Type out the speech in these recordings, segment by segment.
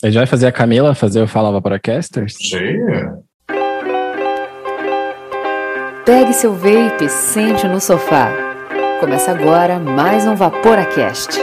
A gente vai fazer a Camila fazer o Fala Vaporacasters? Sim. Pegue seu vape e sente no sofá. Começa agora mais um Vaporacast.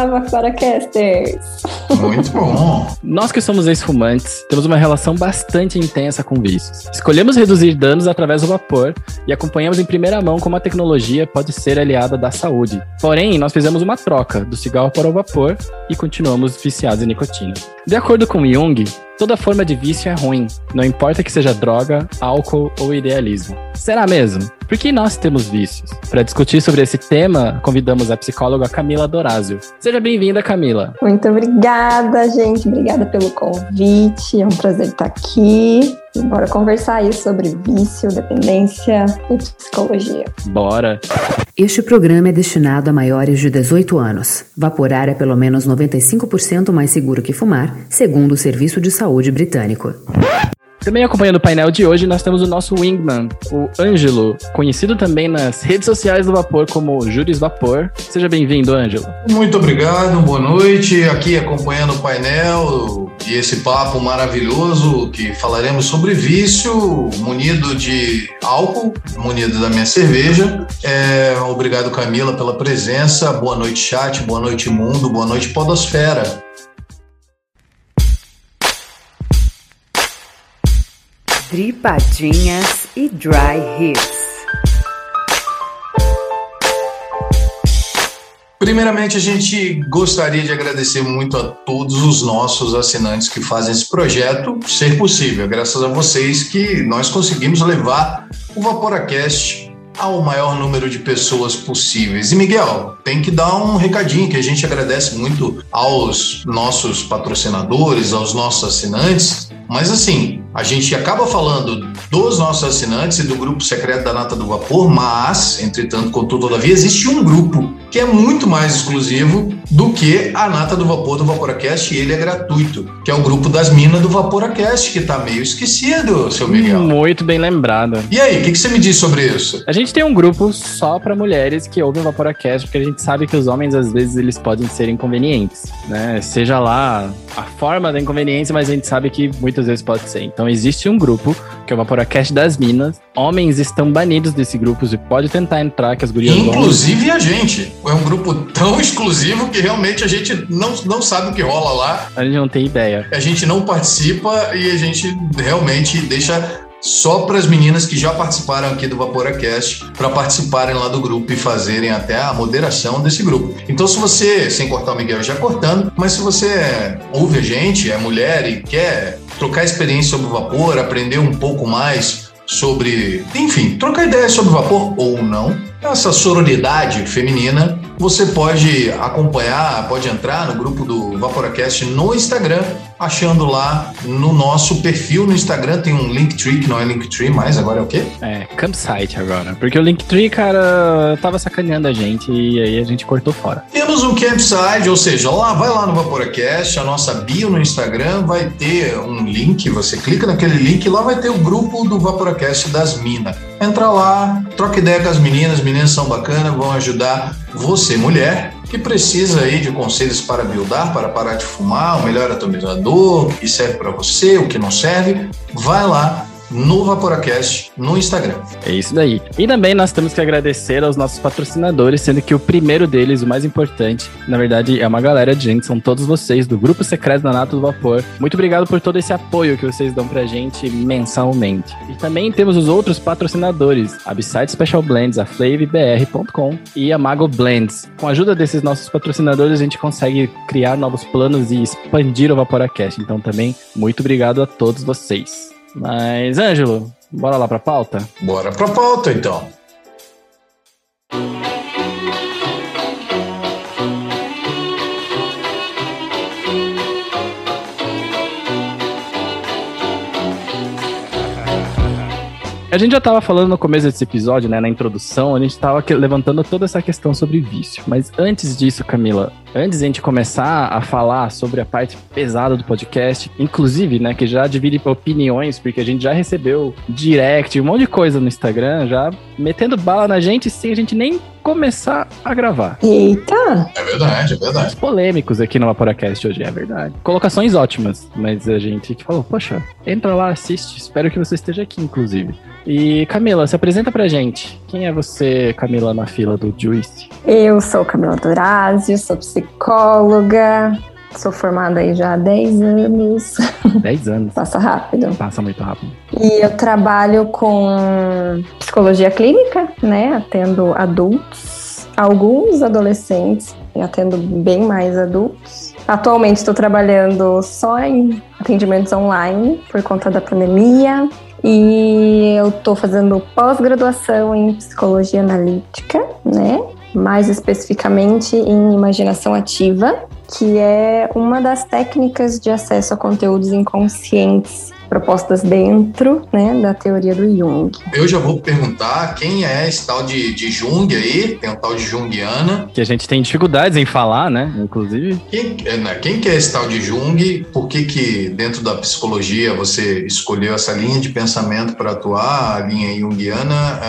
Fala, Vaporacasters! Muito bom. Nós que somos ex-fumantes, temos uma relação bastante intensa com vícios. Escolhemos reduzir danos através do vapor e acompanhamos em primeira mão como a tecnologia pode ser aliada da saúde. Porém, nós fizemos uma troca do cigarro para o vapor e continuamos viciados em nicotina. De acordo com Jung, toda forma de vício é ruim, não importa que seja droga, álcool ou idealismo. Será mesmo? Por que nós temos vícios? Para discutir sobre esse tema, convidamos a psicóloga Camila Dorazio. Seja bem-vinda, Camila. Muito obrigada, gente. Obrigada pelo convite. É um prazer estar aqui. Bora conversar aí sobre vício, dependência e psicologia. Bora. Este programa é destinado a maiores de 18 anos. Vaporar é pelo menos 95% mais seguro que fumar, segundo o Serviço de Saúde Britânico. Também acompanhando o painel de hoje, nós temos o nosso wingman, o Ângelo, conhecido também nas redes sociais do Vapor como Júris Vapor. Seja bem-vindo, Ângelo. Muito obrigado, boa noite. Aqui acompanhando o painel e esse papo maravilhoso que falaremos sobre vício, munido de álcool, munido da minha cerveja. É, obrigado, Camila, pela presença. Boa noite, chat. Boa noite, mundo. Boa noite, Podosfera. Dripadinhas e Dry Hits. Primeiramente, a gente gostaria de agradecer muito a todos os nossos assinantes que fazem esse projeto ser possível. Graças a vocês que nós conseguimos levar o Vaporacast ao maior número de pessoas possíveis. E Miguel, tem que dar um recadinho que a gente agradece muito aos nossos patrocinadores, aos nossos assinantes. Mas assim, a gente acaba falando dos nossos assinantes e do grupo secreto da Nata do Vapor, mas, entretanto, contudo, todavia, existe um grupo que é muito mais exclusivo do que a Nata do Vapor do Vaporacast e ele é gratuito, que é o grupo das minas do Vaporacast, que tá meio esquecido, seu Miguel. Muito bem lembrado. E aí, o que, que você me diz sobre isso? A gente tem um grupo só para mulheres que ouvem o Vaporacast, porque a gente sabe que os homens, às vezes, eles podem ser inconvenientes, né? Seja lá a forma da inconveniência, mas a gente sabe que muitas vezes pode ser. Então, existe um grupo, que é o Vaporacast das Minas. Homens estão banidos desse grupo, você pode tentar entrar, que as gurias vão- Inclusive a gente. É um grupo tão exclusivo que realmente a gente não, não sabe o que rola lá, A gente não tem ideia. a gente não participa e a gente realmente deixa só para as meninas que já participaram aqui do Vaporacast para participarem lá do grupo e fazerem até a moderação desse grupo. Então, se você, sem cortar o Miguel já cortando, mas se você ouve a gente, é mulher e quer trocar experiência sobre o vapor, aprender um pouco mais sobre, enfim, trocar ideias sobre o vapor ou não, essa sororidade feminina, você pode acompanhar, pode entrar no grupo do Vaporacast no Instagram, achando lá no nosso perfil no Instagram tem um Linktree, que não é Linktree mais, agora é o quê? É, campsite agora. Porque o Linktree, cara, tava sacaneando a gente e aí a gente cortou fora. Temos um campsite, ou seja, lá vai lá no Vaporacast, a nossa bio no Instagram vai ter um link, você clica naquele link e lá vai ter o grupo do Vaporacast das Minas. Entra lá, troca ideia com as meninas, as meninas são bacanas, vão ajudar você, mulher, que precisa aí de conselhos para buildar, para parar de fumar, o melhor atomizador, o que serve para você, o que não serve, vai lá no Vaporacast no Instagram. É isso daí. E também nós temos que agradecer aos nossos patrocinadores, sendo que o primeiro deles, o mais importante, na verdade, é uma galera de gente, são todos vocês do Grupo Secreto da Nato do Vapor. Muito obrigado por todo esse apoio que vocês dão pra gente mensalmente. E também temos os outros patrocinadores, a Beside Special Blends, a FlaveBR.com e a Mago Blends. Com a ajuda desses nossos patrocinadores, a gente consegue criar novos planos e expandir o Vaporacast. Então também, muito obrigado a todos vocês. Mas, Ângelo, bora lá pra pauta? Bora pra pauta então. A gente já tava falando no começo desse episódio, né, na introdução, a gente tava levantando toda essa questão sobre vício. Mas antes disso, Camila, antes de a gente começar a falar sobre a parte pesada do podcast, inclusive, né, que já divide opiniões, porque a gente já recebeu direct, um monte de coisa no Instagram, já metendo bala na gente sem a gente nem começar a gravar. Eita! É verdade, é verdade. Polêmicos aqui no Vaporacast hoje, é verdade. Colocações ótimas, mas a gente que falou, poxa, entra lá, assiste, espero que você esteja aqui, inclusive. E Camila, se apresenta pra gente. Quem é você, Camila, na fila do Juice? Eu sou Camila Durazio, sou psicóloga, sou formada aí já há 10 anos. 10 anos. Passa rápido. Passa muito rápido. E eu trabalho com psicologia clínica, né? Atendo adultos, alguns adolescentes, e atendo bem mais adultos. Atualmente estou trabalhando só em atendimentos online por conta da pandemia. E eu estou fazendo pós-graduação em psicologia analítica, né? Mais especificamente em imaginação ativa, que é uma das técnicas de acesso a conteúdos inconscientes propostas dentro né, da teoria do Jung. Eu já vou perguntar quem é esse tal de, de Jung aí, tem o tal de Jungiana. Que a gente tem dificuldades em falar, né? Inclusive. Quem, é, né, quem que é esse tal de Jung? Por que que dentro da psicologia você escolheu essa linha de pensamento para atuar, a linha Jungiana?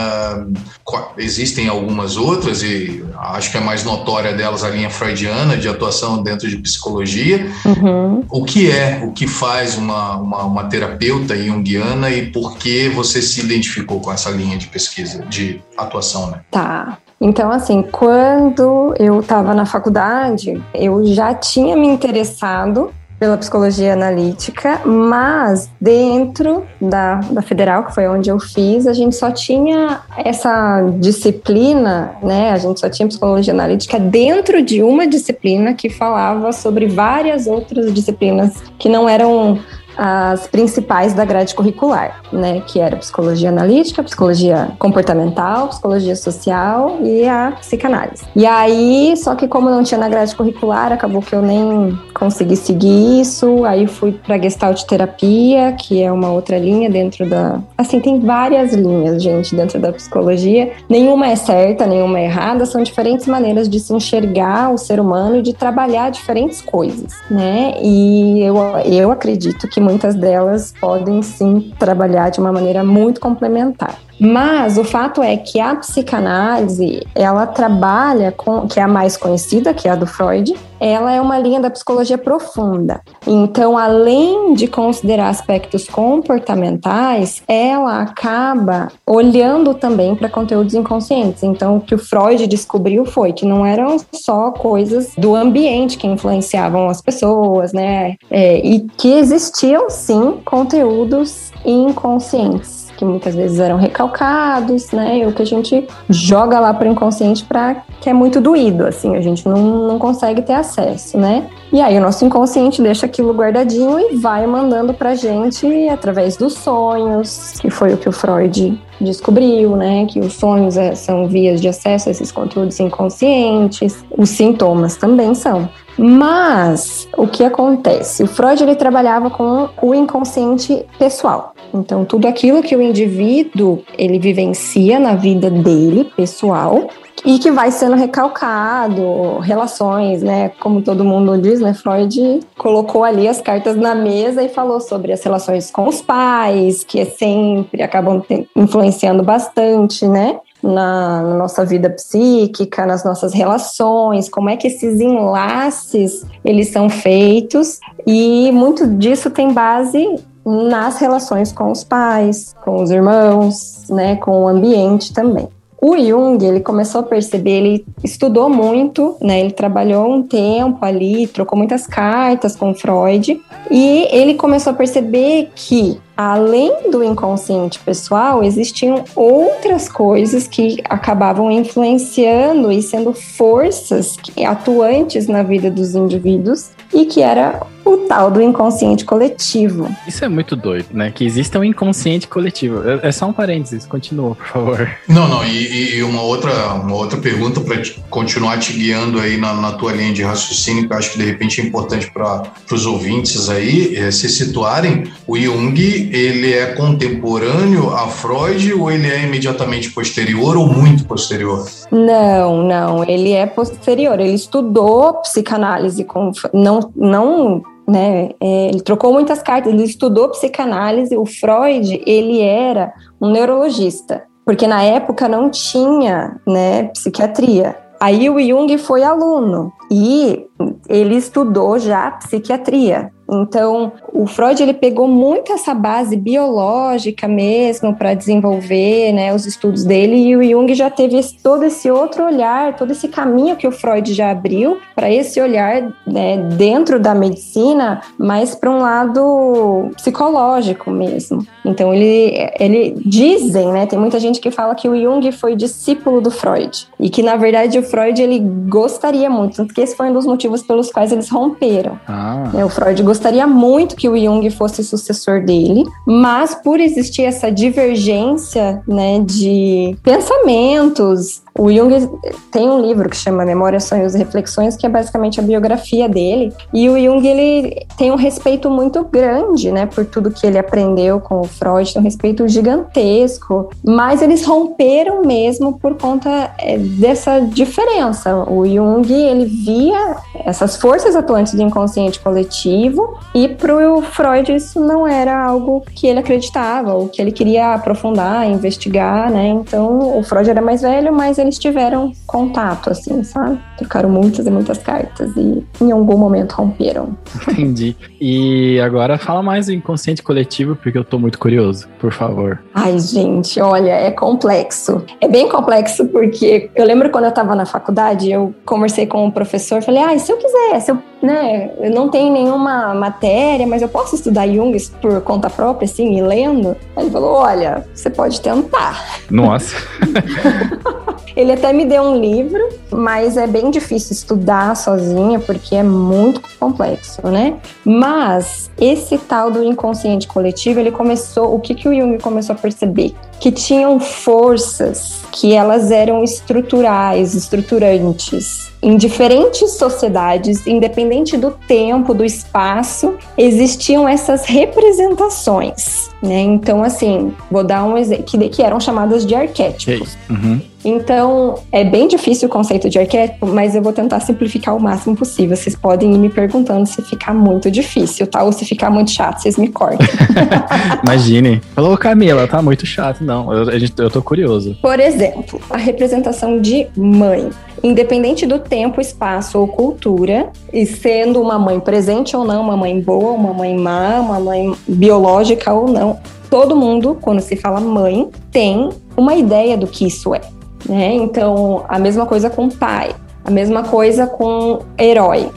Uh, existem algumas outras e acho que a mais notória delas a linha freudiana de atuação dentro de psicologia. Uhum. O que é, o que faz uma, uma, uma terapia terapeuta junguiana e por que você se identificou com essa linha de pesquisa, de atuação, né? Tá. Então, assim, quando eu estava na faculdade, eu já tinha me interessado pela psicologia analítica, mas dentro da, da federal, que foi onde eu fiz, a gente só tinha essa disciplina, né? A gente só tinha psicologia analítica dentro de uma disciplina que falava sobre várias outras disciplinas que não eram as principais da grade curricular, né, que era psicologia analítica, psicologia comportamental, psicologia social e a psicanálise. E aí, só que como não tinha na grade curricular, acabou que eu nem consegui seguir isso, aí fui para Gestalt terapia, que é uma outra linha dentro da, assim, tem várias linhas, gente, dentro da psicologia. Nenhuma é certa, nenhuma é errada, são diferentes maneiras de se enxergar o ser humano e de trabalhar diferentes coisas, né? E eu eu acredito que muitas delas podem sim trabalhar de uma maneira muito complementar. Mas o fato é que a psicanálise, ela trabalha com, que é a mais conhecida, que é a do Freud, ela é uma linha da psicologia profunda. Então, além de considerar aspectos comportamentais, ela acaba olhando também para conteúdos inconscientes. Então, o que o Freud descobriu foi que não eram só coisas do ambiente que influenciavam as pessoas, né? É, e que existiam sim conteúdos inconscientes que muitas vezes eram recalcados, né? O que a gente joga lá para o inconsciente para que é muito doído, assim, a gente não, não consegue ter acesso, né? E aí o nosso inconsciente deixa aquilo guardadinho e vai mandando pra gente através dos sonhos, que foi o que o Freud descobriu, né, que os sonhos é, são vias de acesso a esses conteúdos inconscientes, os sintomas também são. Mas o que acontece? O Freud ele trabalhava com o inconsciente pessoal. Então tudo aquilo que o indivíduo ele vivencia na vida dele pessoal e que vai sendo recalcado, relações, né? Como todo mundo diz, né? Freud colocou ali as cartas na mesa e falou sobre as relações com os pais, que sempre acabam influenciando bastante, né? Na, nossa vida psíquica, nas nossas relações, como é que esses enlaces eles são feitos e muito disso tem base nas relações com os pais, com os irmãos, né, com o ambiente também. O Jung, ele começou a perceber, ele estudou muito, né? Ele trabalhou um tempo ali, trocou muitas cartas com Freud, e ele começou a perceber que além do inconsciente pessoal, existiam outras coisas que acabavam influenciando e sendo forças atuantes na vida dos indivíduos e que era o tal do inconsciente coletivo. Isso é muito doido, né? Que existe um inconsciente coletivo. É, é só um parênteses, continua, por favor. Não, não, e, e uma, outra, uma outra pergunta para continuar te guiando aí na, na, tua linha de raciocínio, que eu acho que de repente é importante para os ouvintes aí é, se situarem. O Jung, ele é contemporâneo a Freud ou ele é imediatamente posterior ou muito posterior? Não, não, ele é posterior. Ele estudou psicanálise com não não né? É, ele trocou muitas cartas, ele estudou psicanálise. O Freud, ele era um neurologista. porque na época não tinha, né, psiquiatria. Aí o Jung foi aluno e ele estudou já psiquiatria. Então, o Freud ele pegou muito essa base biológica mesmo para desenvolver, né, os estudos dele e o Jung já teve todo esse outro olhar, todo esse caminho que o Freud já abriu para esse olhar né, dentro da medicina, mas para um lado psicológico mesmo. Então, ele, ele dizem, né, tem muita gente que fala que o Jung foi discípulo do Freud e que na verdade o Freud ele gostaria muito, tanto que esse foi um dos motivos pelos quais eles romperam. Ah. Né, o Freud gostaria gostaria muito que o Jung fosse sucessor dele, mas por existir essa divergência, né, de pensamentos, o Jung tem um livro que chama Memória, Sonhos e Reflexões, que é basicamente a biografia dele. E o Jung ele tem um respeito muito grande, né, por tudo que ele aprendeu com o Freud, tem um respeito gigantesco. Mas eles romperam mesmo por conta é, dessa diferença. O Jung ele via essas forças atuantes do inconsciente coletivo e para o Freud isso não era algo que ele acreditava, ou que ele queria aprofundar, investigar, né? Então o Freud era mais velho, mas eles tiveram contato, assim, sabe? Trocaram muitas e muitas cartas e em algum momento romperam. Entendi. E agora fala mais do inconsciente coletivo, porque eu tô muito curioso, por favor. Ai, gente, olha, é complexo. É bem complexo porque eu lembro quando eu tava na faculdade, eu conversei com o um professor, falei, ah, se eu quiser, se eu, né, eu não tenho nenhuma matéria, mas eu posso estudar Jung por conta própria, assim, e lendo? Ele falou, olha, você pode tentar. Nossa. Ele até me deu um livro, mas é bem difícil estudar sozinha porque é muito complexo, né? Mas esse tal do inconsciente coletivo, ele começou, o que que o Jung começou a perceber? Que tinham forças que elas eram estruturais, estruturantes. Em diferentes sociedades, independente do tempo, do espaço, existiam essas representações, né? Então, assim, vou dar um exemplo, que, que eram chamadas de arquétipos. Uhum. Então, é bem difícil o conceito de arquétipo, mas eu vou tentar simplificar o máximo possível. Vocês podem ir me perguntando se ficar muito difícil, tá? Ou se ficar muito chato, vocês me cortam. Imagine. Falou, Camila, tá muito chato. Não, eu, eu tô curioso. Por exemplo, a representação de mãe. Independente do tempo, espaço ou cultura, e sendo uma mãe presente ou não, uma mãe boa, uma mãe má, uma mãe biológica ou não, todo mundo, quando se fala mãe, tem uma ideia do que isso é. Né? Então, a mesma coisa com pai, a mesma coisa com herói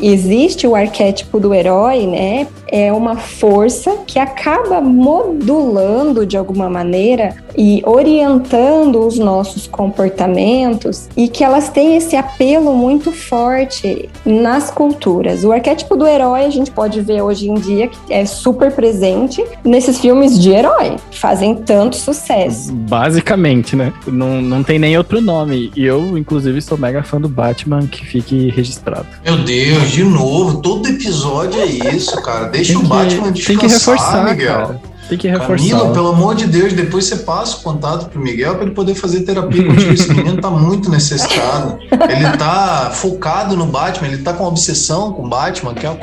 existe o arquétipo do herói, né? É uma força que acaba modulando de alguma maneira e orientando os nossos comportamentos e que elas têm esse apelo muito forte nas culturas. O arquétipo do herói a gente pode ver hoje em dia que é super presente nesses filmes de herói, fazem tanto sucesso. Basicamente, né? Não, não tem nem outro nome. E eu, inclusive, sou mega fã do Batman, que fique registrado. Meu Deus! Deus, de novo, todo episódio é isso, cara. Deixa tem o Batman descansar, tem que reforçar, Miguel. Cara. Tem que reforçar. Camila, pelo amor de Deus, depois você passa o contato pro Miguel para ele poder fazer terapia contigo. Esse menino tá muito necessitado. Ele tá focado no Batman, ele tá com obsessão com o Batman, que é uma,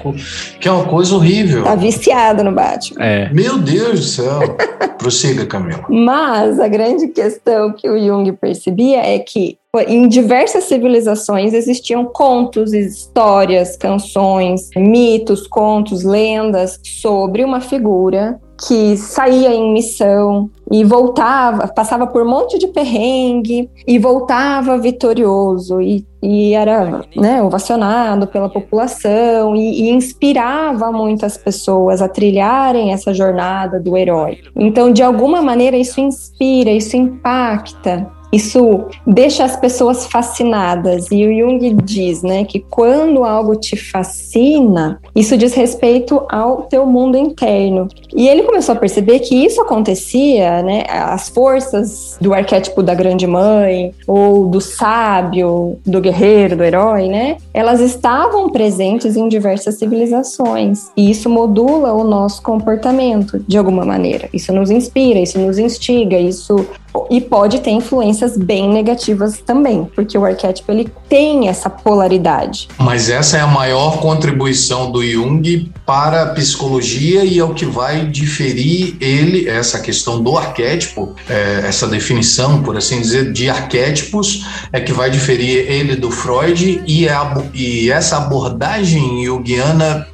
que é uma coisa horrível. Tá viciado no Batman. É. Meu Deus do céu. Prossiga, Camila. Mas a grande questão que o Jung percebia é que em diversas civilizações existiam contos, histórias, canções, mitos, contos, lendas sobre uma figura que saía em missão e voltava, passava por um monte de perrengue e voltava vitorioso e, e era né, ovacionado pela população e, e, inspirava muitas pessoas a trilharem essa jornada do herói. Então, de alguma maneira, isso inspira, isso impacta isso deixa as pessoas fascinadas. E o Jung diz, né, que quando algo te fascina, isso diz respeito ao teu mundo interno. E ele começou a perceber que isso acontecia, né, as forças do arquétipo da grande mãe ou do sábio, do guerreiro, do herói, né, elas estavam presentes em diversas civilizações. E isso modula o nosso comportamento de alguma maneira. Isso nos inspira, isso nos instiga, isso. E pode ter influências bem negativas também, porque o arquétipo ele tem essa polaridade. Mas essa é a maior contribuição do Jung para a psicologia e é o que vai diferir ele, essa questão do arquétipo, é, essa definição, por assim dizer, de arquétipos, é que vai diferir ele do Freud e, a, e essa abordagem junguiana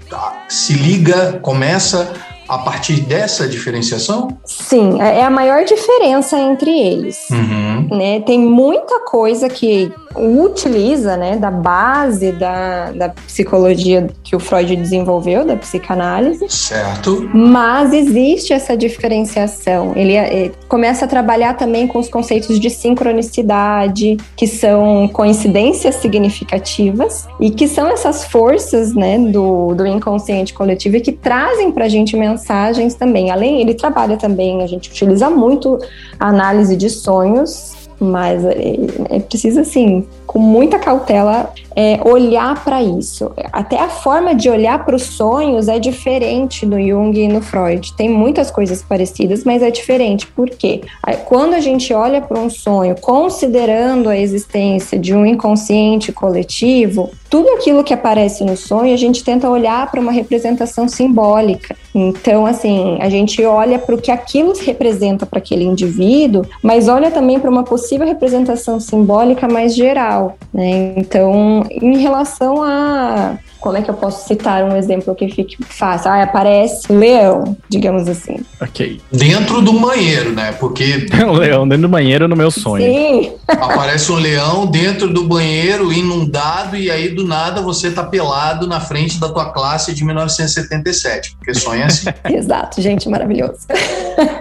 se liga, começa a partir dessa diferenciação? Sim, é, é a maior diferença entre eles. Uhum. Né? Tem muita coisa que utiliza né, da base da, da psicologia que o Freud desenvolveu, da psicanálise. Certo. Mas existe essa diferenciação. Ele, ele é, começa a trabalhar também com os conceitos de sincronicidade, que são coincidências significativas e que são essas forças né, do, do inconsciente coletivo e que trazem para a gente mensagens também. Além, ele trabalha também, a gente utiliza muito a análise de sonhos mas é, é preciso, assim, com muita cautela, é, olhar para isso. Até a forma de olhar para os sonhos é diferente no Jung e no Freud. Tem muitas coisas parecidas, mas é diferente. Por quê? Quando a gente olha para um sonho, considerando a existência de um inconsciente coletivo, tudo aquilo que aparece no sonho, a gente tenta olhar para uma representação simbólica. Então, assim, a gente olha para o que aquilo representa para aquele indivíduo, mas olha também para uma possível representação simbólica mais geral. Né? Então, em relação a como é que eu posso citar um exemplo que fique fácil? Ah, aparece leão, digamos assim. Ok. Dentro do banheiro, né? Porque. um leão dentro do banheiro no meu sonho. Sim. Aparece um leão dentro do banheiro, inundado, e aí do nada você tá pelado na frente da tua classe de 1977, porque sonha assim. Exato, gente, maravilhoso.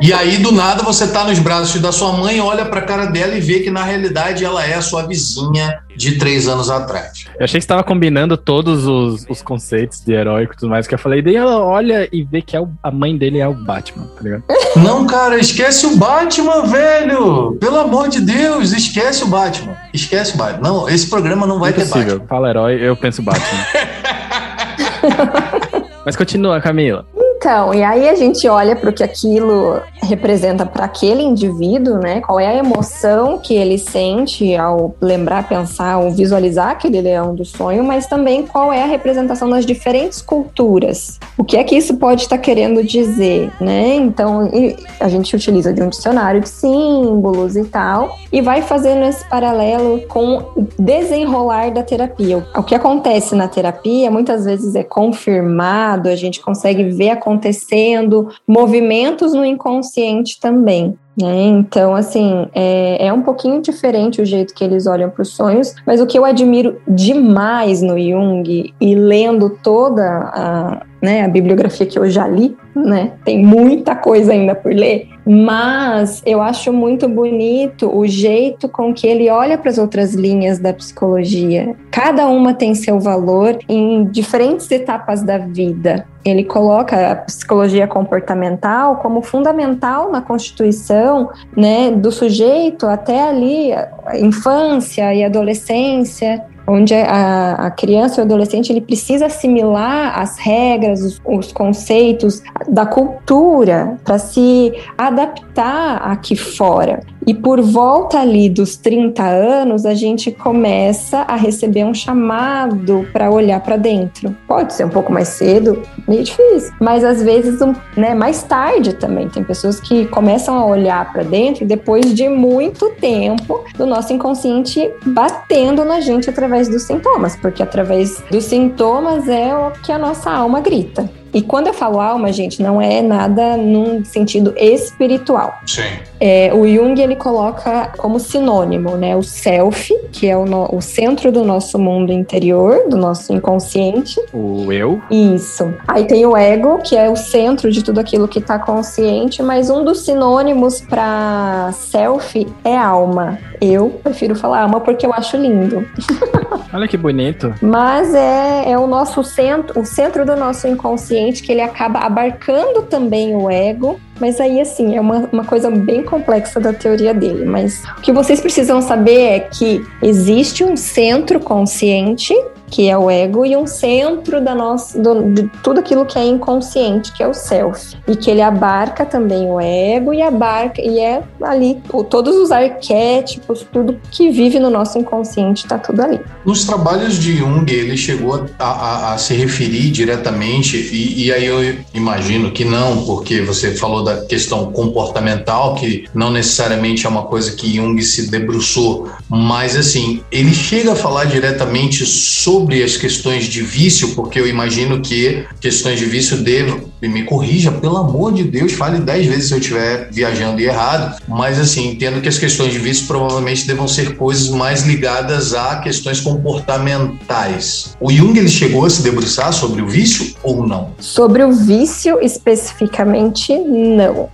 e aí do nada você tá nos braços da sua mãe, olha pra cara dela e vê que na realidade ela é a sua vizinha de três anos atrás. Eu achei que estava combinando todos os, os conceitos de heróico e tudo mais que eu falei. Daí ela olha e vê que é o, a mãe dele é o Batman, tá ligado? Não, cara, esquece o Batman, velho! Pelo amor de Deus, esquece o Batman. Esquece o Batman. Não, esse programa não vai Impossível. ter Batman. Fala herói, eu penso Batman. Mas continua, Camila. Então, e aí a gente olha para o que aquilo representa para aquele indivíduo, né? Qual é a emoção que ele sente ao lembrar, pensar ou visualizar aquele leão do sonho, mas também qual é a representação nas diferentes culturas. O que é que isso pode estar querendo dizer, né? Então, a gente utiliza de um dicionário de símbolos e tal, e vai fazendo esse paralelo com o desenrolar da terapia. O que acontece na terapia muitas vezes é confirmado, a gente consegue ver acontecendo, movimentos no inconsciente também. Né? Então, assim, é, é, um pouquinho diferente o jeito que eles olham para os sonhos, mas o que eu admiro demais no Jung e lendo toda a, né, a bibliografia que eu já li, né, tem muita coisa ainda por ler, mas eu acho muito bonito o jeito com que ele olha para as outras linhas da psicologia. Cada uma tem seu valor em diferentes etapas da vida. Ele coloca a psicologia comportamental como fundamental na constituição né, do sujeito até ali, infância e adolescência, onde a, a, criança e o adolescente ele precisa assimilar as regras, os, os conceitos da cultura para se adaptar aqui fora. E por volta ali dos 30 anos, a gente começa a receber um chamado para olhar para dentro. Pode ser um pouco mais cedo, meio difícil, mas às vezes um, né, mais tarde também. Tem pessoas que começam a olhar para dentro depois de muito tempo do nosso inconsciente batendo na gente através dos sintomas, porque através dos sintomas é o que a nossa alma grita. E quando eu falo alma, gente, não é nada num sentido espiritual. Sim. É, o Jung ele coloca como sinônimo, né, o self, que é o, no, o centro do nosso mundo interior, do nosso inconsciente. O eu. Isso. Aí tem o ego, que é o centro de tudo aquilo que está consciente, mas um dos sinônimos para self é alma. Eu prefiro falar alma porque eu acho lindo. Olha que bonito. Mas é, é o nosso centro, o centro do nosso inconsciente que ele acaba abarcando também o ego mas aí, assim, é uma, uma coisa bem complexa da teoria dele. Mas o que vocês precisam saber é que existe um centro consciente que é o ego, e um centro da nossa, do, de tudo aquilo que é inconsciente, que é o self. E que ele abarca também o ego e abarca, e é ali todos os arquétipos, tudo que vive no nosso inconsciente está tudo ali. Nos trabalhos de Jung, ele chegou a, a, a se referir diretamente, e, e aí eu imagino que não, porque você falou da questão comportamental, que não necessariamente é uma coisa que Jung se debruçou, mas assim, ele chega a falar diretamente sobre as questões de vício, porque eu imagino que questões de vício devam, me corrija, pelo amor de Deus, fale dez vezes se eu estiver viajando errado, mas assim, entendo que as questões de vício provavelmente devam ser coisas mais ligadas a questões comportamentais. O Jung ele chegou a se debruçar sobre o vício ou não? Sobre o vício especificamente, não.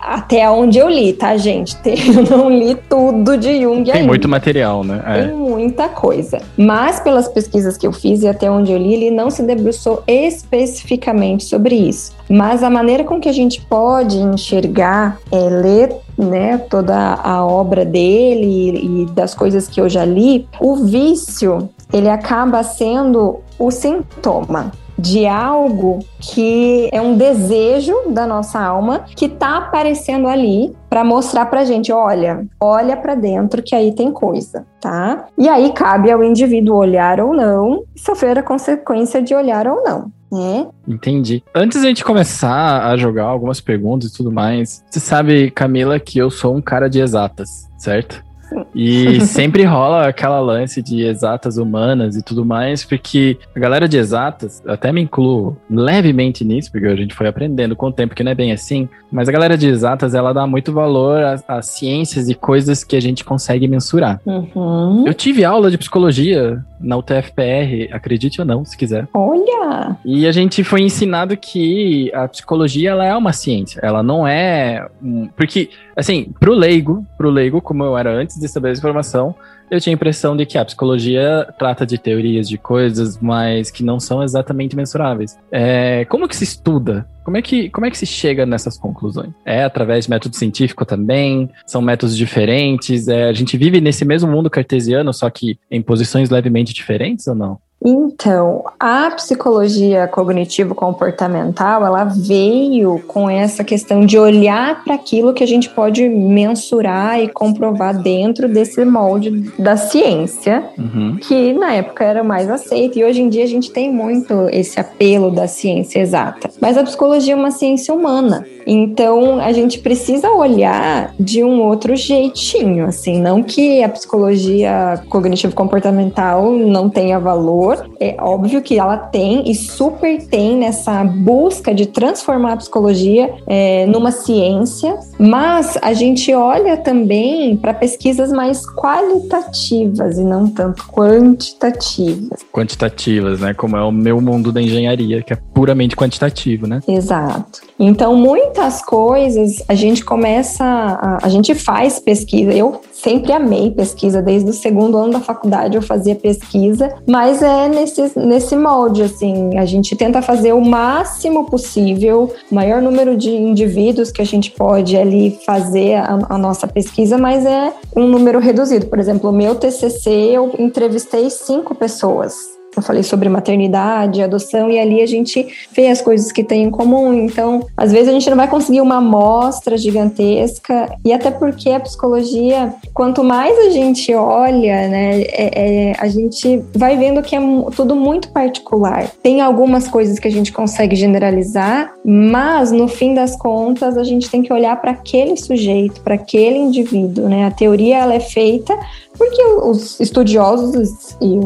Até onde eu li, tá, gente? Eu não li tudo de Jung Tem ainda. muito material, né? É. Tem muita coisa. Mas pelas pesquisas que eu fiz e até onde eu li, ele não se debruçou especificamente sobre isso. Mas a maneira com que a gente pode enxergar, é, ler né, toda a obra dele e das coisas que eu já li, o vício ele acaba sendo o sintoma de algo que é um desejo da nossa alma que tá aparecendo ali para mostrar pra gente, olha, olha para dentro que aí tem coisa, tá? E aí cabe ao indivíduo olhar ou não sofrer a consequência de olhar ou não. Né? Entendi. Antes da gente começar a jogar algumas perguntas e tudo mais, você sabe, Camila, que eu sou um cara de exatas, certo? E sempre rola aquela lance de exatas humanas e tudo mais, porque a galera de exatas, até me incluo levemente nisso, porque a gente foi aprendendo com o tempo que não é bem assim, mas a galera de exatas, ela dá muito valor às, às ciências e coisas que a gente consegue mensurar. Uhum. Eu tive aula de psicologia na UTFPR, acredite ou não, se quiser. Olha! E a gente foi ensinado que a psicologia ela é uma ciência, ela não é um... porque assim, pro leigo, pro leigo como eu era antes de saber essa informação, eu tinha a impressão de que a psicologia trata de teorias de coisas, mas que não são exatamente mensuráveis. É, como que se estuda? Como é que, como é que se chega nessas conclusões? É através de método científico também? São métodos diferentes? É, a gente vive nesse mesmo mundo cartesiano, só que em posições levemente diferentes ou não? Então, a psicologia cognitivo-comportamental, ela veio com essa questão de olhar para aquilo que a gente pode mensurar e comprovar dentro desse molde da ciência, Uhum. que na época era mais aceito, e hoje em dia a gente tem muito esse apelo da ciência exata. Mas a psicologia é uma ciência humana, então a gente precisa olhar de um outro jeitinho, assim, não que a psicologia cognitivo-comportamental não tenha valor, é óbvio que ela tem e super tem nessa busca de transformar a psicologia é, numa ciência, mas a gente olha também para pesquisas mais qualitativas e não tanto quantitativas. Quantitativas, né? Como é o meu mundo da engenharia, que é puramente quantitativo, né? Exato. Então, muitas coisas a gente começa, a, a gente faz pesquisa. Eu sempre amei pesquisa, desde o segundo ano da faculdade eu fazia pesquisa, mas é nesse, nesse molde, assim, a gente tenta fazer o máximo possível, o maior número de indivíduos que a gente pode ali fazer a, a nossa pesquisa, mas é um número reduzido. Por exemplo, o meu TCC eu entrevistei cinco pessoas. Eu falei sobre maternidade, adoção, e ali a gente vê as coisas que tem em comum. Então, às vezes a gente não vai conseguir uma amostra gigantesca, e até porque a psicologia, quanto mais a gente olha, né, é, é, a gente vai vendo que é tudo muito particular. Tem algumas coisas que a gente consegue generalizar, mas no fim das contas a gente tem que olhar para aquele sujeito, para aquele indivíduo, né? A teoria ela é feita porque os estudiosos e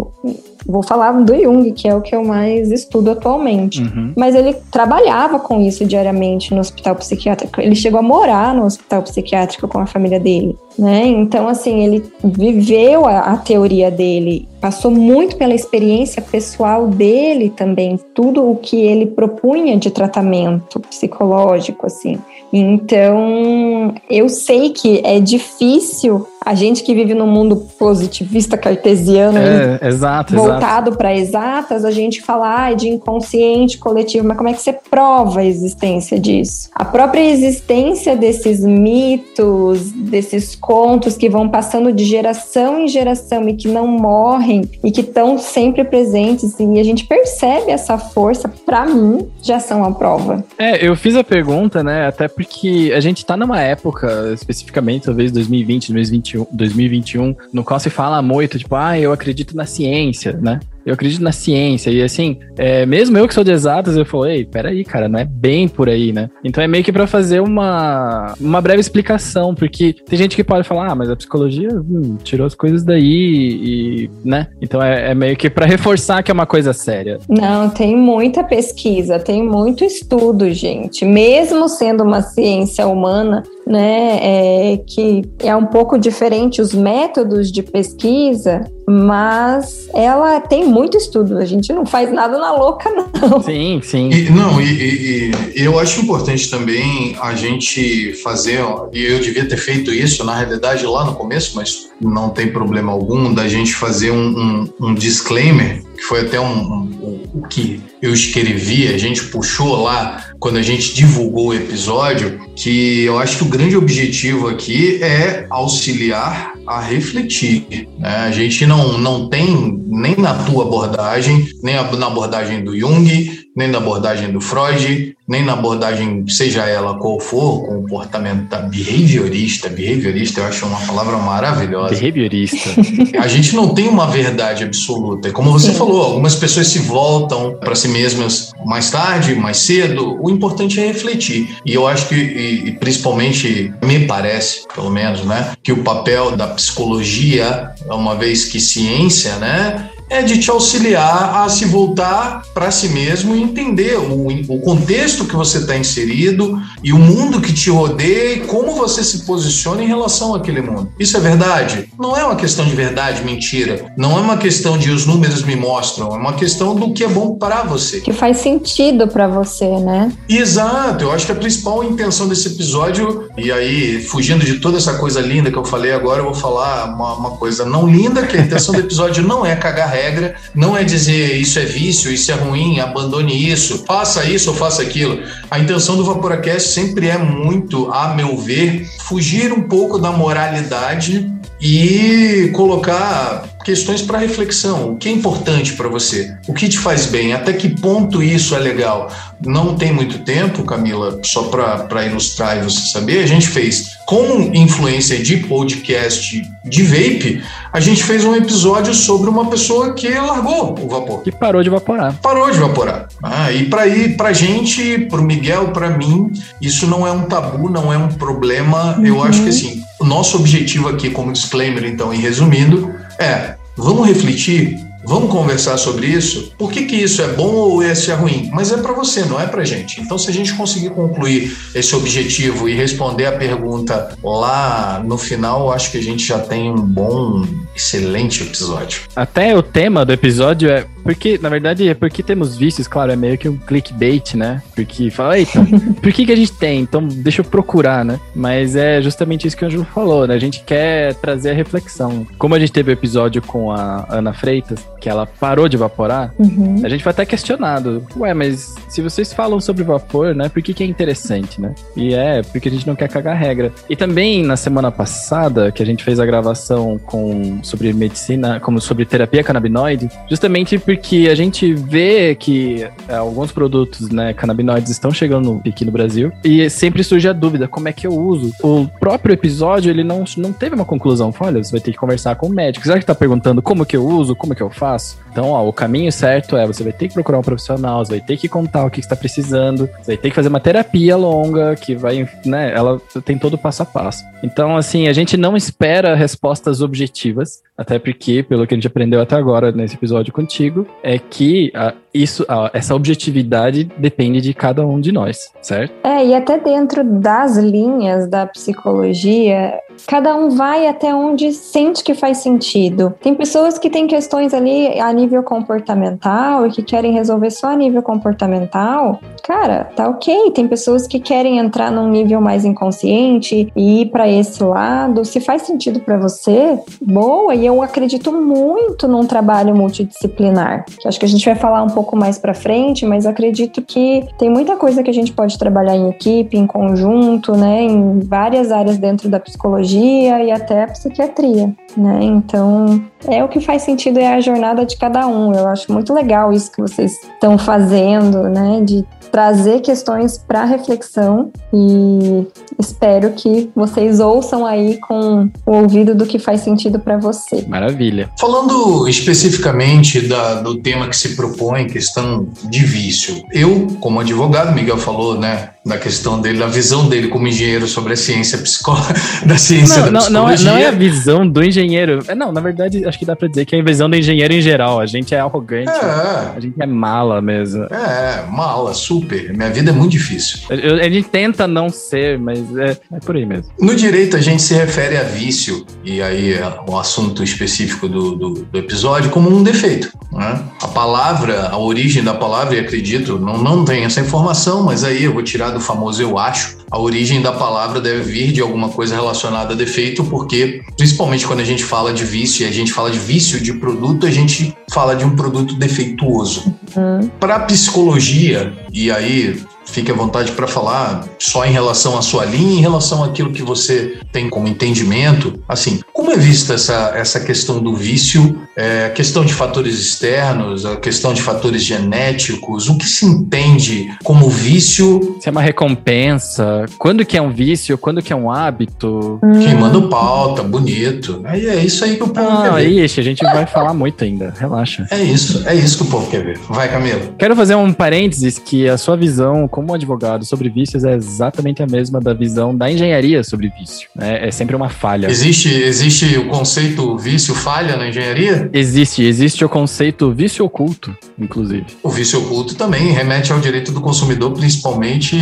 vou falar do Jung, que é o que eu mais estudo atualmente. Uhum. Mas ele trabalhava com isso diariamente no hospital psiquiátrico. Ele chegou a morar no hospital psiquiátrico com a família dele, né? Então, assim, ele viveu a, a teoria dele, passou muito pela experiência pessoal dele também, tudo o que ele propunha de tratamento psicológico, assim. Então, eu sei que é difícil a gente que vive num mundo positivista cartesiano É, exato, exato. voltado para exatas, a gente falar de inconsciente coletivo, mas como é que você prova a existência disso? A própria existência desses mitos, desses contos que vão passando de geração em geração e que não morrem e que estão sempre presentes e a gente percebe essa força, para mim, já são a prova. É, eu fiz a pergunta, né, até porque a gente tá numa época, especificamente, talvez 2020, 2021, 2021 no qual se fala muito, tipo, ah, eu acredito na ciência, né? Eu acredito na ciência. E assim, é, mesmo eu que sou de exatas, eu falei, ei, peraí, cara, não é bem por aí, né? Então é meio que para fazer uma, uma breve explicação, porque tem gente que pode falar, ah, mas a psicologia hum, tirou as coisas daí e, né? Então é, é meio que para reforçar que é uma coisa séria. Não, tem muita pesquisa, tem muito estudo, gente. Mesmo sendo uma ciência humana, né, é, que é um pouco diferente os métodos de pesquisa, mas ela tem muito estudo. A gente não faz nada na louca, não. Sim, sim. E, não, e, e, e, eu acho importante também a gente fazer, e eu devia ter feito isso, na realidade, lá no começo, mas não tem problema algum, da gente fazer um, um, um disclaimer, que foi até um, um, o que eu escrevi, a gente puxou lá quando a gente divulgou o episódio, que eu acho que o grande objetivo aqui é auxiliar a refletir. Né? A gente não, não tem, nem na tua abordagem, nem na abordagem do Jung, nem na abordagem do Freud, nem na abordagem, seja ela qual for, comportamento behaviorista, behaviorista eu acho uma palavra maravilhosa. Behaviorista. A gente não tem uma verdade absoluta. Como você Sim. falou, algumas pessoas se voltam para si mesmas mais tarde, mais cedo. O importante é refletir. E eu acho que, e, principalmente, me parece, pelo menos, né, que o papel da psicologia, uma vez que ciência, né, é de te auxiliar a se voltar para si mesmo e entender o, o contexto que você está inserido e o mundo que te rodeia e como você se posiciona em relação àquele mundo. Isso é verdade? Não é uma questão de verdade, mentira. Não é uma questão de os números me mostram. É uma questão do que é bom para você. Que faz sentido para você, né? Exato. Eu acho que a principal intenção desse episódio, e aí, fugindo de toda essa coisa linda que eu falei agora, eu vou falar uma, uma coisa não linda, que a intenção do episódio não é cagar regra, não é dizer isso é vício, isso é ruim, abandone isso, faça isso ou faça aquilo. A intenção do Vaporacast sempre é muito, a meu ver, fugir um pouco da moralidade e colocar questões para reflexão. O que é importante para você? O que te faz bem? Até que ponto isso é legal? Não tem muito tempo, Camila, só para ilustrar e você saber, a gente fez com influência de podcast de vape, a gente fez um episódio sobre uma pessoa que largou o vapor. Que parou de vaporar. Parou de vaporar. Ah, e para ir para gente, para o Miguel, para mim, isso não é um tabu, não é um problema. Uhum. Eu acho que assim, o nosso objetivo aqui, como disclaimer, então, e resumindo, é vamos refletir Vamos conversar sobre isso? Por que, que isso é bom ou esse é ruim? Mas é para você, não é para gente. Então, se a gente conseguir concluir esse objetivo e responder a pergunta lá no final, acho que a gente já tem um bom, excelente episódio. Até o tema do episódio é porque, na verdade, é porque temos vícios, claro, é meio que um clickbait, né? Porque fala, eita, por que, que a gente tem? Então, deixa eu procurar, né? Mas é justamente isso que o Ângelo falou, né? A gente quer trazer a reflexão. Como a gente teve o episódio com a Ana Freitas, que ela parou de evaporar, uhum. a gente foi até questionado. Ué, mas se vocês falam sobre vapor, né? Por que, que é interessante, né? E é, porque a gente não quer cagar regra. E também, na semana passada, que a gente fez a gravação com, sobre medicina, como sobre terapia canabinoide, justamente porque a gente vê que é, alguns produtos, né, canabinoides estão chegando aqui no Brasil e sempre surge a dúvida, como é que eu uso? O próprio episódio, ele não, não teve uma conclusão. Olha, você vai ter que conversar com o médico. Será que tá perguntando como que eu uso, como que eu faço? Então, ó, o caminho certo é você vai ter que procurar um profissional, você vai ter que contar o que está precisando, você vai ter que fazer uma terapia longa, que vai, né, ela tem todo o passo a passo. Então, assim, a gente não espera respostas objetivas, até porque, pelo que a gente aprendeu até agora nesse episódio contigo, é que a, isso, essa objetividade depende de cada um de nós, certo? É, e até dentro das linhas da psicologia, cada um vai até onde sente que faz sentido. Tem pessoas que têm questões ali a nível comportamental e que querem resolver só a nível comportamental. Cara, tá ok. Tem pessoas que querem entrar num nível mais inconsciente e ir para esse lado. Se faz sentido para você, boa. E eu acredito muito num trabalho multidisciplinar. Que acho que a gente vai falar um pouco mais para frente, mas acredito que tem muita coisa que a gente pode trabalhar em equipe, em conjunto, né, em várias áreas dentro da psicologia psicologia e até a psiquiatria, né? Então, é o que faz sentido é a jornada de cada um. Eu acho muito legal isso que vocês estão fazendo, né? De trazer questões para reflexão e espero que vocês ouçam aí com o ouvido do que faz sentido para você. Maravilha. Falando especificamente da, do tema que se propõe, questão de vício, eu, como advogado, Miguel falou, né, da questão dele, da visão dele como engenheiro sobre a ciência psicó da ciência não, da não, não, é, psicologia. não é a visão do engenheiro. É, não, na verdade, acho que dá pra dizer que é a visão do engenheiro em geral. A gente é arrogante, É, a gente é mala mesmo. é, mala, super. Minha vida é muito difícil. Eu- a gente tenta não ser, mas é, é por aí mesmo. No direito, a gente se refere a vício, e aí é o assunto específico do, do, do episódio, como um defeito. Né? A palavra, a origem da palavra, e acredito, não, não tem essa informação, mas aí eu vou tirar do famoso eu acho. A origem da palavra deve vir de alguma coisa relacionada a defeito, porque, principalmente quando a gente fala de vício e a gente fala de vício de produto, a gente fala de um produto defeituoso. Hum. Para psicologia, e aí fique à vontade para falar só em relação à sua linha, em relação àquilo que você tem como entendimento, assim, como é vista essa, essa questão do vício, é, a questão de fatores externos, a questão de fatores genéticos, o que se entende como vício Se é uma recompensa, quando que é um vício, quando que é um hábito. queimando pauta, bonito. Aí é isso aí que o povo quer Ah, ver. ixi, a gente vai falar muito ainda, relaxa. É isso, é isso que o povo quer ver. Vai, Camilo. Quero fazer um parênteses que a sua visão como advogado sobre vícios é exatamente a mesma da visão da engenharia sobre vício. né? É sempre uma falha. Existe, existe o conceito vício falha na engenharia? Existe, existe o conceito vício oculto, inclusive. O vício oculto também remete ao direito do consumidor, principalmente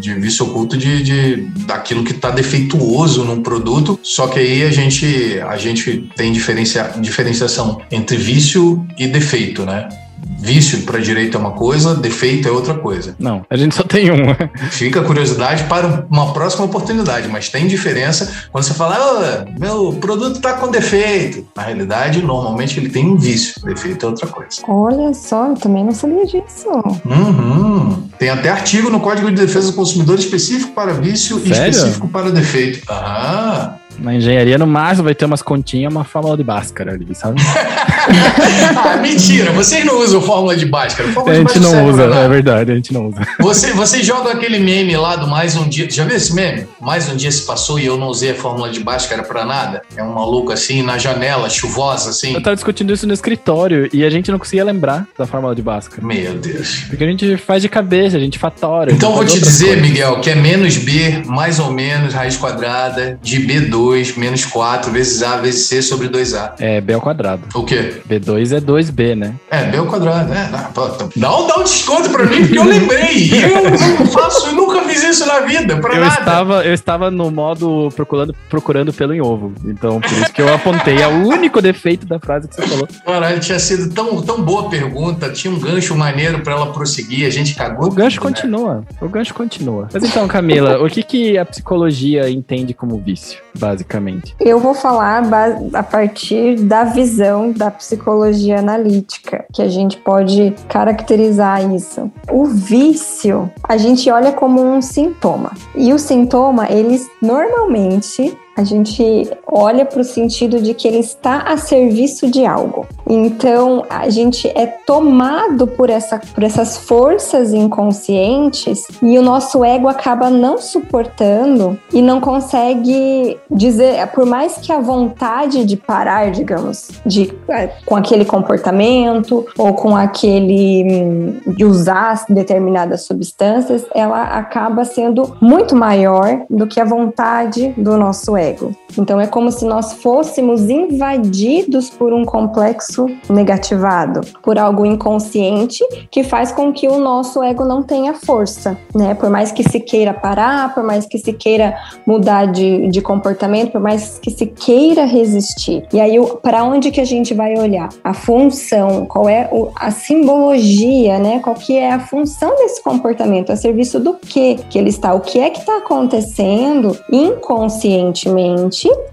de vício oculto de, de daquilo que está defeituoso num produto. Só que aí a gente, a gente tem diferencia, diferenciação entre vício e defeito, né? Vício para direito é uma coisa, defeito é outra coisa. Não, a gente só tem um. Fica a curiosidade para uma próxima oportunidade, mas tem diferença quando você fala, "Ah, meu produto está com defeito. Na realidade, normalmente ele tem um vício, defeito é outra coisa. Olha só, eu também não sabia disso. Uhum. Tem até artigo no Código de Defesa do Consumidor específico para vício e Sério? específico para defeito. Ah. Na engenharia, no máximo, vai ter umas continhas, uma fórmula de Bhaskara ali, sabe? ah, mentira, vocês não usam fórmula de Bhaskara. Fórmula A de gente Bhaskara não serve usa, é verdade, a gente não usa. Você, você joga aquele meme lá do mais um dia. Já viu esse meme? Mais um dia se passou e eu não usei a fórmula de Bhaskara pra nada. É um maluco assim, na janela, chuvosa assim. Eu tava discutindo isso no escritório e a gente não conseguia lembrar da fórmula de Bhaskara. Meu Deus. Porque a gente faz de cabeça, a gente fatora. Então gente vou te dizer, coisas. Miguel, que é menos B, mais ou menos, raiz quadrada, de B2, menos 4, vezes A, vezes C sobre 2A. É B ao quadrado. O quê? B2 é 2B, né? É, B ao quadrado, né? Ah, então Dá um, desconto pra mim, porque eu lembrei. Eu não faço, eu nunca fiz isso na vida, pra Eu nada. estava, eu estava no modo procurando, procurando pelo em ovo. Então, por isso que eu apontei. É o único defeito da frase que você falou. Caralho, tinha sido tão, tão boa a pergunta, tinha um gancho maneiro pra ela prosseguir, a gente cagou. O gancho tudo, né? continua. O gancho continua. Mas então, Camila, o que, que a psicologia entende como vício, basicamente? Eu vou falar a partir da visão da psicologia analítica, que a gente pode caracterizar isso. O vício, a gente olha como um sintoma. E o sintoma, eles normalmente a gente olha para o sentido de que ele está a serviço de algo. Então, a gente é tomado por, essa, por essas forças inconscientes e o nosso ego acaba não suportando e não consegue dizer, por mais que a vontade de parar, digamos, de, eh, com aquele comportamento ou com aquele hum, de usar determinadas substâncias, ela acaba sendo muito maior do que a vontade do nosso ego. Então é como se nós fôssemos invadidos por um complexo negativado, por algo inconsciente que faz com que o nosso ego não tenha força, né? Por mais que se queira parar, por mais que se queira mudar de, de comportamento, por mais que se queira resistir. E aí, para onde que a gente vai olhar? A função, qual é o- a simbologia, né? Qual que é a função desse comportamento? A serviço do que que ele está? O que é que está acontecendo inconscientemente?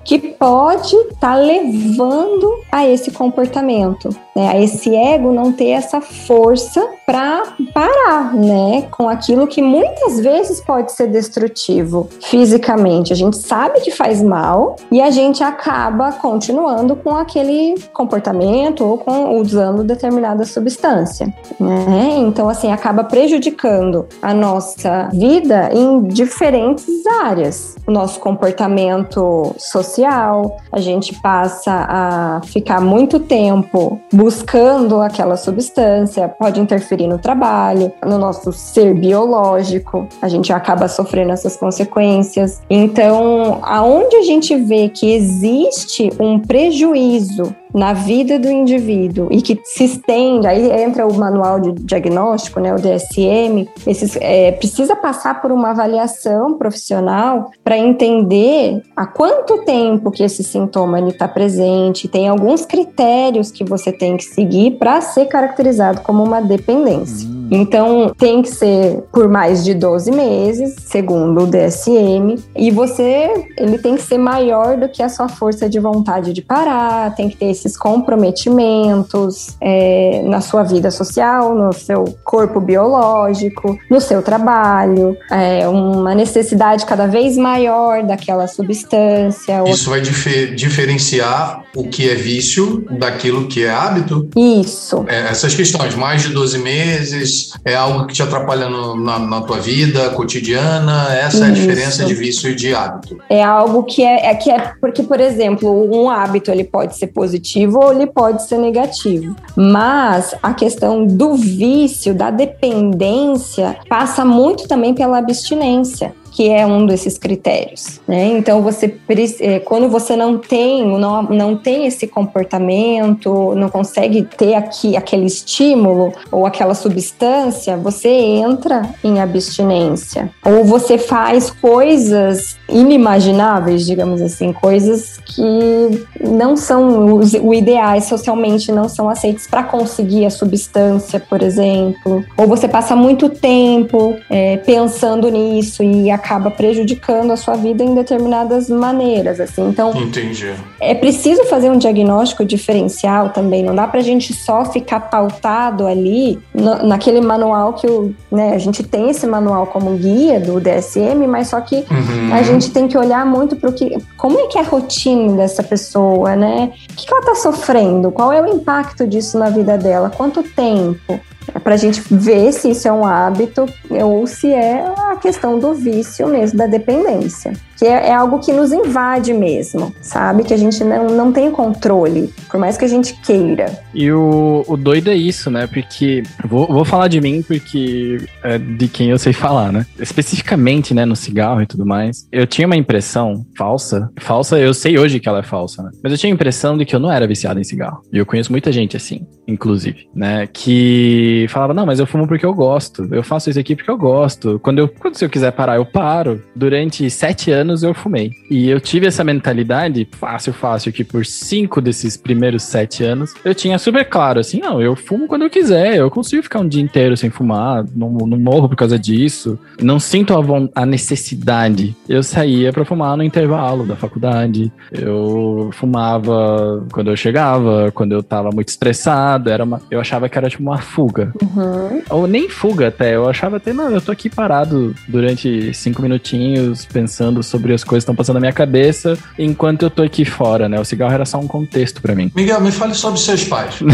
Que pode estar tá levando a esse comportamento, né? A esse ego não ter essa força para parar, né? Com aquilo que muitas vezes pode ser destrutivo fisicamente. A gente sabe que faz mal e a gente acaba continuando com aquele comportamento ou com usando determinada substância, né? Então assim acaba prejudicando a nossa vida em diferentes áreas. O nosso comportamento social, a gente passa a ficar muito tempo buscando aquela substância, pode interferir no trabalho, no nosso ser biológico, a gente acaba sofrendo essas consequências. Então, aonde a gente vê que existe um prejuízo na vida do indivíduo e que se estende, aí entra o manual de diagnóstico, né, o DSM, esses, é, precisa passar por uma avaliação profissional para entender há quanto tempo que esse sintoma está presente, tem alguns critérios que você tem que seguir para ser caracterizado como uma dependência. Hum. Então, tem que ser por mais de 12 meses, segundo o DSM, e você, ele tem que ser maior do que a sua força de vontade de parar, tem que ter esse esses comprometimentos é, na sua vida social, no seu corpo biológico, no seu trabalho, é, uma necessidade cada vez maior daquela substância. Isso vai difer diferenciar o que é vício daquilo que é hábito? Isso. É, essas questões, mais de 12 meses, é algo que te atrapalha no, na, na, tua vida cotidiana, essa Isso. é a diferença de vício e de hábito. É algo que é, é que é porque, por exemplo, um hábito ele pode ser positivo positivo ou ele pode ser negativo. Mas a questão do vício, da dependência, passa muito também pela abstinência que é um desses critérios, né? Então você é, quando você não tem não, não tem esse comportamento, não consegue ter aqui aquele estímulo ou aquela substância, você entra em abstinência ou você faz coisas inimagináveis, digamos assim, coisas que não são o ideais socialmente não são aceitos para conseguir a substância, por exemplo, ou você passa muito tempo é, pensando nisso e a acaba prejudicando a sua vida em determinadas maneiras, assim. Então, Entendi. é preciso fazer um diagnóstico diferencial também. Não dá para a gente só ficar pautado ali no, naquele manual que o, né, a gente tem esse manual como guia do DSM, mas só que uhum. a gente tem que olhar muito para o que, como é que é a rotina dessa pessoa, né? O que, que ela está sofrendo? Qual é o impacto disso na vida dela? Quanto tempo? É para a gente ver se isso é um hábito ou se é a questão do vício mesmo, da dependência é, é, algo que nos invade mesmo, sabe? Que a gente não, não tem controle, por mais que a gente queira. E o, o doido é isso, né? Porque, vou, vou falar de mim porque é de quem eu sei falar, né? Especificamente, né, no cigarro e tudo mais, eu tinha uma impressão falsa, falsa, eu sei hoje que ela é falsa, né? Mas eu tinha a impressão de que eu não era viciado em cigarro. E eu conheço muita gente assim, inclusive, né? Que falava, não, mas eu fumo porque eu gosto, eu faço isso aqui porque eu gosto. Quando eu, quando se eu quiser parar, eu paro. Durante sete anos, anos eu fumei. E eu tive essa mentalidade, fácil, fácil, que por cinco desses primeiros sete anos, eu tinha super claro, assim, não, eu fumo quando eu quiser, eu consigo ficar um dia inteiro sem fumar, não, não morro por causa disso, não sinto a, a necessidade. Eu saía para fumar no intervalo da faculdade, eu fumava quando eu chegava, quando eu tava muito estressado, era uma, eu achava que era tipo uma fuga. Uhum. Ou nem fuga até, eu achava até, não, eu tô aqui parado durante cinco minutinhos pensando sobre sobre as coisas que estão passando na minha cabeça enquanto eu tô aqui fora, né? O cigarro era só um contexto para mim. Miguel, me fale sobre seus pais.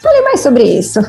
Fale mais sobre isso.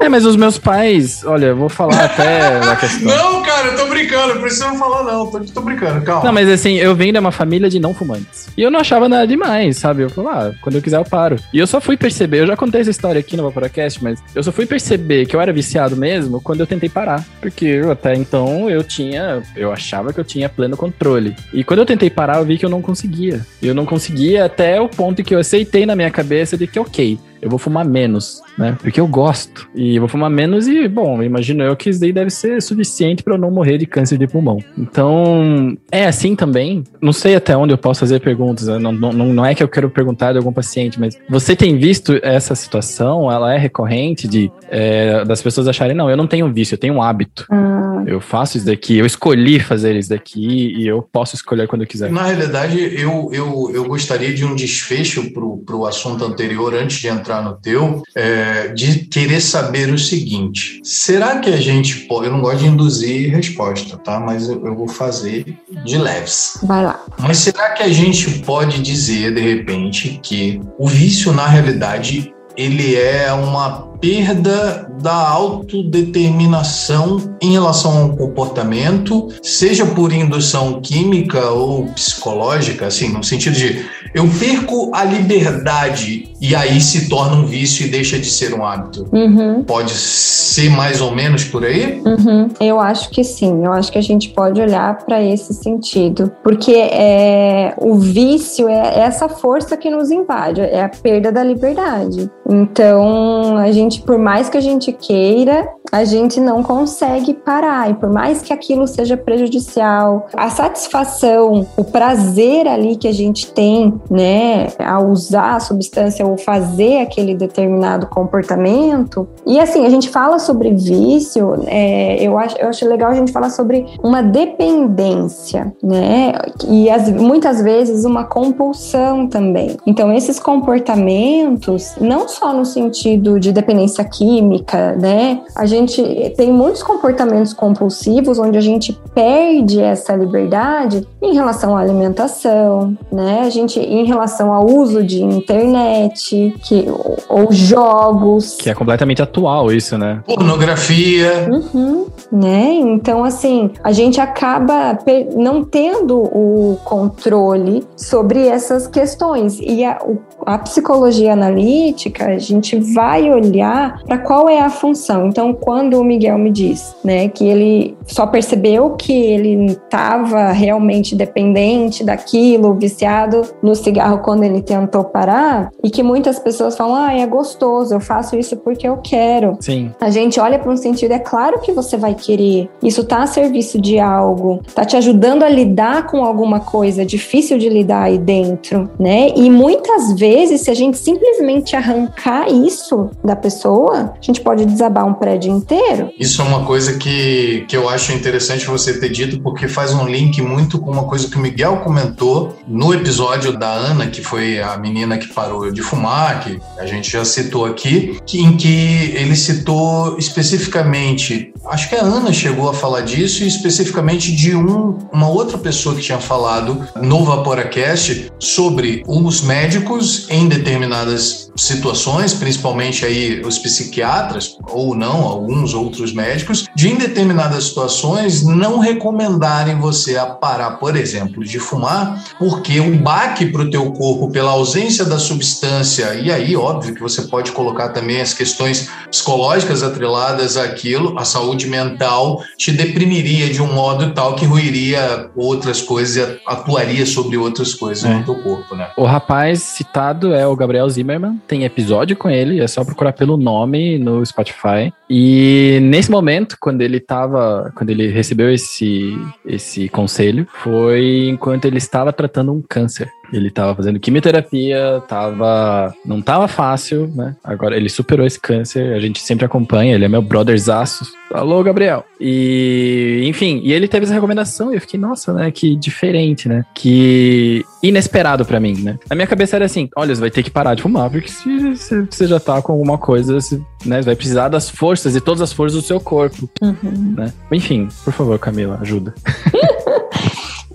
é, mas os meus pais, olha, eu vou falar até da questão. Não, cara, eu tô brincando, não precisa falar não, tô, tô brincando, calma. Não, mas assim, eu venho de uma família de não fumantes. E eu não achava nada demais, sabe? Eu falei, ah, quando eu quiser eu paro. E eu só fui perceber, eu já contei essa história aqui no Vaporacast, mas eu só fui perceber que eu era viciado mesmo quando eu tentei parar. Porque até então eu tinha, eu achava que eu tinha pleno controle. E quando eu tentei parar, eu vi que eu não conseguia. Eu não conseguia até o ponto que eu aceitei na minha cabeça de que, ok, eu vou fumar menos, né? Porque eu gosto. E eu vou fumar menos e, bom, imagino eu que isso daí deve ser suficiente para eu não morrer de câncer de pulmão. Então, é assim também. Não sei até onde eu posso fazer perguntas. Né? Não, não, não é que eu quero perguntar de algum paciente, mas você tem visto essa situação? Ela é recorrente de é, das pessoas acharem, não, eu não tenho vício, eu tenho um hábito. Ah. Eu faço isso daqui, eu escolhi fazer isso daqui e eu posso escolher quando eu quiser. Na realidade, eu, eu, eu gostaria de um desfecho para o assunto anterior, antes de entrar no teu, é, de querer saber o seguinte: será que a gente pode. Eu não gosto de induzir resposta, tá? Mas eu, eu vou fazer de leves. Vai lá. Mas será que a gente pode dizer, de repente, que o vício, na realidade, ele é uma perda da autodeterminação em relação ao comportamento, seja por indução química ou psicológica, assim, no sentido de eu perco a liberdade e aí se torna um vício e deixa de ser um hábito. Uhum. Pode ser mais ou menos por aí? Uhum. Eu acho que sim. Eu acho que a gente pode olhar para esse sentido, porque é, o vício é essa força que nos invade, é a perda da liberdade. Então a gente gente, por mais que a gente queira, a gente não consegue parar. E por mais que aquilo seja prejudicial, a satisfação, o prazer ali que a gente tem, né, ao usar a substância ou fazer aquele determinado comportamento. E assim, a gente fala sobre vício, é, eu, acho, eu acho legal a gente falar sobre uma dependência, né? E as, muitas vezes uma compulsão também. Então, esses comportamentos, não só no sentido de dependência química, né? A gente gente tem muitos comportamentos compulsivos onde a gente perde essa liberdade em relação à alimentação, né? A gente em relação ao uso de internet, que ou jogos, que é completamente atual isso, né? Pornografia, uhum, né? Então assim, a gente acaba não tendo o controle sobre essas questões e a, a psicologia analítica a gente vai olhar para qual é a função. Então quando o Miguel me diz, né, que ele só percebeu que ele estava realmente dependente daquilo, viciado no cigarro quando ele tentou parar, e que muitas pessoas falam: "Ah, é gostoso, eu faço isso porque eu quero". Sim. A gente olha para um sentido, é claro que você vai querer. Isso tá a serviço de algo, tá te ajudando a lidar com alguma coisa difícil de lidar aí dentro, né? E muitas vezes, se a gente simplesmente arrancar isso da pessoa, a gente pode desabar um prédio inteiro. Isso é uma coisa que, que eu acho interessante você ter dito, porque faz um link muito com uma coisa que o Miguel comentou no episódio da Ana, que foi a menina que parou de fumar, que a gente já citou aqui, que, em que ele citou especificamente, acho que a Ana chegou a falar disso, e especificamente de um, uma outra pessoa que tinha falado no Vaporacast sobre os médicos em determinadas situações, principalmente aí os psiquiatras, ou não, alguns outros médicos, de em determinadas situações não recomendarem você a parar, por exemplo, de fumar, porque o baque para o teu corpo pela ausência da substância, e aí óbvio que você pode colocar também as questões psicológicas atreladas àquilo, a saúde mental te deprimiria de um modo tal que ruiria outras coisas e atuaria sobre outras coisas é. no teu corpo, né? O rapaz citado é o Gabriel Zimmerman, tem episódio com ele, é só procurar pelo nome no Spotify. E nesse momento, quando ele tava, quando ele recebeu esse, esse conselho, foi enquanto ele estava tratando um câncer. Ele estava fazendo quimioterapia, tava, não tava fácil, né? Agora ele superou esse câncer, a gente sempre acompanha, ele é meu brotherzaço. Alô, Gabriel. E, enfim, e ele teve essa recomendação e eu fiquei, nossa, né? Que diferente, né? Que inesperado para mim, né? A minha cabeça era assim: olha, você vai ter que parar de fumar, porque se, se você já tá com alguma coisa, você, né, você vai precisar das forças e todas as forças do seu corpo, uhum. né? Enfim, por favor, Camila, ajuda.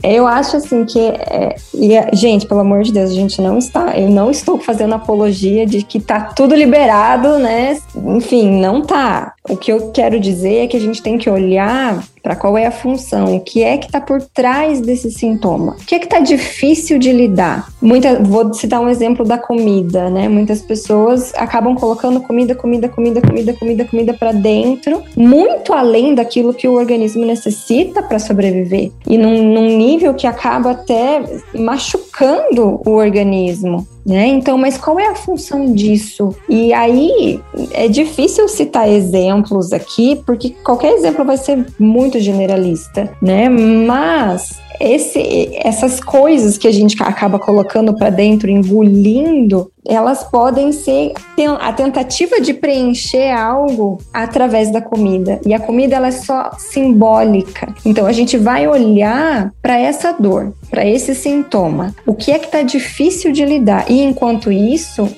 Eu acho assim que, é, e, gente, pelo amor de Deus, a gente não está, eu não estou fazendo apologia de que tá tudo liberado, né? Enfim, não tá. O que eu quero dizer é que a gente tem que olhar para qual é a função, o que é que está por trás desse sintoma, o que é que está difícil de lidar. Muita, vou citar um exemplo da comida, né? Muitas pessoas acabam colocando comida, comida, comida, comida, comida, comida para dentro, muito além daquilo que o organismo necessita para sobreviver e num, num nível que acaba até machucando o organismo né? Então, mas qual é a função disso? E aí é difícil citar exemplos aqui, porque qualquer exemplo vai ser muito generalista, né? Mas esse, essas coisas que a gente acaba colocando para dentro, engolindo, elas podem ser a tentativa de preencher algo através da comida. E a comida ela é só simbólica. Então a gente vai olhar para essa dor, para esse sintoma. O que é que está difícil de lidar? E enquanto isso,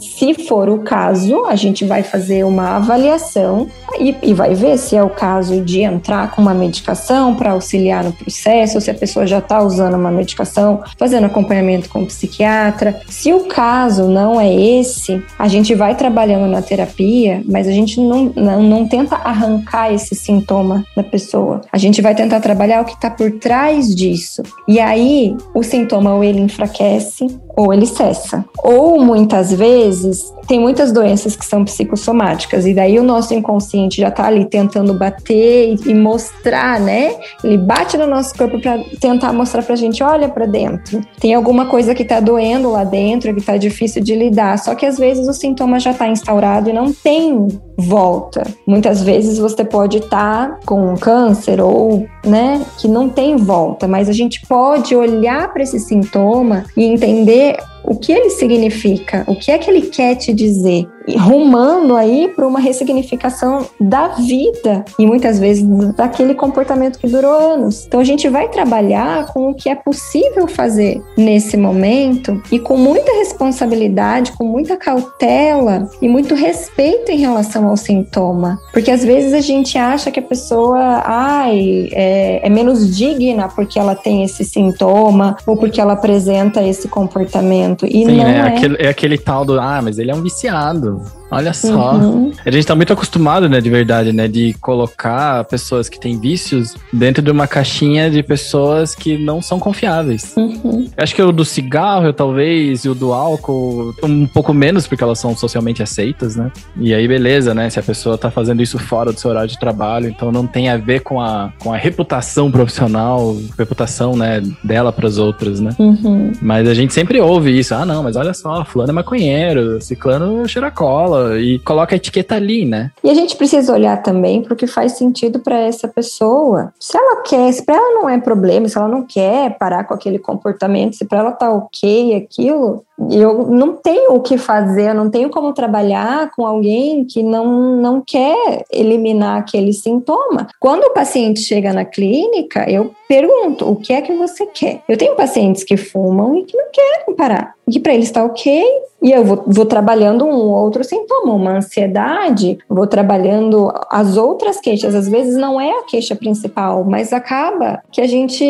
se for o caso, a gente vai fazer uma avaliação e, e vai ver se é o caso de entrar com uma medicação para auxiliar no processo, se a pessoa já está usando uma medicação, fazendo acompanhamento com o psiquiatra. Se o caso não é esse, a gente vai trabalhando na terapia, mas a gente não, não, não tenta arrancar esse sintoma da pessoa. A gente vai tentar trabalhar o que está por trás disso. E aí, o sintoma ou ele enfraquece ou ele cessa. Ou muitas vezes tem muitas doenças que são psicossomáticas e daí o nosso inconsciente já está ali tentando bater e, mostrar, né? Ele bate no nosso corpo para tentar mostrar pra gente, olha para dentro. Tem alguma coisa que está doendo lá dentro, que está difícil de lidar. Só que às vezes o sintoma já está instaurado e não tem volta. Muitas vezes você pode estar tá com um câncer ou, né, que não tem volta, mas a gente pode olhar para esse sintoma e entender o que ele significa, o que é que ele quer te dizer? Rumando aí para uma ressignificação da vida e muitas vezes daquele comportamento que durou anos. Então a gente vai trabalhar com o que é possível fazer nesse momento e com muita responsabilidade, com muita cautela e muito respeito em relação ao sintoma, porque às vezes a gente acha que a pessoa, ai, é, é menos digna porque ela tem esse sintoma ou porque ela apresenta esse comportamento e Sim, não é, é. Aquele, é aquele tal do, ah, mas ele é um viciado. Olha só. Uhum. A gente tá muito acostumado, né, de verdade, né, de colocar pessoas que têm vícios dentro de uma caixinha de pessoas que não são confiáveis. Uhum. Acho que o do cigarro, talvez, e o do álcool, um pouco menos, porque elas são socialmente aceitas, né? E aí, beleza, né? Se a pessoa tá fazendo isso fora do seu horário de trabalho, então não tem a ver com a, com a reputação profissional, reputação, né, dela para as outras, né? Uhum. Mas a gente sempre ouve isso. Ah, não, mas olha só, fulano é maconheiro, ciclano cheira cola, e coloca a etiqueta ali, né? E a gente precisa olhar também para o que faz sentido para essa pessoa. Se ela quer, se para ela não é problema, se ela não quer parar com aquele comportamento, se para ela tá ok aquilo, eu não tenho o que fazer, eu não tenho como trabalhar com alguém que não, não quer eliminar aquele sintoma. Quando o paciente chega na clínica, eu pergunto: o que é que você quer? Eu tenho pacientes que fumam e que não querem parar, e para eles está ok, e eu vou, vou, trabalhando um outro sintoma, uma ansiedade, vou trabalhando as outras queixas. Às vezes não é a queixa principal, mas acaba que a gente,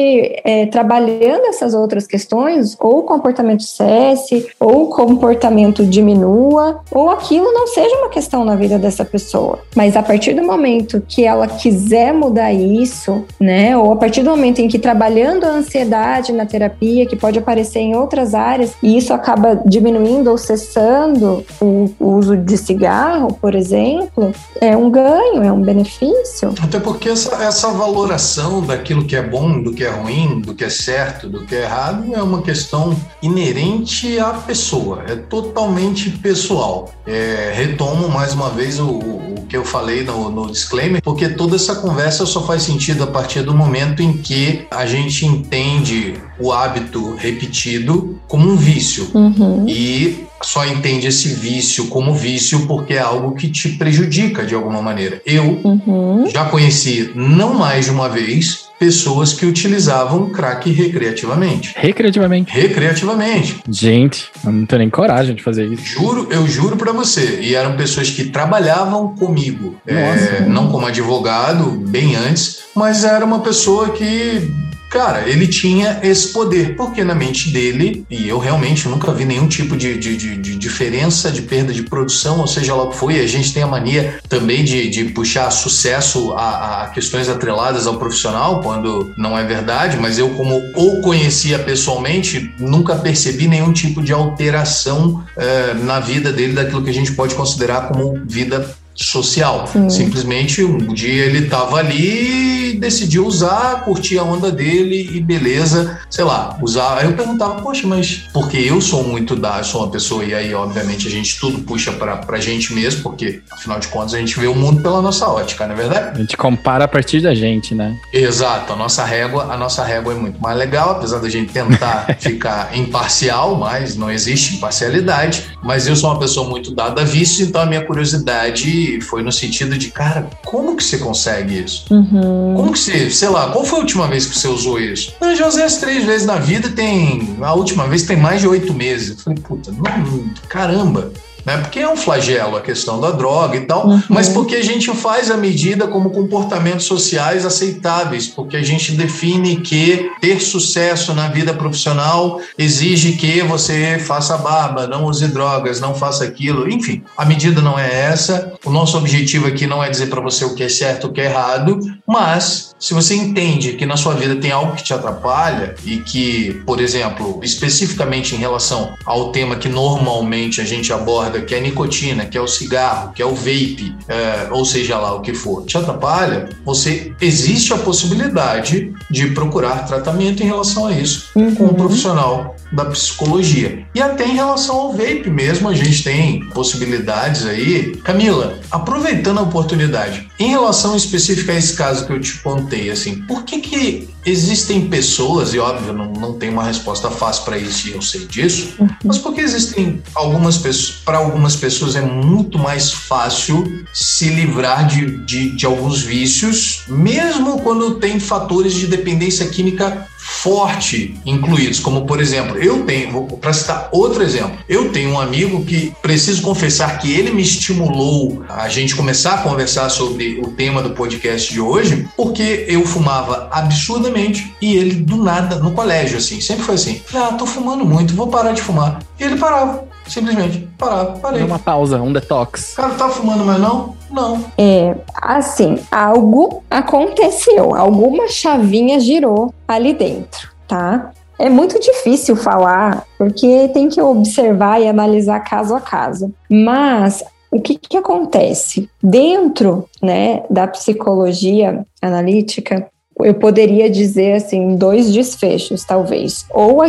é, trabalhando essas outras questões, ou o comportamento cesse, ou o comportamento diminua, ou aquilo não seja uma questão na vida dessa pessoa. Mas a partir do momento que ela quiser mudar isso, né, ou a partir do momento em que trabalhando a ansiedade na terapia, que pode aparecer em outras áreas, e isso acaba diminuindo ou cessando o, uso de cigarro, por exemplo, é um ganho, é um benefício. Até porque essa, essa valoração daquilo que é bom, do que é ruim, do que é certo, do que é errado, é uma questão inerente à pessoa, é totalmente pessoal. É, retomo mais uma vez o, o que eu falei no, no disclaimer, porque toda essa conversa só faz sentido a partir do momento em que a gente entende o hábito repetido como um vício. Uhum. E só entende esse vício como vício porque é algo que te prejudica de alguma maneira. Eu uhum. já conheci não mais de uma vez pessoas que utilizavam crack recreativamente. Recreativamente? Recreativamente. Gente, eu não tenho nem coragem de fazer isso. Juro, eu juro para você. E eram pessoas que trabalhavam comigo, é, não como advogado, bem antes, mas era uma pessoa que Cara, ele tinha esse poder, porque na mente dele, e eu realmente nunca vi nenhum tipo de, de, de, de diferença de perda de produção, ou seja lá o que foi, a gente tem a mania também de, de puxar sucesso a, a, questões atreladas ao profissional, quando não é verdade, mas eu, como o conhecia pessoalmente, nunca percebi nenhum tipo de alteração eh, na vida dele daquilo que a gente pode considerar como vida social. Sim. Simplesmente um dia ele estava ali, decidiu usar, curtir a onda dele e beleza, sei lá, usar. Aí eu perguntava, poxa, mas porque eu sou muito da, sou uma pessoa, e aí obviamente a gente tudo puxa para a gente mesmo, porque afinal de contas a gente vê o mundo pela nossa ótica, não é verdade? A gente compara a partir da gente, né? Exato, a nossa régua, a nossa régua é muito mais legal, apesar da gente tentar ficar imparcial, mas não existe imparcialidade. Mas eu sou uma pessoa muito dada a vício, então a minha curiosidade foi no sentido de, cara, como que você consegue isso? Uhum. Como que você, sei lá, qual foi a última vez que você usou isso? Eu já usei as três vezes na vida, tem. A última vez tem mais de oito meses. Eu falei, puta, não, caramba né? Porque é um flagelo a questão da droga e tal, uhum. mas porque a gente faz a medida como comportamentos sociais aceitáveis, porque a gente define que ter sucesso na vida profissional exige que você faça barba, não use drogas, não faça aquilo, enfim, a medida não é essa. O nosso objetivo aqui não é dizer para você o que é certo, o que é errado, mas se você entende que na sua vida tem algo que te atrapalha e que, por exemplo, especificamente em relação ao tema que normalmente a gente aborda que é a nicotina, que é o cigarro, que é o vape, é, ou seja lá o que for, te atrapalha, você existe a possibilidade de procurar tratamento em relação a isso uhum. com um profissional da psicologia. E até em relação ao vape mesmo, a gente tem possibilidades aí. Camila, aproveitando a oportunidade, em relação específica a esse caso que eu te contei, assim, por que que existem pessoas, e óbvio, não, não tem uma resposta fácil para isso, e eu sei disso, uhum. mas porque existem algumas pessoas, para algumas pessoas é muito mais fácil se livrar de, de, de alguns vícios, mesmo quando tem fatores de dependência química forte incluídos, como por exemplo, eu tenho, para citar outro exemplo, eu tenho um amigo que preciso confessar que ele me estimulou a gente começar a conversar sobre o tema do podcast de hoje, porque eu fumava absurdamente e ele do nada no colégio assim, sempre foi assim, ah, tô fumando muito, vou parar de fumar. E ele parava. Simplesmente parava, parei. uma pausa, um detox. Cara, tá fumando mais não? Não. É, assim, algo aconteceu, alguma chavinha girou ali dentro, tá? É muito difícil falar, porque tem que observar e analisar caso a caso. Mas o que, que acontece? Dentro né, da psicologia analítica, eu poderia dizer assim, dois desfechos, talvez. Ou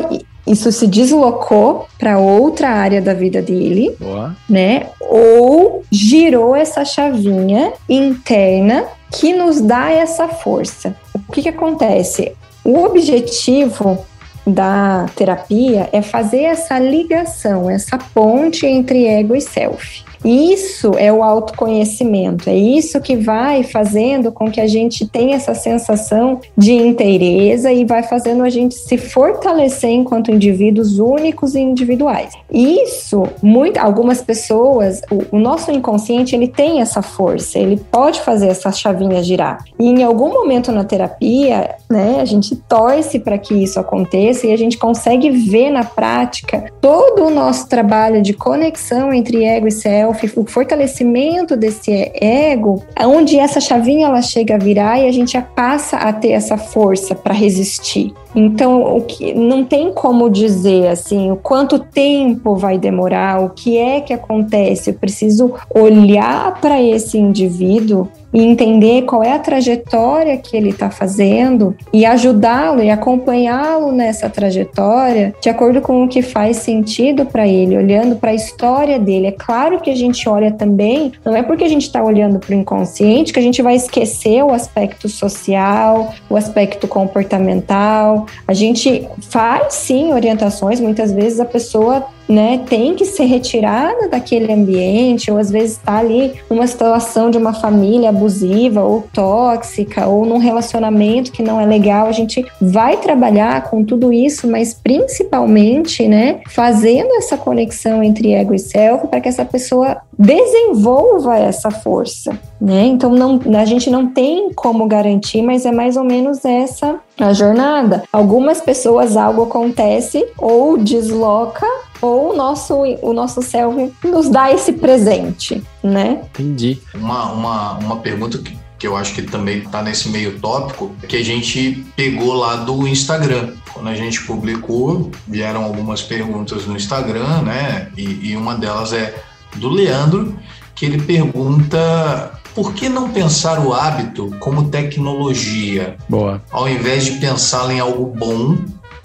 isso se deslocou para outra área da vida dele, Boa. né? Ou girou essa chavinha interna que nos dá essa força. O que, que acontece? O objetivo da terapia é fazer essa ligação, essa ponte entre ego e self. Isso é o autoconhecimento, é isso que vai fazendo com que a gente tenha essa sensação de inteireza e vai fazendo a gente se fortalecer enquanto indivíduos únicos e individuais. Isso, muito, algumas pessoas, o, o nosso inconsciente, ele tem essa força, ele pode fazer essa chavinha girar. E em algum momento na terapia, né, a gente torce para que isso aconteça e a gente consegue ver na prática todo o nosso trabalho de conexão entre ego e self o fortalecimento desse ego, onde essa chavinha ela chega a virar e a gente passa a ter essa força para resistir. Então, o que não tem como dizer assim, o quanto tempo vai demorar, o que é que acontece. Eu preciso olhar para esse indivíduo e entender qual é a trajetória que ele está fazendo e ajudá-lo e acompanhá-lo nessa trajetória de acordo com o que faz sentido para ele, olhando para a história dele. É claro que a gente olha também, não é porque a gente está olhando para o inconsciente que a gente vai esquecer o aspecto social, o aspecto comportamental. A gente faz sim orientações, muitas vezes a pessoa né, tem que ser retirada daquele ambiente, ou às vezes está ali numa situação de uma família abusiva ou tóxica, ou num relacionamento que não é legal. A gente vai trabalhar com tudo isso, mas principalmente, né, fazendo essa conexão entre ego e self para que essa pessoa desenvolva essa força, né? Então não, a gente não tem como garantir, mas é mais ou menos essa a jornada. Algumas pessoas algo acontece ou desloca ou o nosso, o nosso self nos dá esse presente, né? Entendi. Uma, uma, uma pergunta que, que eu acho que também está nesse meio tópico, que a gente pegou lá do Instagram. Quando a gente publicou, vieram algumas perguntas no Instagram, né? E, e uma delas é do Leandro, que ele pergunta por que não pensar o hábito como tecnologia? Boa. Ao invés de pensá-lo em algo bom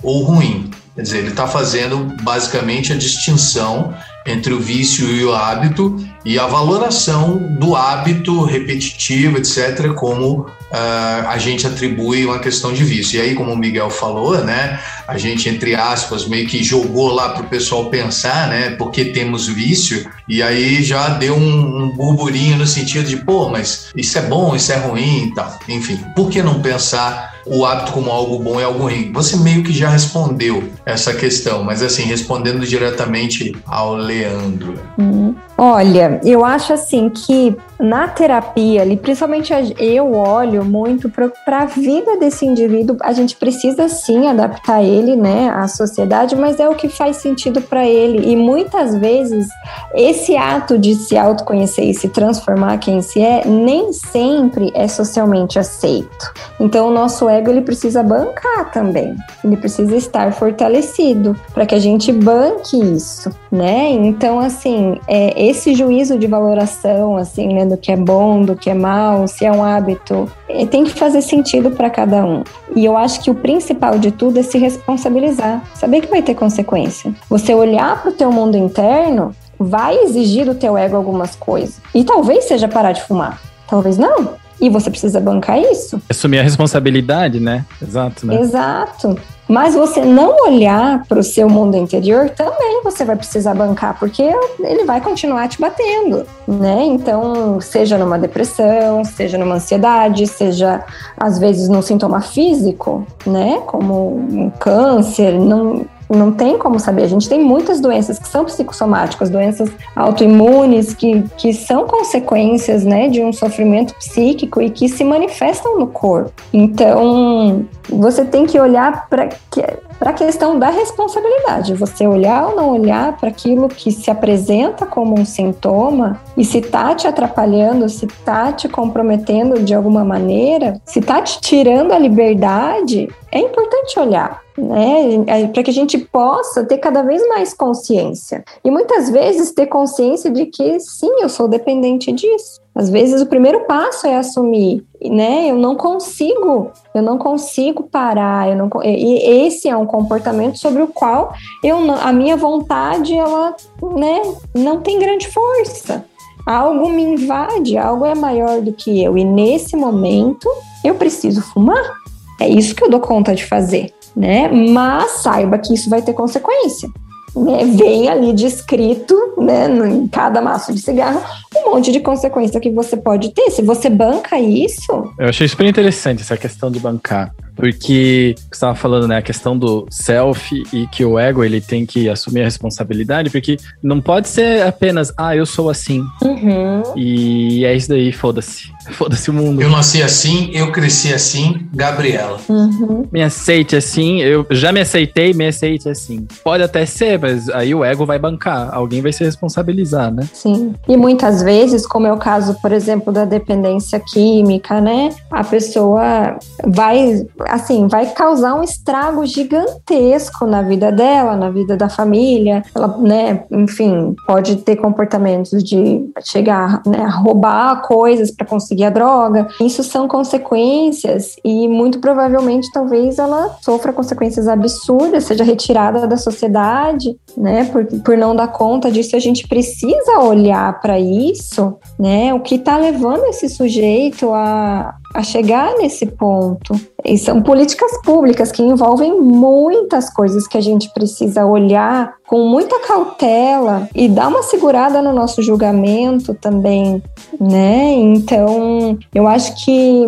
ou ruim. Quer dizer, ele está fazendo basicamente a distinção entre o vício e o hábito e a valoração do hábito repetitivo, etc., como uh, a gente atribui uma questão de vício. E aí, como o Miguel falou, né, a gente, entre aspas, meio que jogou lá para o pessoal pensar, né, porque temos vício, e aí já deu um, um burburinho no sentido de, pô, mas isso é bom, isso é ruim e tal. Enfim, por que não pensar o hábito como algo bom e algo ruim? Você meio que já respondeu essa questão, mas assim, respondendo diretamente ao Leandro. Uhum. Olha, eu acho assim que na terapia, ali, principalmente eu olho muito para a vida desse indivíduo. A gente precisa sim adaptar ele, né, à sociedade, mas é o que faz sentido para ele. E muitas vezes esse ato de se autoconhecer e se transformar quem se é, nem sempre é socialmente aceito. Então o nosso ego ele precisa bancar também. Ele precisa estar fortalecido para que a gente banque isso, né? Então assim, é esse juízo de valoração, assim, né, do que é bom, do que é mal, se é um hábito, é, tem que fazer sentido para cada um. E eu acho que o principal de tudo é se responsabilizar, saber que vai ter consequência. Você olhar para o teu mundo interno vai exigir do teu ego algumas coisas. E talvez seja parar de fumar, talvez não. E você precisa bancar isso. Assumir a responsabilidade, né? Exato, né? Exato. Mas você não olhar para o seu mundo interior também você vai precisar bancar, porque ele vai continuar te batendo, né? Então, seja numa depressão, seja numa ansiedade, seja às vezes num sintoma físico, né? Como um câncer, não não tem como saber. A gente tem muitas doenças que são psicossomáticas, doenças autoimunes que, que são consequências né, de um sofrimento psíquico e que se manifestam no corpo. Então, você tem que olhar para a questão da responsabilidade. Você olhar ou não olhar para aquilo que se apresenta como um sintoma e se está te atrapalhando, se está te comprometendo de alguma maneira, se está te tirando a liberdade, é importante olhar né? É, para que a gente possa ter cada vez mais consciência. E muitas vezes ter consciência de que sim, eu sou dependente disso. Às vezes o primeiro passo é assumir, né? Eu não consigo, eu não consigo parar, eu não e esse é um comportamento sobre o qual eu não, a minha vontade ela, né, não tem grande força. Algo me invade, algo é maior do que eu e nesse momento eu preciso fumar. É isso que eu dou conta de fazer né? Mas saiba que isso vai ter consequência. Né? Vem ali descrito, né, em cada maço de cigarro, um monte de consequência que você pode ter. Se você banca isso. Eu achei super interessante essa questão de bancar. Porque você estava falando, né, a questão do self e que o ego ele tem que assumir a responsabilidade, porque não pode ser apenas, ah, eu sou assim. Uhum. E é isso daí, foda-se. Foda-se o mundo. Eu nasci assim, eu cresci assim, Gabriela. Uhum. Me aceite assim, eu já me aceitei, me aceite assim. Pode até ser, mas aí o ego vai bancar, alguém vai se responsabilizar, né? Sim. E muitas vezes, como é o caso, por exemplo, da dependência química, né? A pessoa vai, assim, vai causar um estrago gigantesco na vida dela, na vida da família. Ela, né, enfim, pode ter comportamentos de chegar né, a roubar coisas para conseguir a droga. Isso são consequências e muito provavelmente talvez ela sofra consequências absurdas, seja retirada da sociedade, né? Por, por não dar conta disso, a gente precisa olhar para isso, né? O que está levando esse sujeito a, a chegar nesse ponto. E são políticas públicas que envolvem muitas coisas que a gente precisa olhar com muita cautela e dar uma segurada no nosso julgamento também, né? Então, eu acho que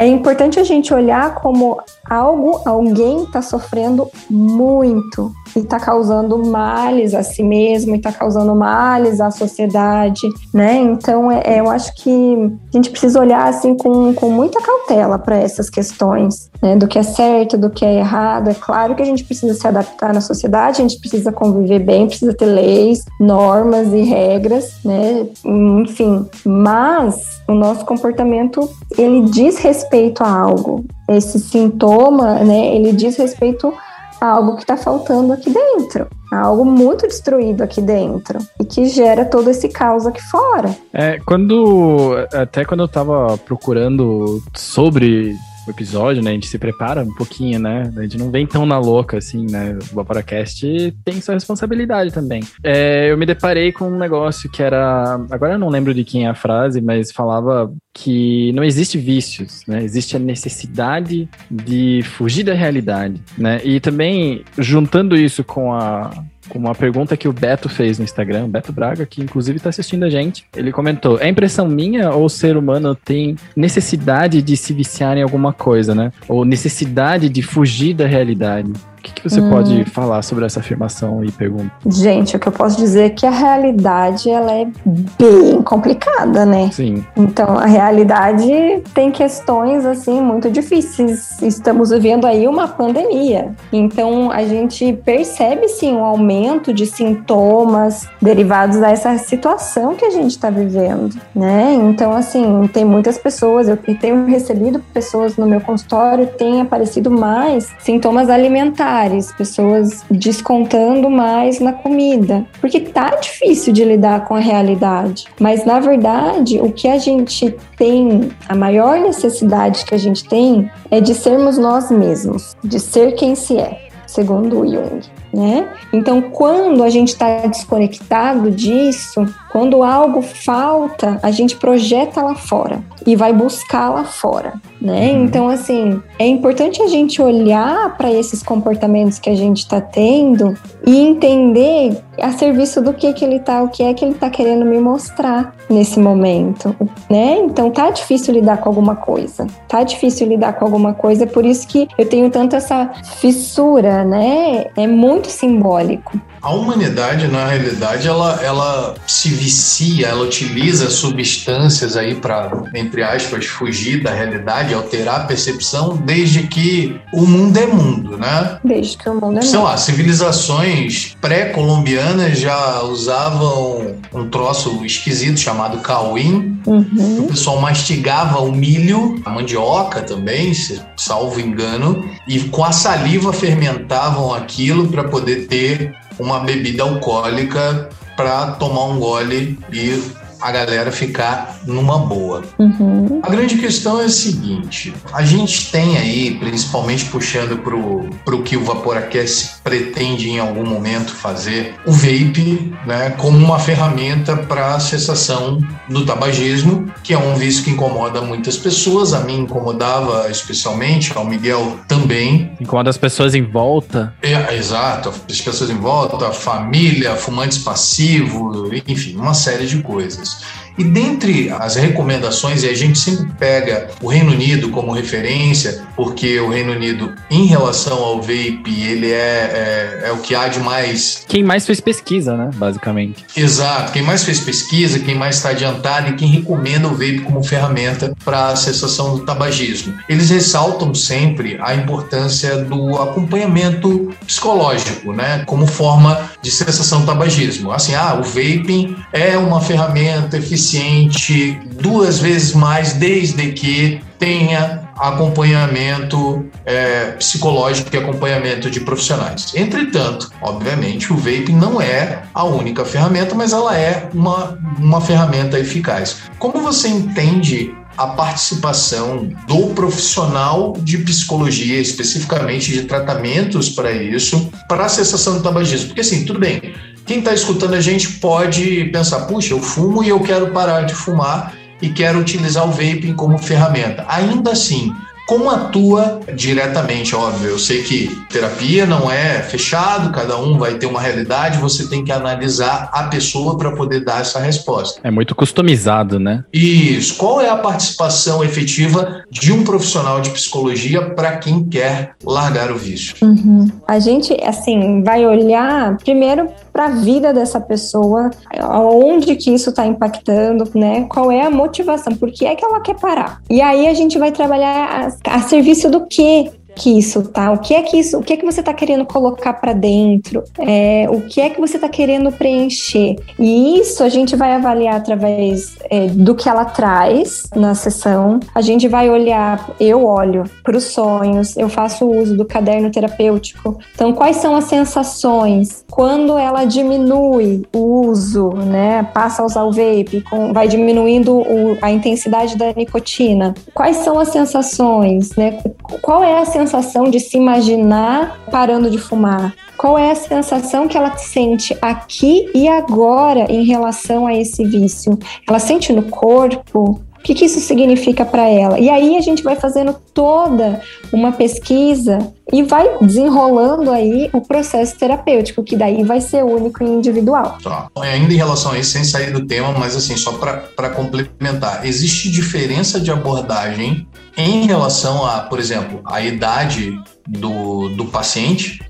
é importante a gente olhar como algo, alguém está sofrendo muito e está causando males a si mesmo e está causando males à sociedade, né? Então, é, é, eu acho que a gente precisa olhar assim com, com muita cautela para essas questões, né? Do que é certo, do que é errado. É claro que a gente precisa se adaptar na sociedade, a gente precisa conviver bem, precisa ter leis, normas e regras, né? Enfim, mas o nosso comportamento ele diz respeito a algo. Esse sintoma, né? Ele diz respeito há algo que está faltando aqui dentro. Algo muito destruído aqui dentro e que gera todo esse caos aqui fora. É, quando. Até quando eu tava procurando sobre o episódio, né? A gente se prepara um pouquinho, né? A gente não vem tão na louca assim, né? O Vaporacast tem sua responsabilidade também. É, eu me deparei com um negócio que era. Agora eu não lembro de quem é a frase, mas falava que não existe vícios, né? Existe a necessidade de fugir da realidade, né? E também juntando isso com a com uma pergunta que o Beto fez no Instagram, Beto Braga, que inclusive está assistindo a gente. Ele comentou: é impressão minha ou o ser humano tem necessidade de se viciar em alguma coisa, né? Ou necessidade de fugir da realidade? Que, que você hum. pode falar sobre essa afirmação e pergunta? Gente, o que eu posso dizer é que a realidade ela é bem complicada, né? Sim. Então, a realidade tem questões assim muito difíceis. Estamos vivendo aí uma pandemia. Então, a gente percebe sim um aumento de sintomas derivados dessa situação que a gente está vivendo, né? Então, assim, tem muitas pessoas, eu tenho recebido pessoas no meu consultório, tem aparecido mais sintomas alimentares pessoas descontando mais na comida, porque tá difícil de lidar com a realidade. Mas na verdade, o que a gente tem, a maior necessidade que a gente tem é de sermos nós mesmos, de ser quem se é, segundo Jung. Né? Então, quando a gente está desconectado disso, quando algo falta, a gente projeta lá fora e vai buscar lá fora, né? Uhum. Então, assim, é importante a gente olhar para esses comportamentos que a gente está tendo e entender a serviço do que que ele tá, o que é que ele tá querendo me mostrar nesse momento, né? Então tá difícil lidar com alguma coisa. Tá difícil lidar com alguma coisa, por isso que eu tenho tanto essa fissura, né? É muito simbólico. A humanidade, na realidade, ela, ela se vicia, ela utiliza substâncias aí para, entre aspas, fugir da realidade, alterar a percepção, desde que o mundo é mundo, né? Desde que o mundo é Sei mundo. lá, civilizações pré-colombianas já usavam um troço esquisito chamado cauim. Uhum. O pessoal mastigava o milho, a mandioca também, salvo engano, e com a saliva fermentavam aquilo para poder ter uma bebida alcoólica para tomar um gole e a galera ficar numa boa. Uhum. A grande questão é a seguinte: a gente tem aí, principalmente puxando para o que o Vaporacast pretende em algum momento fazer, o vape né, como uma ferramenta para a cessação do tabagismo, que é um vício que incomoda muitas pessoas. A mim incomodava especialmente, ao Miguel também. Incomoda as pessoas em volta. É, exato, as pessoas em volta, a família, fumantes passivos, enfim, uma série de coisas. E dentre as recomendações, e a gente sempre pega o Reino Unido como referência, porque o Reino Unido, em relação ao vape, ele é, é, é, o que há de mais. Quem mais fez pesquisa, né? Basicamente. Exato. Quem mais fez pesquisa, quem mais está adiantado e quem recomenda o vape como ferramenta para a cessação do tabagismo. Eles ressaltam sempre a importância do acompanhamento psicológico, né? Como forma de cessação do tabagismo. Assim, ah, o vaping é uma ferramenta eficiente duas vezes mais, desde que tenha acompanhamento é, psicológico e acompanhamento de profissionais. Entretanto, obviamente, o vaping não é a única ferramenta, mas ela é uma, uma ferramenta eficaz. Como você entende a participação do profissional de psicologia, especificamente de tratamentos para isso, para a cessação do tabagismo? Porque assim, tudo bem, quem está escutando a gente pode pensar, puxa, eu fumo e eu quero parar de fumar e quero utilizar o vaping como ferramenta. Ainda assim, como atua diretamente, óbvio. Eu sei que terapia não é fechado, cada um vai ter uma realidade, você tem que analisar a pessoa para poder dar essa resposta. É muito customizado, né? Isso. Qual é a participação efetiva de um profissional de psicologia para quem quer largar o vício? Uhum. A gente, assim, vai olhar primeiro para a vida dessa pessoa, aonde que isso está impactando, né? Qual é a motivação? Por que é que ela quer parar? E aí a gente vai trabalhar a, a serviço do quê? Que isso tá? O que é que isso? O que é que você está querendo colocar para dentro? É, o que é que você está querendo preencher? E isso a gente vai avaliar através é, do que ela traz na sessão. A gente vai olhar, eu olho para os sonhos, eu faço uso do caderno terapêutico. Então, quais são as sensações quando ela diminui o uso, né? Passa a usar o vape, com, vai diminuindo o, a intensidade da nicotina. Quais são as sensações, né? Qual é a sensação de se imaginar parando de fumar? Qual é a sensação que ela sente aqui e agora em relação a esse vício? Ela sente no corpo? Que, que isso significa para ela? E aí a gente vai fazendo toda uma pesquisa e vai desenrolando aí o processo terapêutico, que daí vai ser único e individual. Tá. Ainda em relação a isso, sem sair do tema, mas assim, só para complementar, existe diferença de abordagem em relação a, por exemplo, a idade do, do paciente.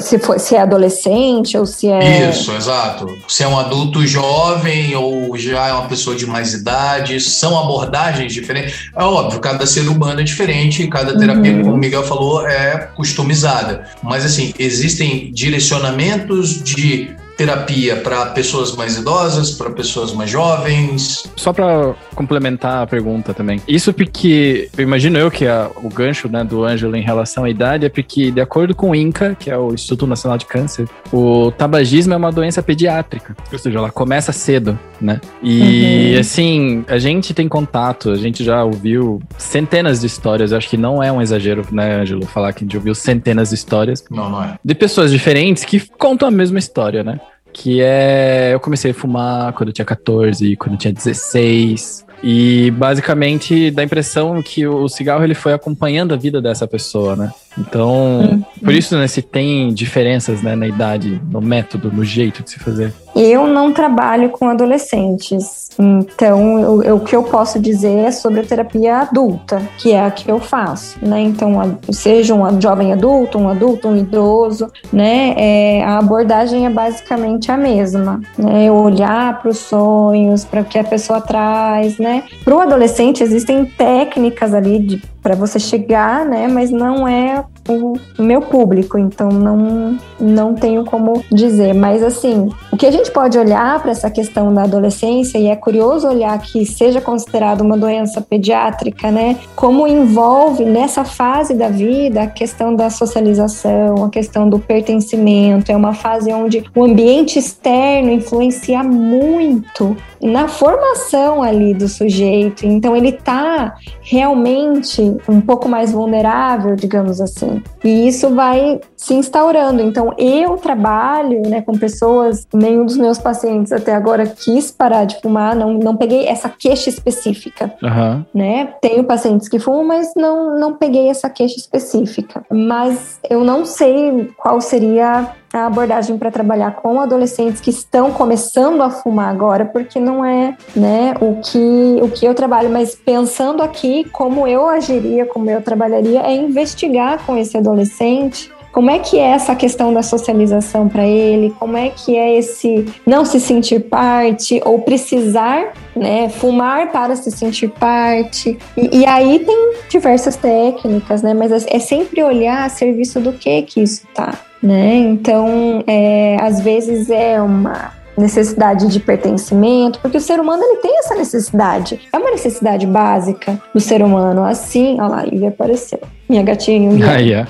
Se, for, se é adolescente ou se é. Isso, exato. Se é um adulto jovem ou já é uma pessoa de mais idade, são abordagens diferentes. É óbvio, cada ser humano é diferente, cada terapia, uhum. como o Miguel falou, é customizada. Mas, assim, existem direcionamentos de terapia para pessoas mais idosas, para pessoas mais jovens. Só para complementar a pergunta também. Isso porque eu imagino eu que a, o gancho né, do Ângelo em relação à idade é porque, de acordo com o INCA, que é o Instituto Nacional de Câncer, o tabagismo é uma doença pediátrica, ou seja, ela começa cedo, né? E uhum. assim, a gente tem contato, a gente já ouviu centenas de histórias, eu acho que não é um exagero, né, Ângelo, falar que a gente ouviu centenas de histórias. Não, não é. De pessoas diferentes que contam a mesma história, né? Que é eu comecei a fumar quando eu tinha 14, quando eu tinha 16, e basicamente dá a impressão que o cigarro ele foi acompanhando a vida dessa pessoa, né? Então, uhum. por isso, né, se tem diferenças né, na idade, no método, no jeito de se fazer. Eu não trabalho com adolescentes, então o que eu posso dizer é sobre a terapia adulta, que é a que eu faço, né? Então, seja um jovem adulto, um adulto, um idoso, né? É, a abordagem é basicamente a mesma, né? Olhar para os sonhos, para o que a pessoa traz, né? Para o adolescente existem técnicas ali para você chegar, né? Mas não é o meu público, então não, não tenho como dizer. Mas assim, o que a gente pode olhar para essa questão da adolescência, e é curioso olhar que seja considerado uma doença pediátrica, né? Como envolve nessa fase da vida a questão da socialização, a questão do pertencimento, é uma fase onde o ambiente externo influencia muito na formação ali do sujeito. Então ele está realmente um pouco mais vulnerável, digamos assim. E isso vai se instaurando. Então, eu trabalho né, com pessoas, nenhum dos meus pacientes até agora quis parar de fumar, não, não peguei essa queixa específica. Uhum. Né? Tenho pacientes que fumam, mas não, não peguei essa queixa específica. Mas eu não sei qual seria a abordagem para trabalhar com adolescentes que estão começando a fumar agora, porque não é né, o, que, o que eu trabalho, mas pensando aqui como eu agiria, como eu trabalharia, é investigar com esse adolescente como é que é essa questão da socialização para ele? Como é que é esse não se sentir parte ou precisar, né, fumar para se sentir parte? E, e aí tem diversas técnicas, né? Mas é, é sempre olhar a serviço do que que isso tá, né? Então, é, às vezes é uma necessidade de pertencimento, porque o ser humano ele tem essa necessidade. É uma necessidade básica do ser humano. Assim, olha lá, Ivy apareceu. Minha gatinha. Ah, yeah.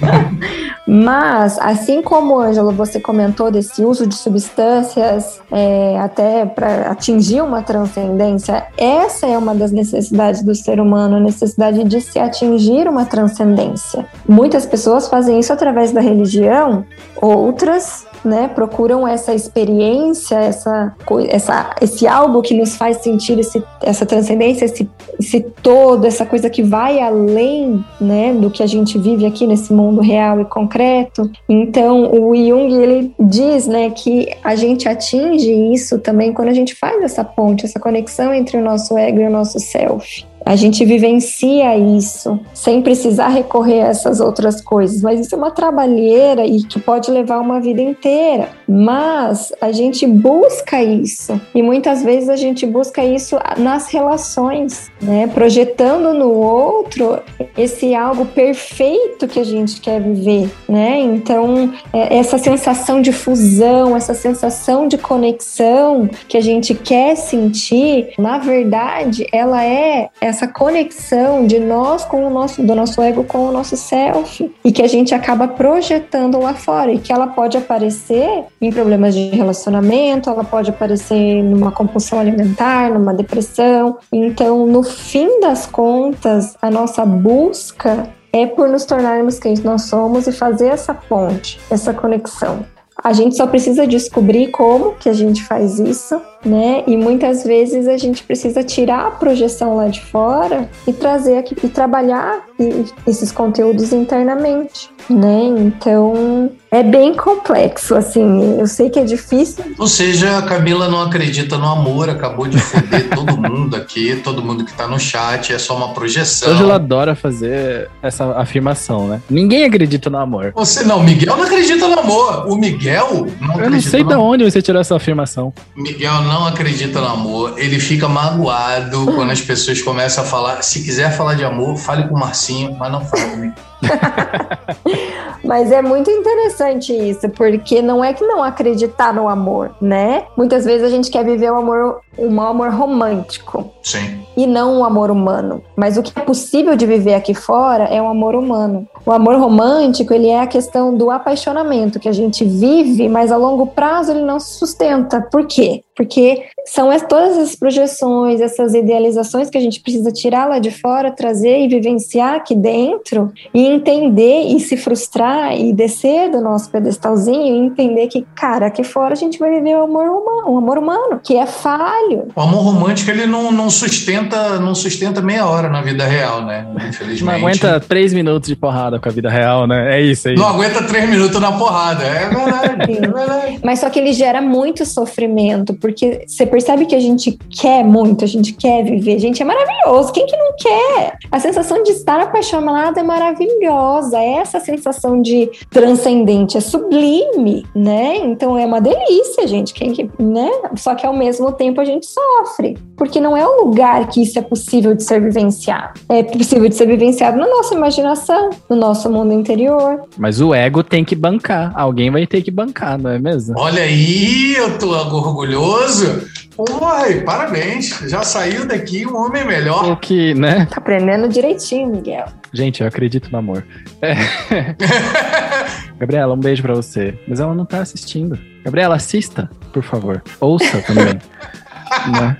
Mas, assim como, Ângelo, você comentou desse uso de substâncias é, até para atingir uma transcendência, essa é uma das necessidades do ser humano, a necessidade de se atingir uma transcendência. Muitas pessoas fazem isso através da religião, outras né, procuram essa experiência, essa, essa, esse algo que nos faz sentir esse, essa transcendência, esse, esse todo, essa coisa que vai além né, do que a gente vive aqui nesse real e concreto. Então, o Jung ele diz né, que a gente atinge isso também quando a gente faz essa ponte, essa conexão entre o nosso ego e o nosso self. A gente vivencia isso sem precisar recorrer a essas outras coisas, mas isso é uma trabalheira e que pode levar uma vida inteira. Mas a gente busca isso e muitas vezes a gente busca isso nas relações, né? Projetando no outro esse algo perfeito que a gente quer viver, né? Então, é, essa sensação de fusão, essa sensação de conexão que a gente quer sentir, na verdade, ela é essa conexão de nós com o nosso, do nosso ego com o nosso self e que a gente acaba projetando lá fora e que ela pode aparecer em problemas de relacionamento, ela pode aparecer numa compulsão alimentar, numa depressão. Então, no fim das contas, a nossa busca é por nos tornarmos quem nós somos e fazer essa ponte, essa conexão. A gente só precisa descobrir como que a gente faz isso, né? E muitas vezes a gente precisa tirar a projeção lá de fora e trazer aqui e trabalhar esses conteúdos internamente, né? Então é bem complexo, assim. Eu sei que é difícil. Ou seja, a Camila não acredita no amor, acabou de foder todo mundo aqui, todo mundo que tá no chat, é só uma projeção. Hoje ela adora fazer essa afirmação, né? Ninguém acredita no amor. Você não, Miguel não acredita no amor. O Miguel não acredita Eu não sei no de onde você tirou essa afirmação. Miguel não acredita no amor, ele fica magoado quando as pessoas começam a falar. Se quiser falar de amor, fale com o Marcinho, mas não fale comigo. Mas é muito interessante isso, porque não é que não acreditar no amor, né? Muitas vezes a gente quer viver o amor, um amor romântico. Sim. E não um amor humano. Mas o que é possível de viver aqui fora é um amor humano. O amor romântico, ele é a questão do apaixonamento que a gente vive, mas a longo prazo ele não se sustenta. Por quê? Porque são as, todas essas projeções, essas idealizações que a gente precisa tirar lá de fora, trazer e vivenciar aqui dentro e entender e se frustrar e descer do nosso pedestalzinho e entender que, cara, aqui fora a gente vai viver o amor humano, o amor humano, que é falho. O amor romântico, ele não, não sustenta não sustenta meia hora na vida real, né? Infelizmente. Não aguenta três minutos de porrada com a vida real, né? É isso aí. Não aguenta três minutos na porrada, é verdade, é verdade. Mas só que ele gera muito sofrimento, porque você percebe que a gente quer muito, a gente quer viver, gente, é maravilhoso. Quem que não quer? A sensação de estar apaixonado é maravilhosa, é essa sensação de transcendente, é sublime, né? Então é uma delícia, gente. Quem que, né? Só que ao mesmo tempo a gente sofre, porque não é o lugar que isso é possível de ser vivenciado. É possível de ser vivenciado na nossa imaginação, no nosso mundo interior. Mas o ego tem que bancar. Alguém vai ter que bancar, não é mesmo? Olha aí, eu tô orgulhoso. Oi, parabéns. Já saiu daqui um homem melhor. O que, né? Tá aprendendo direitinho, Miguel. Gente, eu acredito no amor. É. Gabriela, um beijo pra você. Mas ela não tá assistindo. Gabriela, assista, por favor. Ouça também. né?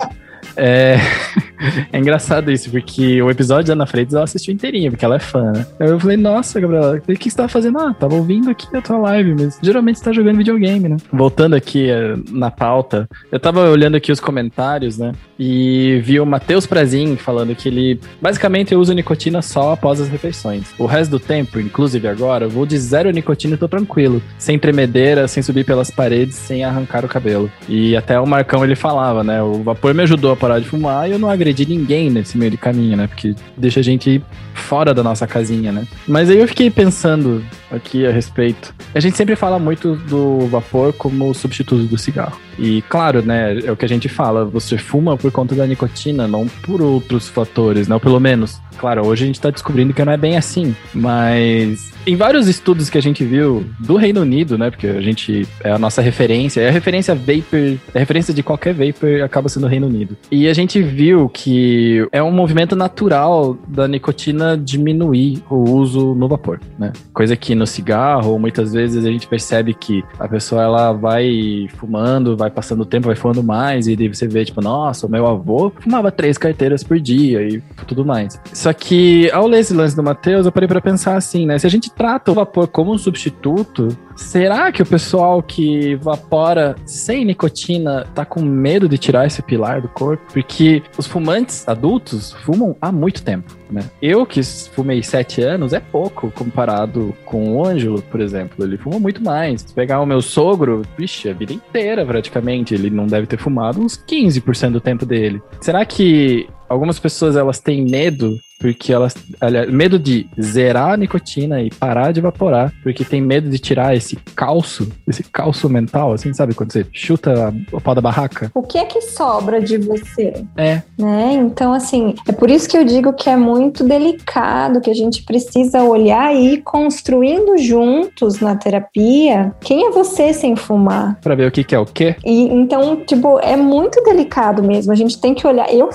É... é engraçado isso, porque o episódio da Ana Freitas ela assistiu inteirinho, porque ela é fã, né? Aí eu falei, nossa, Gabriela, o que você tava fazendo? Ah, tava ouvindo aqui a tua live, mas geralmente você tá jogando videogame, né? Voltando aqui é, na pauta, eu tava olhando aqui os comentários, né? E vi o Matheus Prezin falando que ele basicamente usa nicotina só após as refeições. O resto do tempo, inclusive agora, eu vou de zero nicotina e tô tranquilo. Sem tremedeira, sem subir pelas paredes, sem arrancar o cabelo. E até o Marcão ele falava, né? O vapor me ajudou a de fumar e eu não agredi ninguém nesse meio de caminho, né? Porque deixa a gente fora da nossa casinha, né? Mas aí eu fiquei pensando aqui a respeito. A gente sempre fala muito do vapor como substituto do cigarro. E claro, né, é o que a gente fala, você fuma por conta da nicotina, não por outros fatores, né? Ou pelo menos, claro, hoje a gente tá descobrindo que não é bem assim, mas em vários estudos que a gente viu do Reino Unido, né, porque a gente é a nossa referência, é a referência vapor, a referência de qualquer vapor acaba sendo o Reino Unido. E a gente viu que é um movimento natural da nicotina diminuir o uso no vapor, né? Coisa que no cigarro, muitas vezes a gente percebe que a pessoa ela vai fumando, vai passando o tempo, vai fumando mais, e daí você vê, tipo, nossa, o meu avô fumava três carteiras por dia e tudo mais. Só que ao ler esse lance do Matheus, eu parei pra pensar assim, né? Se a gente trata o vapor como um substituto, será que o pessoal que vapora sem nicotina tá com medo de tirar esse pilar do corpo? Porque os fumantes adultos fumam há muito tempo, né? Eu que fumei sete anos é pouco comparado com o Ângelo, por exemplo. Ele fuma muito mais. Se pegar o meu sogro, vixe, a vida inteira praticamente, ele não deve ter fumado uns 15% do tempo dele. Será que algumas pessoas elas têm medo porque elas. Aliás, medo de zerar a nicotina e parar de evaporar, porque tem medo de tirar esse calço, esse calço mental, assim, sabe? Quando você chuta o pau da barraca. O que é que sobra de você? É. Né? Então, assim, é por isso que eu digo que é muito delicado, que a gente precisa olhar e ir construindo juntos na terapia quem é você sem fumar. Pra ver o que, que é o quê? E então, tipo, é muito delicado mesmo. A gente tem que olhar. Eu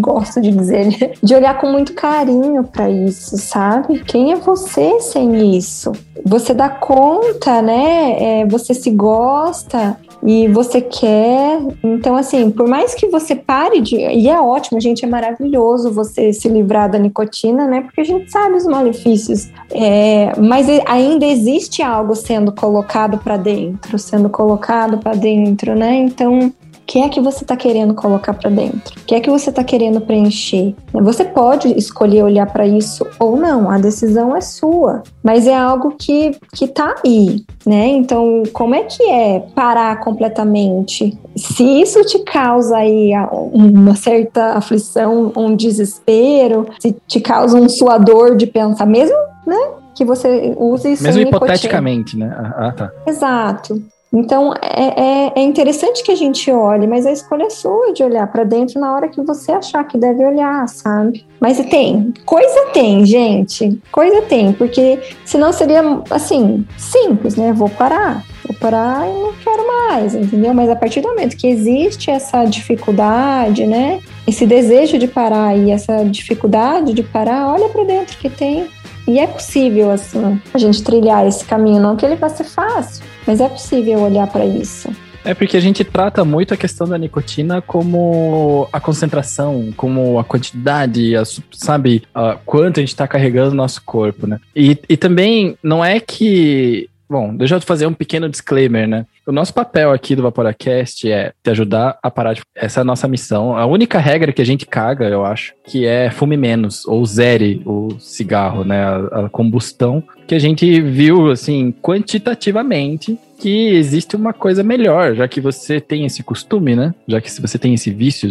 gosto de dizer, né? de olhar com muito carinho para isso, sabe? Quem é você sem isso? Você dá conta, né? É, você se gosta e você quer. Então, assim, por mais que você pare de. E é ótimo, gente, é maravilhoso você se livrar da nicotina, né? Porque a gente sabe os malefícios. É, mas ainda existe algo sendo colocado para dentro, sendo colocado para dentro, né? Então, que é que você está querendo colocar para dentro? O que é que você está querendo preencher? Você pode escolher olhar para isso ou não, a decisão é sua, mas é algo que, que tá aí, né? Então, como é que é parar completamente? Se isso te causa aí uma certa aflição, um desespero, se te causa um suador de pensar, mesmo, né? Que você use isso. Mesmo hipoteticamente, né? Ah, tá. Exato. Então é, é, é, interessante que a gente olhe, mas a escolha é sua de olhar para dentro na hora que você achar que deve olhar, sabe? Mas tem, coisa tem, gente, coisa tem, porque senão seria assim, simples, né? Vou parar, vou parar e não quero mais, entendeu? Mas a partir do momento que existe essa dificuldade, né? Esse desejo de parar e essa dificuldade de parar, olha para dentro que tem. E é possível, assim, a gente trilhar esse caminho, não que ele vai ser fácil, mas é possível olhar para isso. É porque a gente trata muito a questão da nicotina como a concentração, como a quantidade, a, sabe, a, quanto a gente está carregando no nosso corpo, né? E, e também não é que. Bom, deixa eu fazer um pequeno disclaimer, né? O nosso papel aqui do Vaporacast é te ajudar a parar de. Essa é a nossa missão. A única regra que a gente caga, eu acho, que é fume menos, ou zere o cigarro, né? A, a combustão, que a gente viu, assim, quantitativamente que existe uma coisa melhor, já que você tem esse costume, né? Já que se você tem esse vício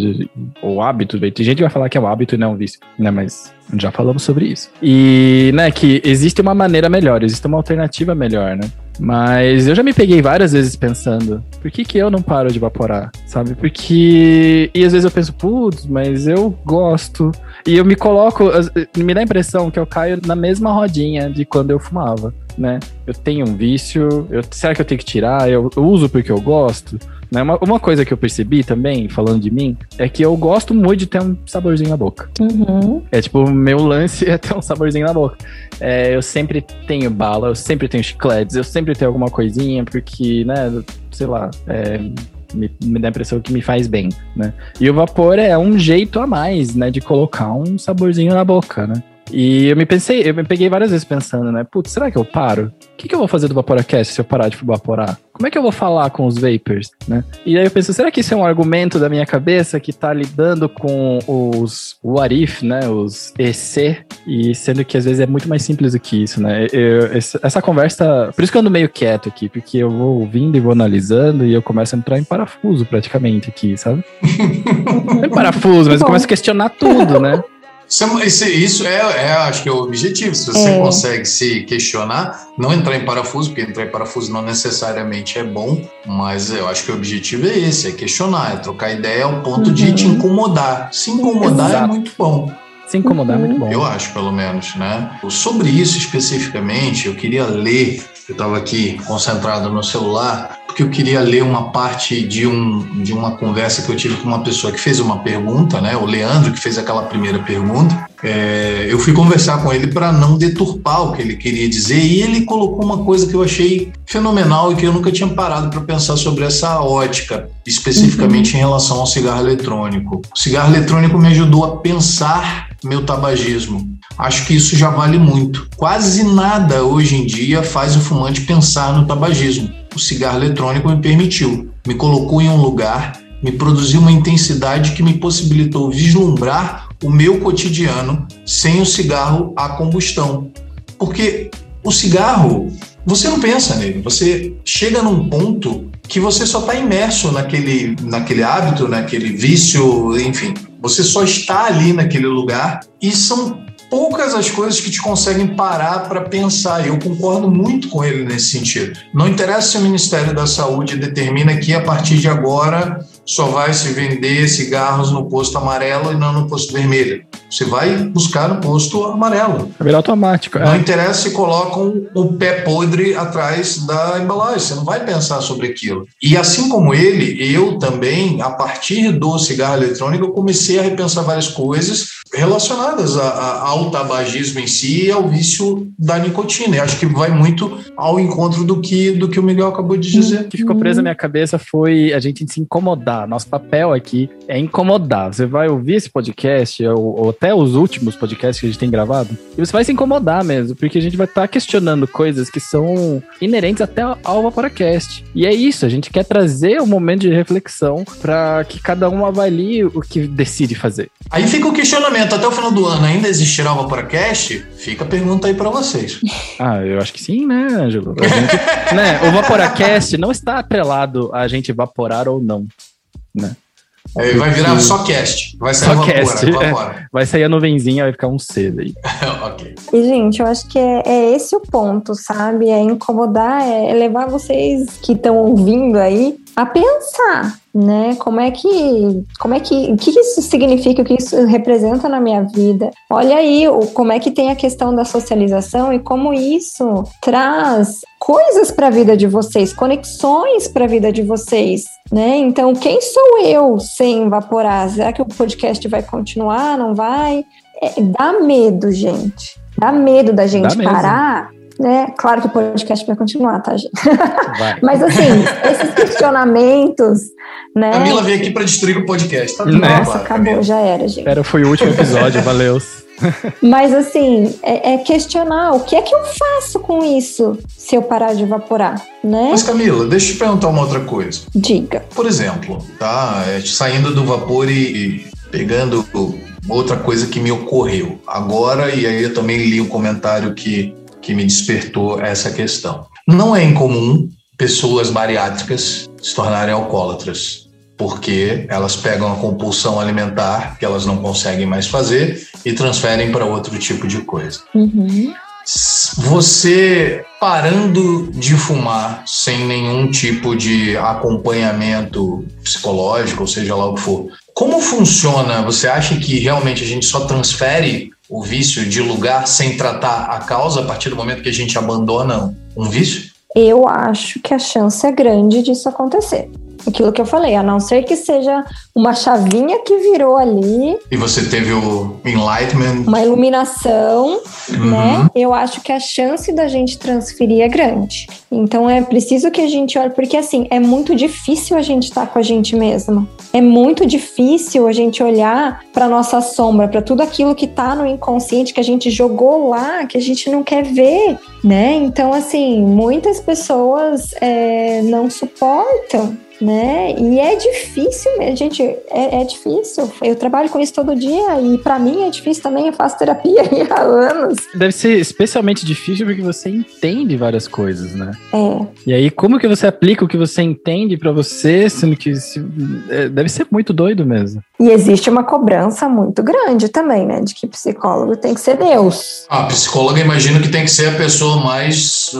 ou hábito, tem gente que vai falar que é um hábito e não é um vício, né? Mas já falamos sobre isso. E, né, que existe uma maneira melhor, existe uma alternativa melhor, né? Mas eu já me peguei várias vezes pensando, por que que eu não paro de evaporar, sabe? Porque... E às vezes eu penso, putz, mas eu gosto. E eu me coloco, me dá a impressão que eu caio na mesma rodinha de quando eu fumava, né? Eu tenho um vício, eu, será que eu tenho que tirar? Eu, eu uso porque eu gosto? Né? Uma, uma coisa que eu percebi também, falando de mim, é que eu gosto muito de ter um saborzinho na boca. Uhum. É tipo, meu lance é ter um saborzinho na boca. É, eu sempre tenho bala, eu sempre tenho chicletes, eu sempre tenho alguma coisinha, porque, né, sei lá, é, me, me, dá a impressão que me faz bem, né? E o vapor é um jeito a mais, né, de colocar um saborzinho na boca, né? E eu me pensei, eu me peguei várias vezes pensando, né? Putz, será que eu paro? O que, que eu vou fazer do Vaporacast se eu parar de evaporar? Como é que eu vou falar com os vapors, né? E aí eu pensei, será que isso é um argumento da minha cabeça que tá lidando com os what if, né? Os EC, e sendo que às vezes é muito mais simples do que isso, né? Eu, essa conversa, por isso que eu ando meio quieto aqui, porque eu vou ouvindo e vou analisando e eu começo a entrar em parafuso praticamente aqui, sabe? Não em parafuso, mas eu começo a questionar tudo, né? Isso, isso é, é, acho que é o objetivo. Se você é. consegue se questionar, não entrar em parafuso, porque entrar em parafuso não necessariamente é bom, mas eu acho que o objetivo é esse, é questionar, é trocar ideia ao ponto uhum. de te incomodar. Se incomodar é Exato. é muito bom. Se incomodar uhum. é muito bom. Eu acho, pelo menos, né? Sobre isso especificamente, eu queria ler, eu estava aqui concentrado no celular, porque eu queria ler uma parte de, um, de uma conversa que eu tive com uma pessoa que fez uma pergunta, né? O Leandro, que fez aquela primeira pergunta. É, eu fui conversar com ele para não deturpar o que ele queria dizer e ele colocou uma coisa que eu achei fenomenal e que eu nunca tinha parado para pensar sobre essa ótica, especificamente uhum. em relação ao cigarro eletrônico. O cigarro eletrônico me ajudou a pensar meu tabagismo. Acho que isso já vale muito. Quase nada hoje em dia faz o fumante pensar no tabagismo o cigarro eletrônico me permitiu. Me colocou em um lugar, me produziu uma intensidade que me possibilitou vislumbrar o meu cotidiano sem o cigarro a combustão. Porque o cigarro, você não pensa nele, você chega num ponto que você só está imerso naquele, naquele hábito, naquele vício, enfim. Você só está ali naquele lugar e são poucas as coisas que te conseguem parar para pensar. Eu concordo muito com ele nesse sentido. Não interessa se o Ministério da Saúde determina que a partir de agora só vai se vender cigarros no posto amarelo e não no posto vermelho. Você vai buscar no posto amarelo. É bem automático. É. Não interessa se colocam o pé podre atrás da embalagem, você não vai pensar sobre aquilo. E assim como ele, eu também, a partir do cigarro eletrônico, eu comecei a repensar várias coisas relacionadas a, a, ao tabagismo em si e ao vício da nicotina. Eu acho que vai muito ao encontro do que, do que o Miguel acabou de dizer. O que ficou preso na minha cabeça foi a gente se incomodar. Nosso papel aqui é incomodar. Você vai ouvir esse podcast, ou, ou até os últimos podcasts que a gente tem gravado, e você vai se incomodar mesmo, porque a gente vai estar tá questionando coisas que são inerentes até ao Vaporacast. E é isso, a gente quer trazer um momento de reflexão para que cada um avalie o que decide fazer. Aí fica o questionamento, até o final do ano ainda existirá o Vaporacast? Fica a pergunta aí para vocês. Ah, eu acho que sim, né, Ângelo? Né, o Vaporacast não está atrelado a gente evaporar ou não, né? Aí vai virar só cast. Vai sair só cast. É. Vai sair a nuvenzinha, vai ficar um C daí. ok. E, gente, eu acho que é, é, esse o ponto, sabe? É incomodar, é levar vocês que estão ouvindo aí a pensar, né? Como é que, como é que, o que isso significa, o que isso representa na minha vida? Olha aí, o, como é que tem a questão da socialização e como isso traz coisas para a vida de vocês, conexões para a vida de vocês, né? Então, quem sou eu sem evaporar? Será que o podcast vai continuar? Não vai? É, dá medo, gente. Dá medo da gente parar né? Claro que o podcast vai continuar, tá, gente? Vai. Mas assim, esses questionamentos, né? Camila veio aqui para destruir o podcast. Tá Nossa, acabou, Camila. já era, gente. Era, foi o último episódio, valeu. Mas assim, é, é, questionar o que é que eu faço com isso se eu parar de evaporar, né? Mas Camila, deixa eu te perguntar uma outra coisa. Diga. Por exemplo, tá? É, saindo do vapor e, e pegando outra coisa que me ocorreu agora, e aí eu também li um comentário que que me despertou essa questão. Não é incomum pessoas bariátricas se tornarem alcoólatras, porque elas pegam a compulsão alimentar que elas não conseguem mais fazer e transferem para outro tipo de coisa. Uhum. Você parando de fumar sem nenhum tipo de acompanhamento psicológico, ou seja lá o que for, como funciona? Você acha que realmente a gente só transfere o vício de lugar sem tratar a causa a partir do momento que a gente abandona um vício? Eu acho que a chance é grande disso acontecer aquilo que eu falei, a não ser que seja uma chavinha que virou ali. E você teve o enlightenment. Uma iluminação, uhum. né? Eu acho que a chance da gente transferir é grande. Então é preciso que a gente olhe, porque assim, é muito difícil a gente estar tá com a gente mesmo. É muito difícil a gente olhar para nossa sombra, para tudo aquilo que está no inconsciente que a gente jogou lá, que a gente não quer ver, né? Então, assim, muitas pessoas é, não suportam né? E é difícil, gente, é, é, difícil. Eu trabalho com isso todo dia e para mim é difícil também. Eu faço terapia há anos. Deve ser especialmente difícil porque você entende várias coisas, né? É. E aí, como que você aplica o que você entende para você, sendo que se, é, deve ser muito doido mesmo. E existe uma cobrança muito grande também, né? De que psicólogo tem que ser Deus. A psicóloga imagino que tem que ser a pessoa mais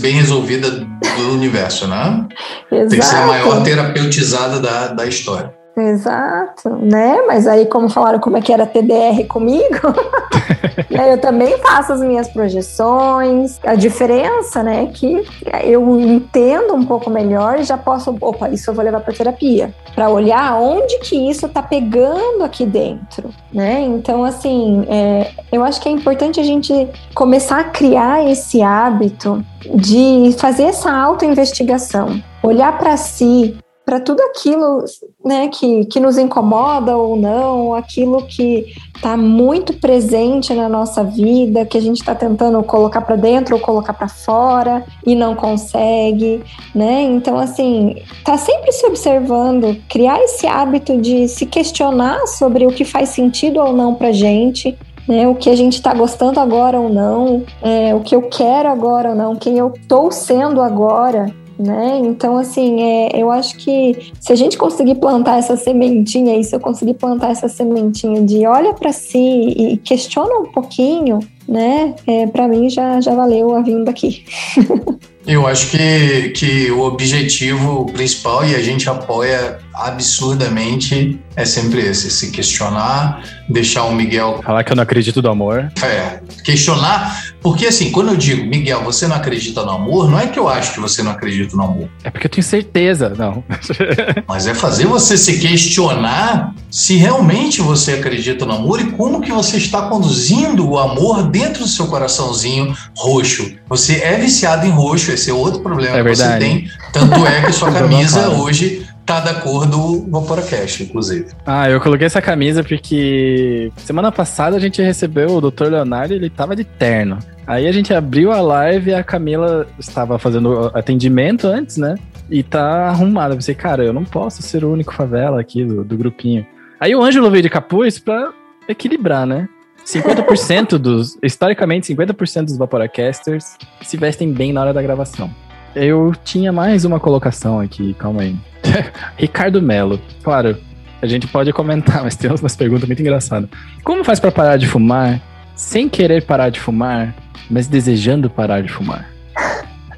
bem resolvida do universo, né? Exato. Tem que ser a maior terapeutizada da, da história. Exato, né? Mas aí, como falaram como é que era TDR comigo, né? eu também faço as minhas projeções. A diferença, né, é que eu entendo um pouco melhor e já posso, opa, isso eu vou levar para terapia, para olhar onde que isso tá pegando aqui dentro, né? Então, assim, é, eu acho que é importante a gente começar a criar esse hábito de fazer essa autoinvestigação, olhar para si, para tudo aquilo né, que, que nos incomoda ou não, aquilo que está muito presente na nossa vida, que a gente está tentando colocar para dentro ou colocar para fora e não consegue, né? Então, assim, tá sempre se observando, criar esse hábito de se questionar sobre o que faz sentido ou não para gente, né, o que a gente está gostando agora ou não, é, o que eu quero agora ou não, quem eu estou sendo agora, né? Então, assim, é, eu acho que se a gente conseguir plantar essa sementinha e se eu conseguir plantar essa sementinha de olha para si e questiona um pouquinho, né? É, para mim já, já valeu a vinda aqui. Eu acho que, que o objetivo principal, e a gente apoia absurdamente, é sempre esse: se questionar, deixar o Miguel. Falar que eu não acredito no amor. É, questionar, porque assim, quando eu digo, Miguel, você não acredita no amor, não é que eu acho que você não acredita no amor. É porque eu tenho certeza, não. Mas é fazer você se questionar se realmente você acredita no amor e como que você está conduzindo o amor dentro do seu coraçãozinho roxo. Você é viciado em roxo, esse é outro problema é que você tem. Tanto é que sua camisa hoje tá da cor do Vaporacast, inclusive. Ah, eu coloquei essa camisa porque semana passada a gente recebeu o Dr. Leonardo e ele tava de terno. Aí a gente abriu a live e a Camila estava fazendo atendimento antes, né? E tá arrumada. Eu pensei, cara, eu não posso ser o único favela aqui do, do grupinho. Aí o Ângelo veio de capuz pra equilibrar, né? 50% dos. Historicamente, 50% dos Vaporacasters se vestem bem na hora da gravação. Eu tinha mais uma colocação aqui, calma aí. Ricardo Melo. Claro, a gente pode comentar, mas tem umas perguntas muito engraçadas. Como faz para parar de fumar sem querer parar de fumar, mas desejando parar de fumar?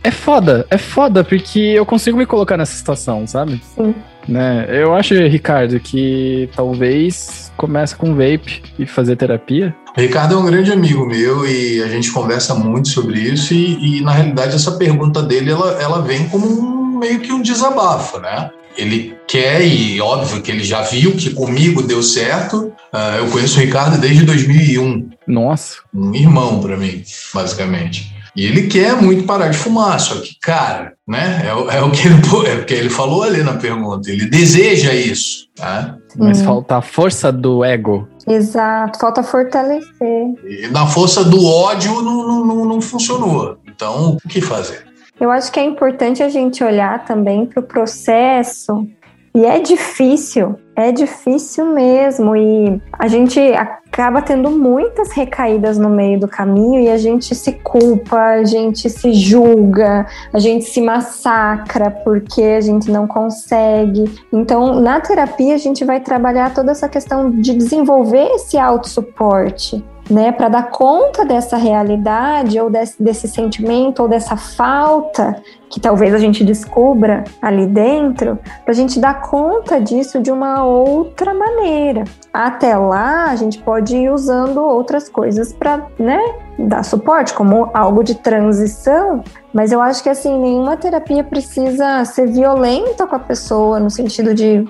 É foda, é foda, porque eu consigo me colocar nessa situação, sabe? Sim. Né? Eu acho, Ricardo, que talvez comece com vape e fazer terapia. O Ricardo é um grande amigo meu e a gente conversa muito sobre isso e, e na realidade essa pergunta dele ela, ela vem como um, meio que um desabafo, né? Ele quer, e óbvio que ele já viu que comigo deu certo. Uh, eu conheço o Ricardo desde 2001. Nossa. Um irmão para mim, basicamente. E ele quer muito parar de fumar, só que, cara, né? É, o, é o que ele, é o que ele falou ali na pergunta. Ele deseja isso, tá? Mas hum. falta a força do ego. Exato, falta fortalecer. E na força do ódio não, não, não funcionou. Então, o que fazer? Eu acho que é importante a gente olhar também para o processo e é difícil, é difícil mesmo. E a gente acaba tendo muitas recaídas no meio do caminho e a gente se culpa, a gente se julga, a gente se massacra porque a gente não consegue. Então, na terapia, a gente vai trabalhar toda essa questão de desenvolver esse autossuporte né, para dar conta dessa realidade ou desse, desse sentimento ou dessa falta que talvez a gente descubra ali dentro, para a gente dar conta disso de uma outra maneira. Até lá, a gente pode ir usando outras coisas para, né, dar suporte, como algo de transição. Mas eu acho que assim, nenhuma terapia precisa ser violenta com a pessoa no sentido de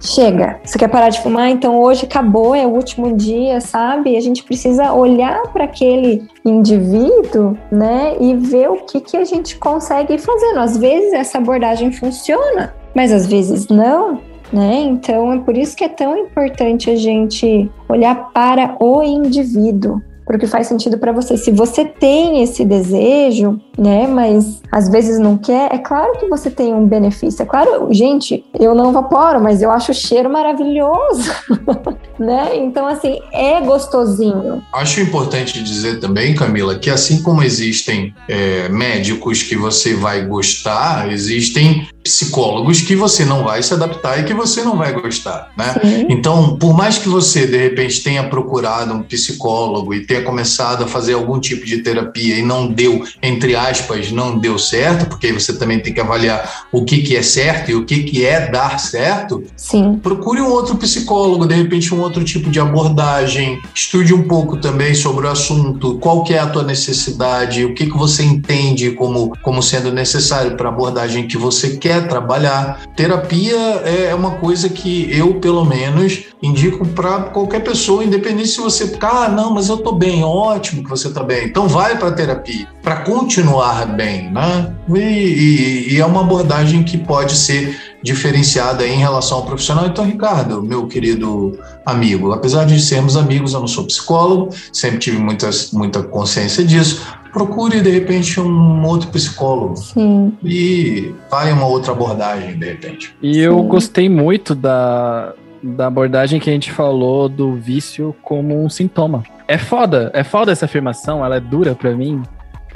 chega, você quer parar de fumar? Então hoje acabou, é o último dia, sabe? A gente precisa olhar para aquele indivíduo, né, e ver o que, que a gente consegue ir fazendo. Às vezes essa abordagem funciona, mas às vezes não. Né? Então é por isso que é tão importante a gente olhar para o indivíduo, porque faz sentido para você. Se você tem esse desejo, né, mas às vezes não quer, é claro que você tem um benefício. É claro, gente, eu não vaporo, mas eu acho o cheiro maravilhoso, né? Então, assim, é gostosinho. Acho importante dizer também, Camila, que assim como existem é, médicos que você vai gostar, existem psicólogos que você não vai se adaptar e que você não vai gostar, né? Sim. Então, por mais que você de repente tenha procurado um psicólogo e tenha começado a fazer algum tipo de terapia e não deu, entre aspas, não deu certo, porque você também tem que avaliar o que que é certo e o que que é dar certo. Sim. Procure um outro psicólogo, de repente um outro tipo de abordagem, estude um pouco também sobre o assunto, qual que é a tua necessidade, o que que você entende como como sendo necessário para a abordagem que você quer quer trabalhar. Terapia é uma coisa que eu, pelo menos, indico para qualquer pessoa, independente se você, ah, não, mas eu tô bem, ótimo que você tá bem. Então vai para terapia para continuar bem, né? E, e, e é uma abordagem que pode ser diferenciada em relação ao profissional. Então, Ricardo, meu querido amigo, apesar de sermos amigos, eu não sou psicólogo, sempre tive muitas, muita consciência disso, procure de repente um outro psicólogo Sim. e vai uma outra abordagem de repente. E Sim. eu gostei muito da, da abordagem que a gente falou do vício como um sintoma. É foda, é foda essa afirmação, ela é dura para mim,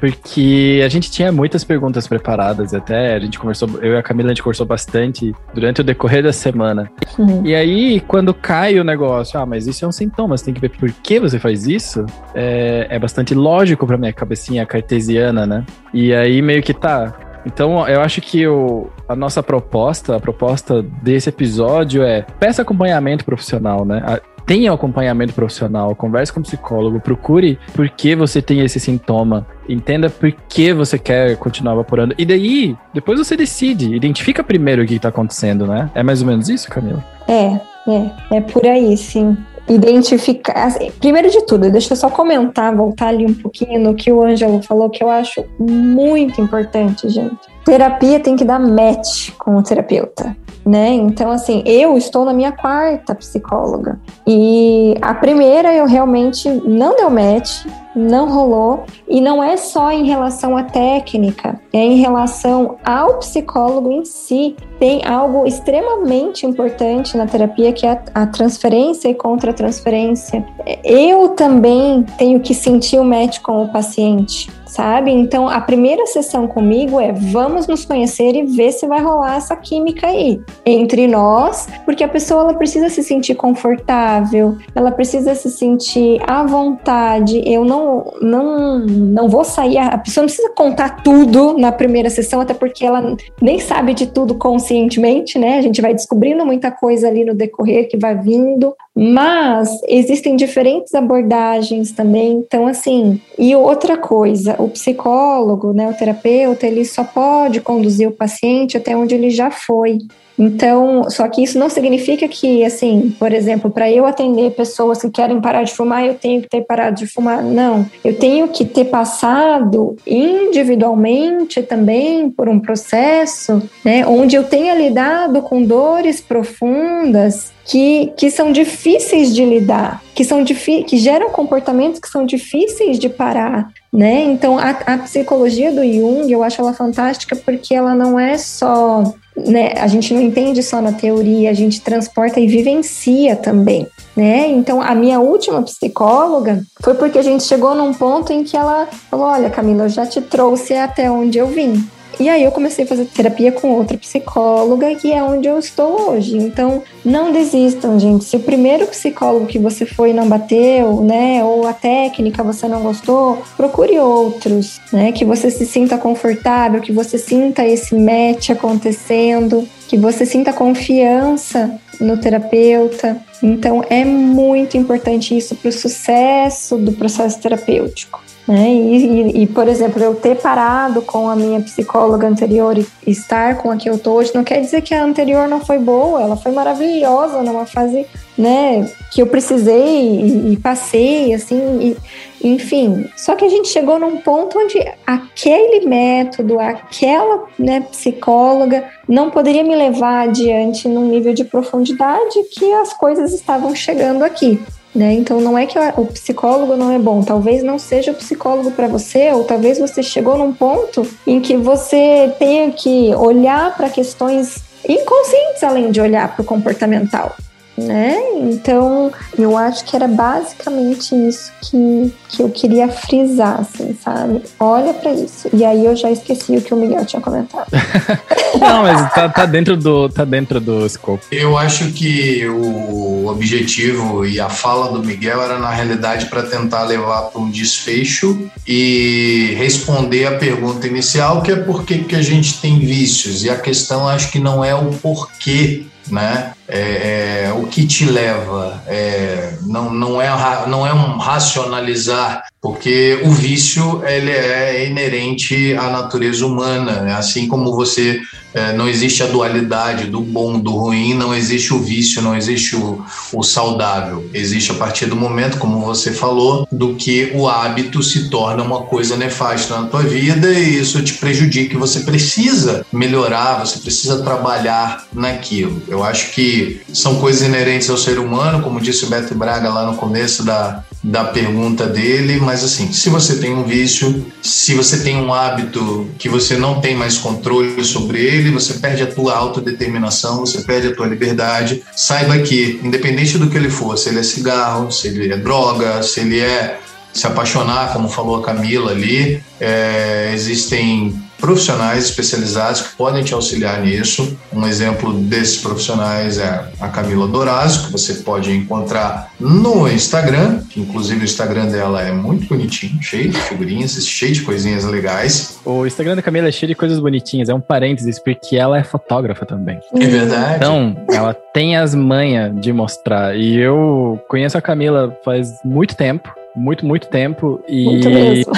porque a gente tinha muitas perguntas preparadas, até a gente conversou, eu e a Camila, a gente conversou bastante durante o decorrer da semana. Uhum. E aí, quando cai o negócio, ah, mas isso é um sintoma, você tem que ver por que você faz isso, é, é bastante lógico pra minha cabecinha cartesiana, né? E aí, meio que tá, então, eu acho que o, a nossa proposta, a proposta desse episódio é peça acompanhamento profissional, né? Tenha acompanhamento profissional, converse com um psicólogo, procure por que você tem esse sintoma, entenda por que você quer continuar evaporando. E daí, depois você decide, identifica primeiro o que está acontecendo, né? É mais ou menos isso, Camila? É, é, é por aí, sim identificar. Primeiro de tudo, deixa eu só comentar, voltar ali um pouquinho no que o Ângelo falou, que eu acho muito importante, gente. Terapia tem que dar match com o terapeuta né? Então, assim, eu estou na minha quarta psicóloga. E a primeira eu realmente não deu match, não rolou. E não é só em relação à técnica, é em relação ao psicólogo em si. Tem algo extremamente importante na terapia que é a transferência e contra-transferência. Eu também tenho que sentir o match com o paciente sabe? Então, a primeira sessão comigo é vamos nos conhecer e ver se vai rolar essa química aí entre nós, porque a pessoa ela precisa se sentir confortável, ela precisa se sentir à vontade. Eu não não não vou sair, a pessoa não precisa contar tudo na primeira sessão, até porque ela nem sabe de tudo conscientemente, né? A gente vai descobrindo muita coisa ali no decorrer que vai vindo, mas existem diferentes abordagens também. Então, assim, e outra coisa, o psicólogo, né, o terapeuta, ele só pode conduzir o paciente até onde ele já foi. Então, só que isso não significa que, assim, por exemplo, para eu atender pessoas que querem parar de fumar, eu tenho que ter parado de fumar. Não. Eu tenho que ter passado individualmente também por um processo, né, onde eu tenha lidado com dores profundas que, que são difíceis de lidar, que são que geram comportamentos que são difíceis de parar, né? Então a, a psicologia do Jung eu acho ela fantástica porque ela não é só né, a gente não entende só na teoria, a gente transporta e vivencia também, né? Então, a minha última psicóloga foi porque a gente chegou num ponto em que ela falou: Olha, Camila, eu já te trouxe até onde eu vim. E aí eu comecei a fazer terapia com outra psicóloga, que é onde eu estou hoje. Então, não desistam, gente. Se o primeiro psicólogo que você foi não bateu, né, ou a técnica você não gostou, procure outros, né, que você se sinta confortável, que você sinta esse match acontecendo, que você sinta confiança no terapeuta. Então, é muito importante isso para o sucesso do processo terapêutico. Né? E, e, e, por exemplo, eu ter parado com a minha psicóloga anterior e estar com a que eu tô hoje, não quer dizer que a anterior não foi boa, ela foi maravilhosa numa fase, né, que eu precisei e, e passei, assim, enfim. Só que a gente chegou num ponto onde aquele método, aquela né, psicóloga não poderia me levar adiante num nível de profundidade que as coisas estavam chegando aqui. Né? Então não é que o psicólogo não é bom, talvez não seja o psicólogo para você, ou talvez você chegou num ponto em que você tenha que olhar para questões inconscientes além de olhar para o comportamental né? Então, eu acho que era basicamente isso que, que eu queria frisar, assim, sabe? Olha para isso. E aí eu já esqueci o que o Miguel tinha comentado. Não, mas tá, tá, dentro do tá dentro do escopo. Eu acho que o objetivo e a fala do Miguel era na realidade para tentar levar para um desfecho e responder a pergunta inicial, que é por que, que a gente tem vícios. E a questão acho que não é o porquê né? É, é, o que te leva é, não, não, é, não é um racionalizar, porque o vício ele é inerente à natureza humana, né? assim como você é, não existe a dualidade do bom, do ruim, não existe o vício, não existe o, o saudável. Existe a partir do momento, como você falou, do que o hábito se torna uma coisa nefasta na tua vida e isso te prejudica. Você precisa melhorar, você precisa trabalhar naquilo. Eu acho que são coisas inerentes ao ser humano, como disse o Beto Braga lá no começo da, da pergunta dele, mas assim, se você tem um vício, se você tem um hábito que você não tem mais controle sobre ele, você perde a tua autodeterminação, você perde a tua liberdade. Saiba que, independente do que ele for, se ele é cigarro, se ele é droga, se ele é se apaixonar, como falou a Camila ali, é, existem profissionais especializados que podem te auxiliar nisso. Um exemplo desses profissionais é a Camila Dorazzo, que você pode encontrar no Instagram, que inclusive o Instagram dela é muito bonitinho, cheio de figurinhas, cheio de coisinhas legais. O Instagram da Camila é cheio de coisas bonitinhas, é um parênteses, porque ela é fotógrafa também. É verdade. Então, ela tem as manhas de mostrar. E eu conheço a Camila faz muito tempo, muito, muito tempo. E. Muito mesmo.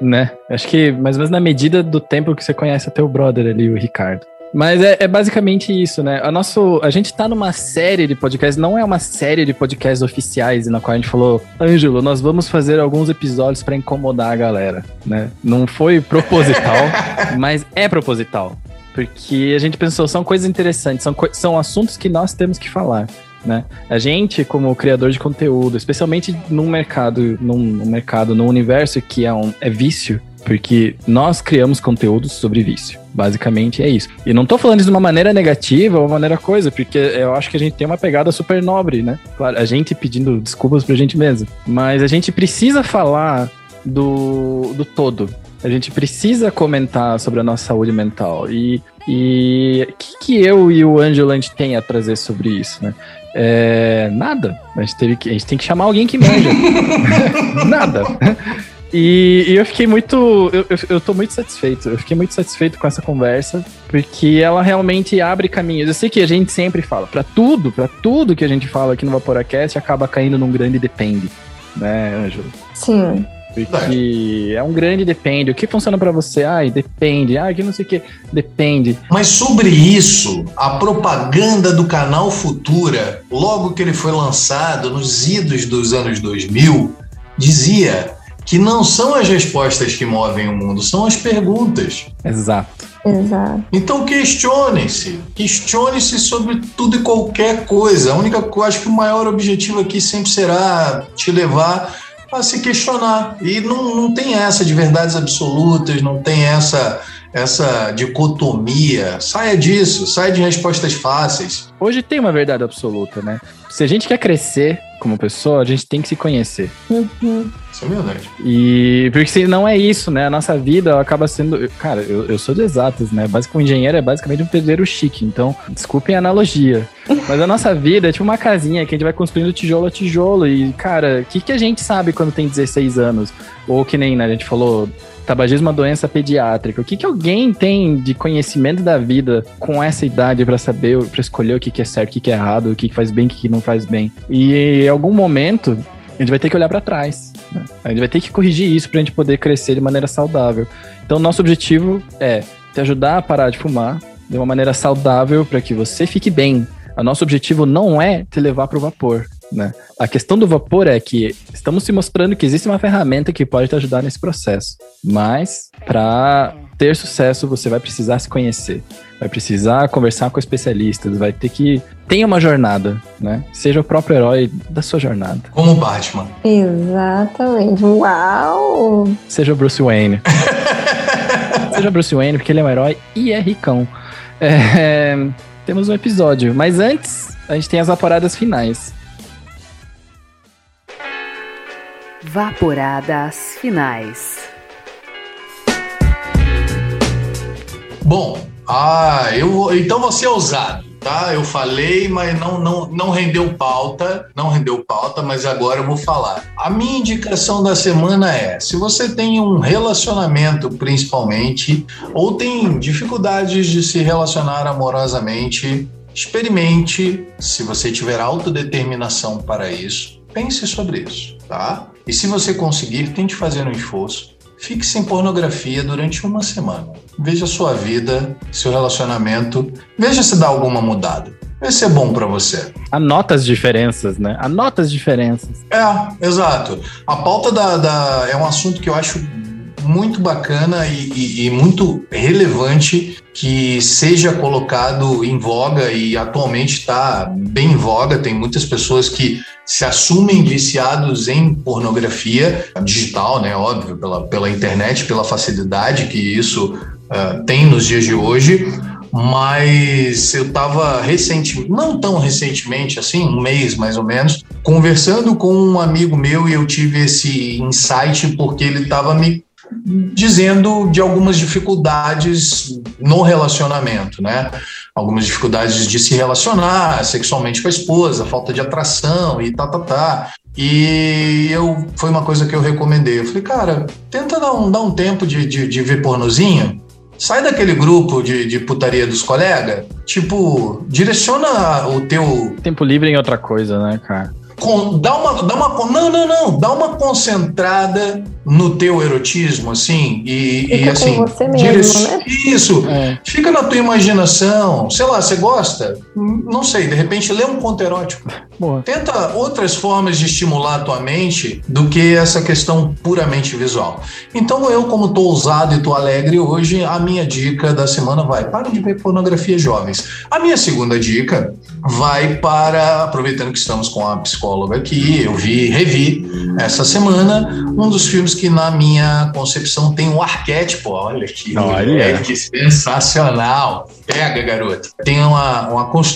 Né? Acho que mais ou menos na medida do tempo que você conhece o teu brother ali, o Ricardo. Mas é, é, basicamente isso, né? A, nosso, a gente tá numa série de podcasts, não é uma série de podcasts oficiais na qual a gente falou, Ângelo, nós vamos fazer alguns episódios para incomodar a galera, né? Não foi proposital, mas é proposital. Porque a gente pensou, são coisas interessantes, são, são assuntos que nós temos que falar. Né? A gente, como criador de conteúdo, especialmente num mercado, num, num mercado, num universo que é, um, é vício, porque nós criamos conteúdos sobre vício. Basicamente é isso. E não tô falando isso de uma maneira negativa ou uma maneira coisa, porque eu acho que a gente tem uma pegada super nobre, né? Claro, a gente pedindo desculpas pra gente mesmo. Mas a gente precisa falar do, do todo. A gente precisa comentar sobre a nossa saúde mental. E o que, que eu e o Ângelo a gente tem a trazer sobre isso, né? É, nada. A gente, teve que, a gente tem que chamar alguém que manja. nada. E, e, eu fiquei muito. Eu, eu, eu tô muito satisfeito. Eu fiquei muito satisfeito com essa conversa, porque ela realmente abre caminhos. Eu sei que a gente sempre fala, para tudo, para tudo que a gente fala aqui no Vaporacast, acaba caindo num grande depende, né, Ângelo? Sim. Porque é um grande depende. O que funciona para você? Ai, depende. Ai, que não sei o que. Depende. Mas sobre isso, a propaganda do canal Futura, logo que ele foi lançado, nos idos dos anos 2000, dizia que não são as respostas que movem o mundo, são as perguntas. Exato. Exato. Então questione-se, questione-se sobre tudo e qualquer coisa. A única, eu acho que o maior objetivo aqui sempre será te levar a se questionar. E não, não tem essa de verdades absolutas, não tem essa essa dicotomia. Saia disso, saia de respostas fáceis. Hoje tem uma verdade absoluta, né? Se a gente quer crescer como pessoa, a gente tem que se conhecer. Uhum. Isso é verdade. E porque se não é isso, né? A nossa vida acaba sendo. Cara, eu, eu sou de exatas, né? Basicamente, um engenheiro é basicamente um pedreiro chique. Então, desculpem a analogia. Mas a nossa vida é tipo uma casinha que a gente vai construindo tijolo a tijolo. E, cara, o que, que a gente sabe quando tem 16 anos? Ou que nem, né? A gente falou, tabagismo é uma doença pediátrica. O que, que alguém tem de conhecimento da vida com essa idade para saber, para escolher o que, que é certo, o que, que é errado, o que, que faz bem, o que, que não faz bem? E em algum momento a gente vai ter que olhar para trás. Né? A gente vai ter que corrigir isso para a gente poder crescer de maneira saudável. Então, nosso objetivo é te ajudar a parar de fumar de uma maneira saudável para que você fique bem. O nosso objetivo não é te levar para o vapor. Né? A questão do vapor é que estamos se mostrando que existe uma ferramenta que pode te ajudar nesse processo. Mas, para ter sucesso, você vai precisar se conhecer, vai precisar conversar com especialistas, vai ter que. Tenha uma jornada, né? Seja o próprio herói da sua jornada. Como o Batman. Exatamente. Uau! Seja o Bruce Wayne. Seja Bruce Wayne, porque ele é um herói e é ricão. É, temos um episódio, mas antes a gente tem as vaporadas finais. Vaporadas finais. Bom, ah, eu então você é ousado, tá? Eu falei, mas não, não, não rendeu pauta, não rendeu pauta, mas agora eu vou falar. A minha indicação da semana é: se você tem um relacionamento, principalmente, ou tem dificuldades de se relacionar amorosamente, experimente, se você tiver autodeterminação para isso, pense sobre isso, tá? E se você conseguir, tente fazer um esforço. Fique sem pornografia durante uma semana. Veja sua vida, seu relacionamento, veja se dá alguma mudada. Vai ser bom para você. Anota as diferenças, né? Anota as diferenças. É, exato. A pauta da, da é um assunto que eu acho muito bacana e, e, e, muito relevante que seja colocado em voga e atualmente está bem em voga. Tem muitas pessoas que se assumem viciados em pornografia digital, né? Óbvio, pela, pela internet, pela facilidade que isso uh, tem nos dias de hoje. Mas eu estava recentemente, não tão recentemente assim, um mês mais ou menos, conversando com um amigo meu e eu tive esse insight porque ele estava me dizendo de algumas dificuldades no relacionamento, né? Algumas dificuldades de se relacionar sexualmente com a esposa, falta de atração e tá, tá, tá. E eu foi uma coisa que eu recomendei. Eu falei, cara, tenta dar um, dar um tempo de, de, de ver pornozinho. Sai daquele grupo de, de putaria dos colegas. Tipo, direciona o teu. Tempo livre em outra coisa, né, cara? Com, dá uma, dá uma. Não, não, não. Dá uma concentrada no teu erotismo, assim, e, Fica e assim. com você mesmo, né? Isso. É. Fica na tua imaginação. Sei lá, você gosta? Não sei, de repente lê um conto erótico. Boa. Tenta outras formas de estimular a tua mente do que essa questão puramente visual. Então, eu, como tô ousado e tô alegre hoje, a minha dica da semana vai: para de ver pornografia jovens. A minha segunda dica vai para, aproveitando que estamos com a psicóloga aqui, eu vi, revi essa semana um dos filmes que, na minha concepção, tem um arquétipo. Olha que, Olha. que sensacional! Pega, garoto. Tem uma, uma construção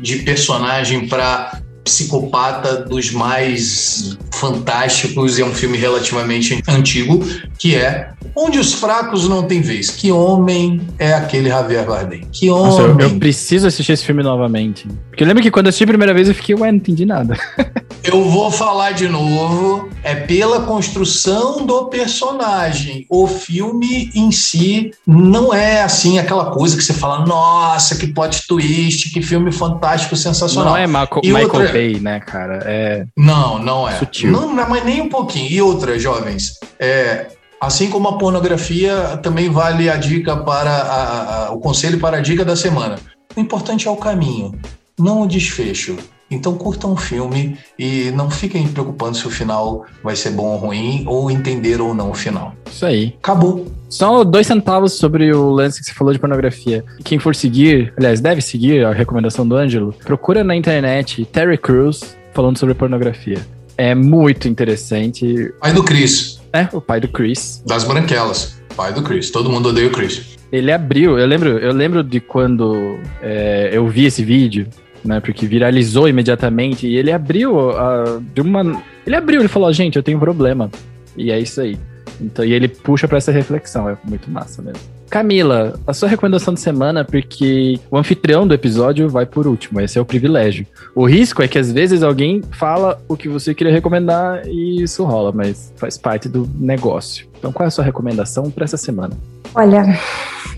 de personagem para psicopata dos mais fantásticos. É um filme relativamente antigo, que é Onde os fracos não têm vez. Que homem é aquele Javier Bardem? Que Nossa, eu, homem! eu preciso assistir esse filme novamente. Porque eu lembro que quando eu assisti a primeira vez eu fiquei, ué, não entendi nada. Eu vou falar de novo, é pela construção do personagem. O filme em si não é assim aquela coisa que você fala, nossa, que plot twist, que filme fantástico, sensacional. Não é Marco, E Michael outra- Bay, né, cara? É. Não, não é. Sutil. Não, não, mas nem um pouquinho. E outra, jovens, é, assim como a pornografia, também vale a dica para a- a- o conselho para a dica da semana. O importante é o caminho, não o desfecho. Então curtam o filme e não fiquem preocupando se o final vai ser bom ou ruim, ou entender ou não o final. Isso aí. Acabou. Só dois centavos sobre o lance que você falou de pornografia. Quem for seguir, aliás, deve seguir a recomendação do Ângelo, procura na internet Terry Crews falando sobre pornografia. É muito interessante. Pai do Chris, É, o pai do Chris. das branquelas. Pai do Chris. Todo mundo odeia o Chris. Ele abriu, eu lembro, eu lembro de quando é, eu vi esse vídeo, né? Porque viralizou imediatamente e ele abriu a, de uma. Ele abriu, ele falou, gente, eu tenho um problema. E é isso aí. Então, e ele puxa pra essa reflexão, é muito massa mesmo. Camila, a sua recomendação de semana, porque o anfitrião do episódio vai por último, esse é o privilégio. O risco é que às vezes alguém fala o que você queria recomendar e isso rola, mas faz parte do negócio. Então, qual é a sua recomendação para essa semana? Olha,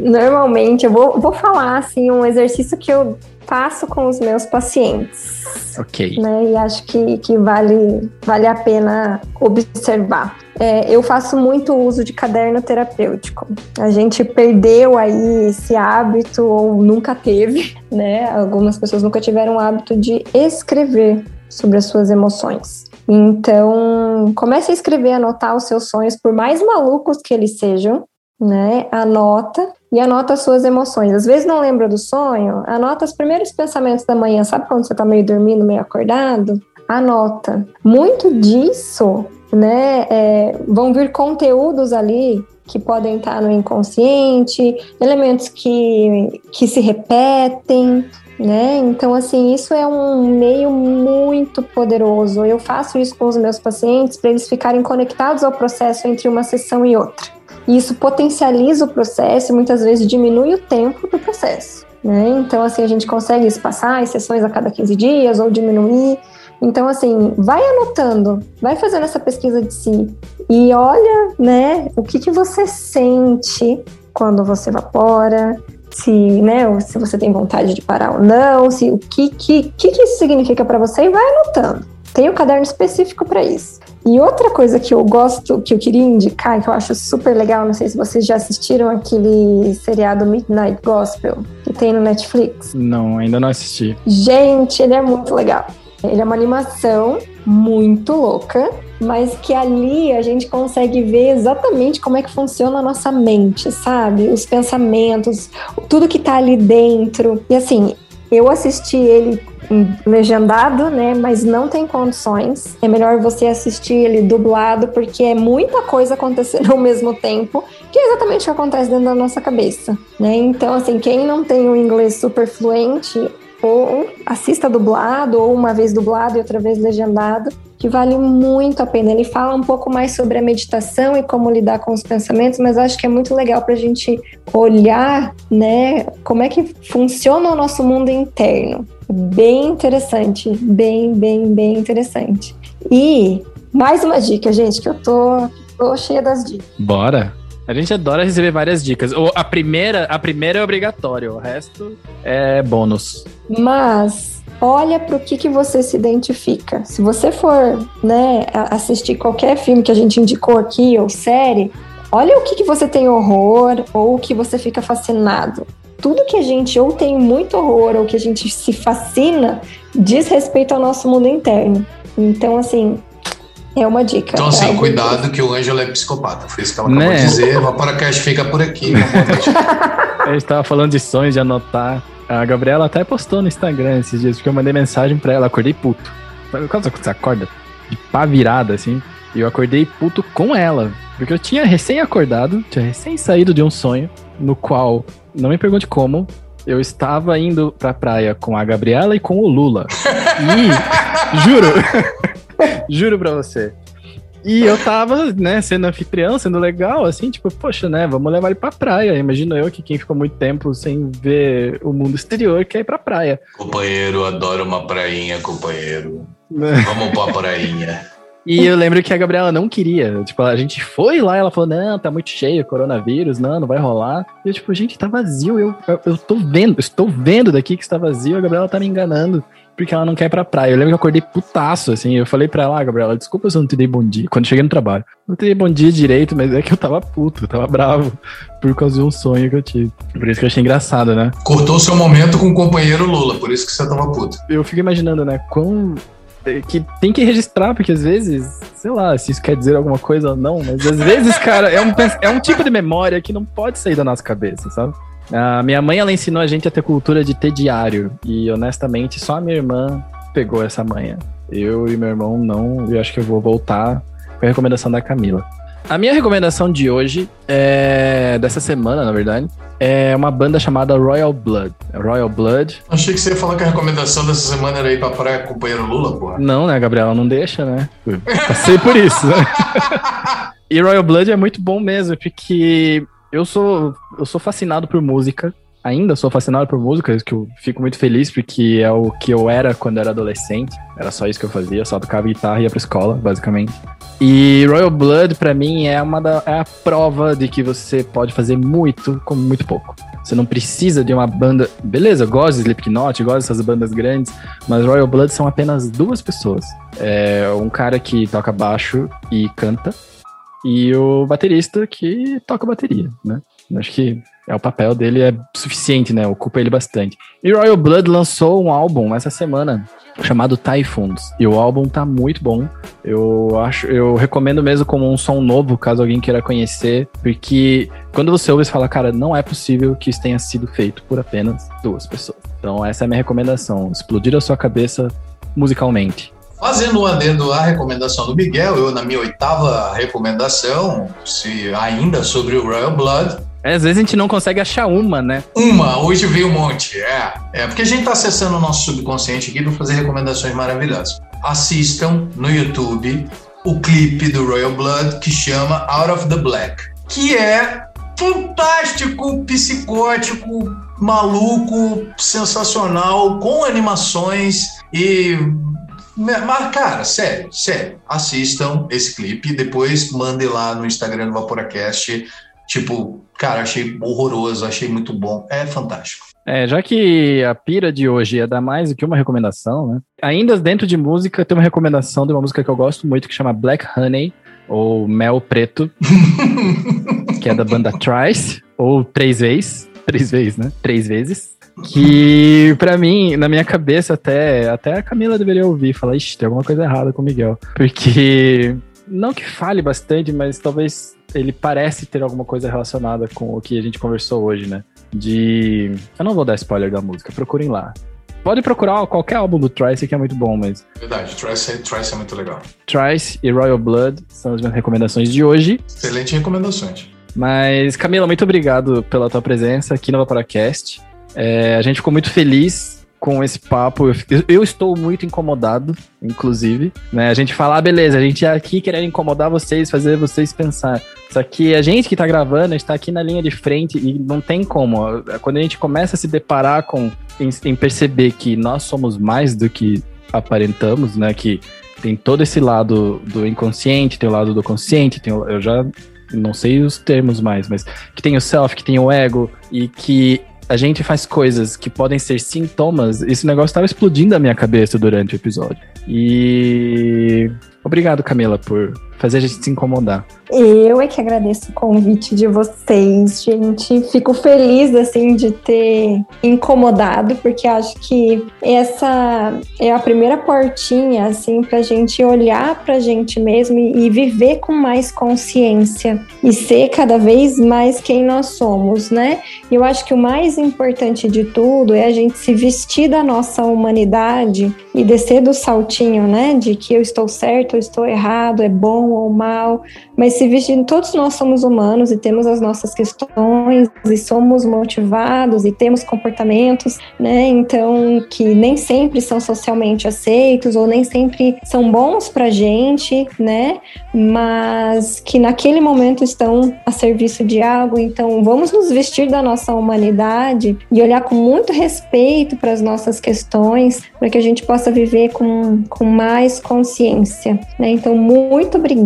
normalmente eu vou, vou falar assim um exercício que eu faço com os meus pacientes, Ok. né? E acho que, que vale, vale a pena observar. É, eu faço muito uso de caderno terapêutico. A gente perdeu aí esse hábito ou nunca teve, né? Algumas pessoas nunca tiveram o hábito de escrever sobre as suas emoções. Então, comece a escrever, anotar os seus sonhos, por mais malucos que eles sejam, né? Anota e anota as suas emoções. Às vezes não lembra do sonho, anota os primeiros pensamentos da manhã. Sabe quando você tá meio dormindo, meio acordado? Anota. Muito disso, né? é, vão vir conteúdos ali que podem estar no inconsciente, elementos que, que se repetem, né? Então, assim, isso é um meio muito poderoso. Eu faço isso com os meus pacientes para eles ficarem conectados ao processo entre uma sessão e outra. E isso potencializa o processo e muitas vezes diminui o tempo do processo. Né? Então, assim, a gente consegue espaçar as sessões a cada 15 dias ou diminuir. Então, assim, vai anotando, vai fazendo essa pesquisa de si e olha, né, o que, que você sente quando você evapora, se, né, se você tem vontade de parar ou não, se o que que, que, que isso significa para você e vai anotando. Tem um caderno específico para isso. E outra coisa que eu gosto, que eu queria indicar, que eu acho super legal, não sei se vocês já assistiram aquele seriado Midnight Gospel que tem no Netflix. Não, ainda não assisti. Gente, ele é muito legal. Ele é uma animação muito louca, mas que ali a gente consegue ver exatamente como é que funciona a nossa mente, sabe? Os pensamentos, tudo que tá ali dentro. E assim, eu assisti ele legendado, né? Mas não tem condições. É melhor você assistir ele dublado, porque é muita coisa acontecendo ao mesmo tempo, que é exatamente o que acontece dentro da nossa cabeça, né? Então, assim, quem não tem o inglês super fluente, ou assista dublado, ou uma vez dublado e outra vez legendado, que vale muito a pena. Ele fala um pouco mais sobre a meditação e como lidar com os pensamentos, mas acho que é muito legal para a gente olhar, né, como é que funciona o nosso mundo interno. Bem interessante, bem, bem, bem interessante. E mais uma dica, gente, que eu tô, tô cheia das dicas. Bora! A gente adora receber várias dicas. A primeira, a primeira é obrigatório, o resto é bônus. Mas olha para o que, que você se identifica. Se você for né, assistir qualquer filme que a gente indicou aqui ou série, olha o que, que você tem horror ou o que você fica fascinado. Tudo que a gente ou tem muito horror ou que a gente se fascina diz respeito ao nosso mundo interno. Então, assim, é uma dica. Então, assim, é cuidado que o Ângelo é psicopata. Foi isso que ela acabou né? de dizer. O Vaporacast fica por aqui. Né? a gente tava falando de sonhos, de anotar. A Gabriela até postou no Instagram esses dias, porque eu mandei mensagem pra ela, acordei puto. Quando você acorda de pá virada, assim, e eu acordei puto com ela. Porque eu tinha recém acordado, tinha recém saído de um sonho, no qual, não me pergunte como, eu estava indo pra praia com a Gabriela e com o Lula. E, juro, Juro pra você. E eu tava, né, sendo anfitrião, sendo legal, assim, tipo, poxa, né, vamos levar ele pra praia. Imagino eu que quem ficou muito tempo sem ver o mundo exterior quer ir pra praia. Companheiro, adoro uma prainha, companheiro. vamos pra prainha. E eu lembro que a Gabriela não queria. Tipo, a gente foi lá e ela falou: não, tá muito cheio, coronavírus, não, não vai rolar. E eu, tipo, gente, tá vazio. Eu, eu, eu tô vendo, estou vendo daqui que está vazio. A Gabriela tá me enganando porque ela não quer ir pra praia. Eu lembro que eu acordei putaço, assim. Eu falei pra ela, ah, Gabriela, desculpa se eu não te dei bom dia. Quando cheguei no trabalho. Não te dei bom dia direito, mas é que eu tava puto, eu tava bravo. Por causa de um sonho que eu tive. Por isso que eu achei engraçado, né? Cortou o seu momento com o companheiro Lula, por isso que você tava puto. Eu fico imaginando, né? Quão que tem que registrar, porque às vezes, sei lá, se isso quer dizer alguma coisa ou não, mas às vezes, cara, é um, é um tipo de memória que não pode sair da nossa cabeça, sabe? A minha mãe, ela ensinou a gente a ter cultura de ter diário. E honestamente, só a minha irmã pegou essa manha. Eu e meu irmão não. Eu acho que eu vou voltar com a recomendação da Camila. A minha recomendação de hoje, é dessa semana, na verdade, é uma banda chamada Royal Blood. Royal Blood. Achei que você ia falar que a recomendação dessa semana era ir pra praia com o companheiro Lula, porra. Não, né, Gabriela? Não deixa, né? Passei por isso, né? e Royal Blood é muito bom mesmo, porque eu sou, eu sou fascinado por música. Ainda sou fascinado por música, que eu fico muito feliz porque é o que eu era quando era adolescente. Era só isso que eu fazia, só tocava guitarra e ia pra escola, basicamente. E Royal Blood, para mim, é, uma da, é a prova de que você pode fazer muito com muito pouco. Você não precisa de uma banda. Beleza, eu gosto de Slipknot, gosto dessas bandas grandes, mas Royal Blood são apenas duas pessoas. É um cara que toca baixo e canta, e o baterista que toca bateria, né? Acho que é o papel dele é suficiente, né? Ocupa ele bastante. E Royal Blood lançou um álbum essa semana chamado Typhoons. E o álbum tá muito bom. Eu acho, eu recomendo mesmo como um som novo, caso alguém queira conhecer, porque quando você ouve, você fala, cara, não é possível que isso tenha sido feito por apenas duas pessoas. Então essa é a minha recomendação, explodir a sua cabeça musicalmente. Fazendo um adendo à recomendação do Miguel, eu na minha oitava recomendação, se ainda sobre o Royal Blood. É, às vezes a gente não consegue achar uma, né? Uma, hoje veio um monte, é. É porque a gente está acessando o nosso subconsciente aqui para fazer recomendações maravilhosas. Assistam no YouTube o clipe do Royal Blood que chama Out of the Black, que é fantástico, psicótico, maluco, sensacional, com animações e mas, cara, sério, sério, assistam esse clipe, depois mandem lá no Instagram do Vaporacast. Tipo, cara, achei horroroso, achei muito bom. É fantástico. É, já que a pira de hoje é dar mais do que uma recomendação, né? Ainda dentro de música, tem uma recomendação de uma música que eu gosto muito que chama Black Honey, ou Mel Preto, que é da banda Trice, ou Três Vezes. Três vezes, né? Três vezes. Que, pra mim, na minha cabeça, até, até a Camila deveria ouvir falar, ixi, tem alguma coisa errada com o Miguel. Porque, não que fale bastante, mas talvez ele parece ter alguma coisa relacionada com o que a gente conversou hoje, né? De. Eu não vou dar spoiler da música, procurem lá. Pode procurar qualquer álbum do Trice que é muito bom mesmo. Verdade, Trice, Trice é muito legal. Trice e Royal Blood são as minhas recomendações de hoje. Excelente recomendações. Mas, Camila, muito obrigado pela tua presença aqui no Vaporacast. É, a gente ficou muito feliz com esse papo. Eu, eu, estou muito incomodado, inclusive. Né? A gente fala, ah, beleza, a gente é aqui querendo incomodar vocês, fazer vocês pensar. Só que a gente que tá gravando, a gente tá aqui na linha de frente e não tem como. Quando a gente começa a se deparar com em, em perceber que nós somos mais do que aparentamos, né? Que tem todo esse lado do inconsciente, tem o lado do consciente, tem, eu já não sei os termos mais, mas que tem o self, que tem o ego e que a gente faz coisas que podem ser sintomas, esse negócio estava explodindo na minha cabeça durante o episódio. E obrigado, Camila, por fazer a gente se incomodar. Eu é que agradeço o convite de vocês, gente. Fico feliz, assim, de ter incomodado, porque acho que essa é a primeira portinha, assim, pra gente olhar pra gente mesmo e viver com mais consciência e ser cada vez mais quem nós somos, né? E eu acho que o mais importante de tudo é a gente se vestir da nossa humanidade e descer do saltinho, né? De que eu estou certo, eu estou errado, é bom ou mal, mas se vestindo, todos nós somos humanos e temos as nossas questões e somos motivados e temos comportamentos, né? Então, que nem sempre são socialmente aceitos ou nem sempre são bons pra gente, né? Mas que naquele momento estão a serviço de algo. Então, vamos nos vestir da nossa humanidade e olhar com muito respeito para as nossas questões, para que a gente possa viver com, com mais consciência, né? Então, muito obrigada,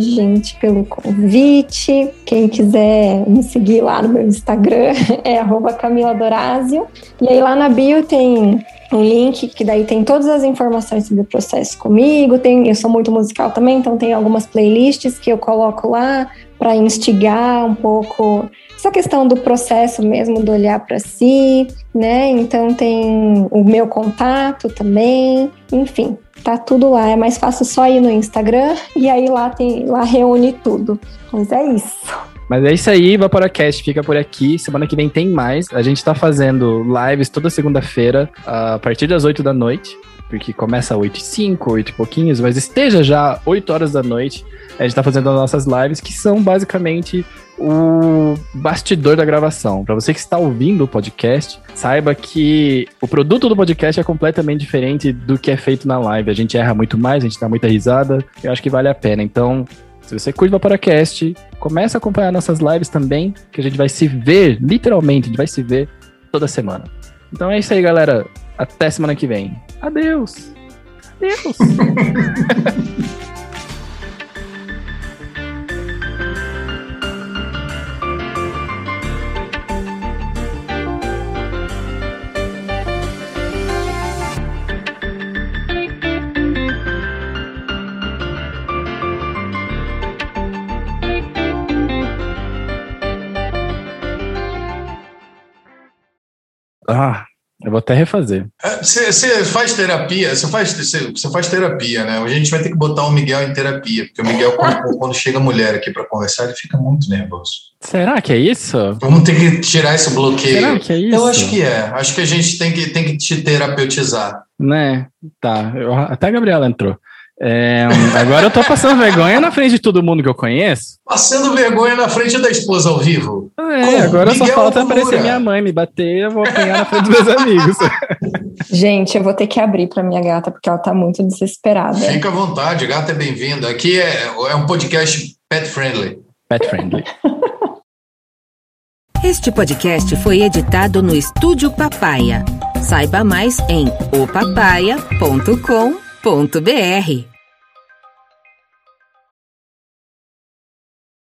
gente, pelo convite. Quem quiser me seguir lá no meu Instagram é Camila Dorazio. E aí lá na bio tem um link que daí tem todas as informações sobre o processo comigo. Tem, eu sou muito musical também, então tem algumas playlists que eu coloco lá para instigar um pouco essa questão do processo mesmo do olhar para si, né? Então tem o meu contato também, enfim, tá tudo lá. É mais fácil só ir no Instagram e aí lá tem, lá reúne tudo. Mas é isso. Mas é isso aí, Vaporacast fica por aqui. Semana que vem tem mais. A gente tá fazendo lives toda segunda-feira, a partir das 8 da noite. Porque começa 8 e 5, 8 e pouquinhos, mas esteja já 8 horas da noite. A gente tá fazendo as nossas lives, que são basicamente o bastidor da gravação. Para você que está ouvindo o podcast, saiba que o produto do podcast é completamente diferente do que é feito na live. A gente erra muito mais, a gente dá muita risada. Eu acho que vale a pena. Então, se você curte o Vaporacast, comece a acompanhar nossas lives também, que a gente vai se ver, literalmente, a gente vai se ver toda semana. Então é isso aí, galera. Até semana que vem. Adeus. Adeus. Ah, eu vou até refazer. Você é, faz terapia, você faz, faz terapia, né? A gente vai ter que botar o Miguel em terapia, porque o Miguel, quando, quando chega mulher aqui para conversar, ele fica muito nervoso. Será que é isso? Vamos ter que tirar esse bloqueio. Será que é isso? Eu acho que é. Acho que a gente tem que, tem que te terapeutizar. Né? Tá. Eu, até a Gabriela entrou. É, agora eu tô passando vergonha na frente de todo mundo que eu conheço. Passando vergonha na frente da esposa ao vivo. É, Como? agora Miguel só falta aparecer minha mãe, me bater, eu vou apanhar na frente dos meus amigos. Gente, eu vou ter que abrir para minha gata, porque ela tá muito desesperada. Fica à vontade, gata é bem-vinda. Aqui é, é um podcast pet friendly. Pet friendly. Este podcast foi editado no Estúdio Papaya. Saiba mais em opapaia.com.br. .br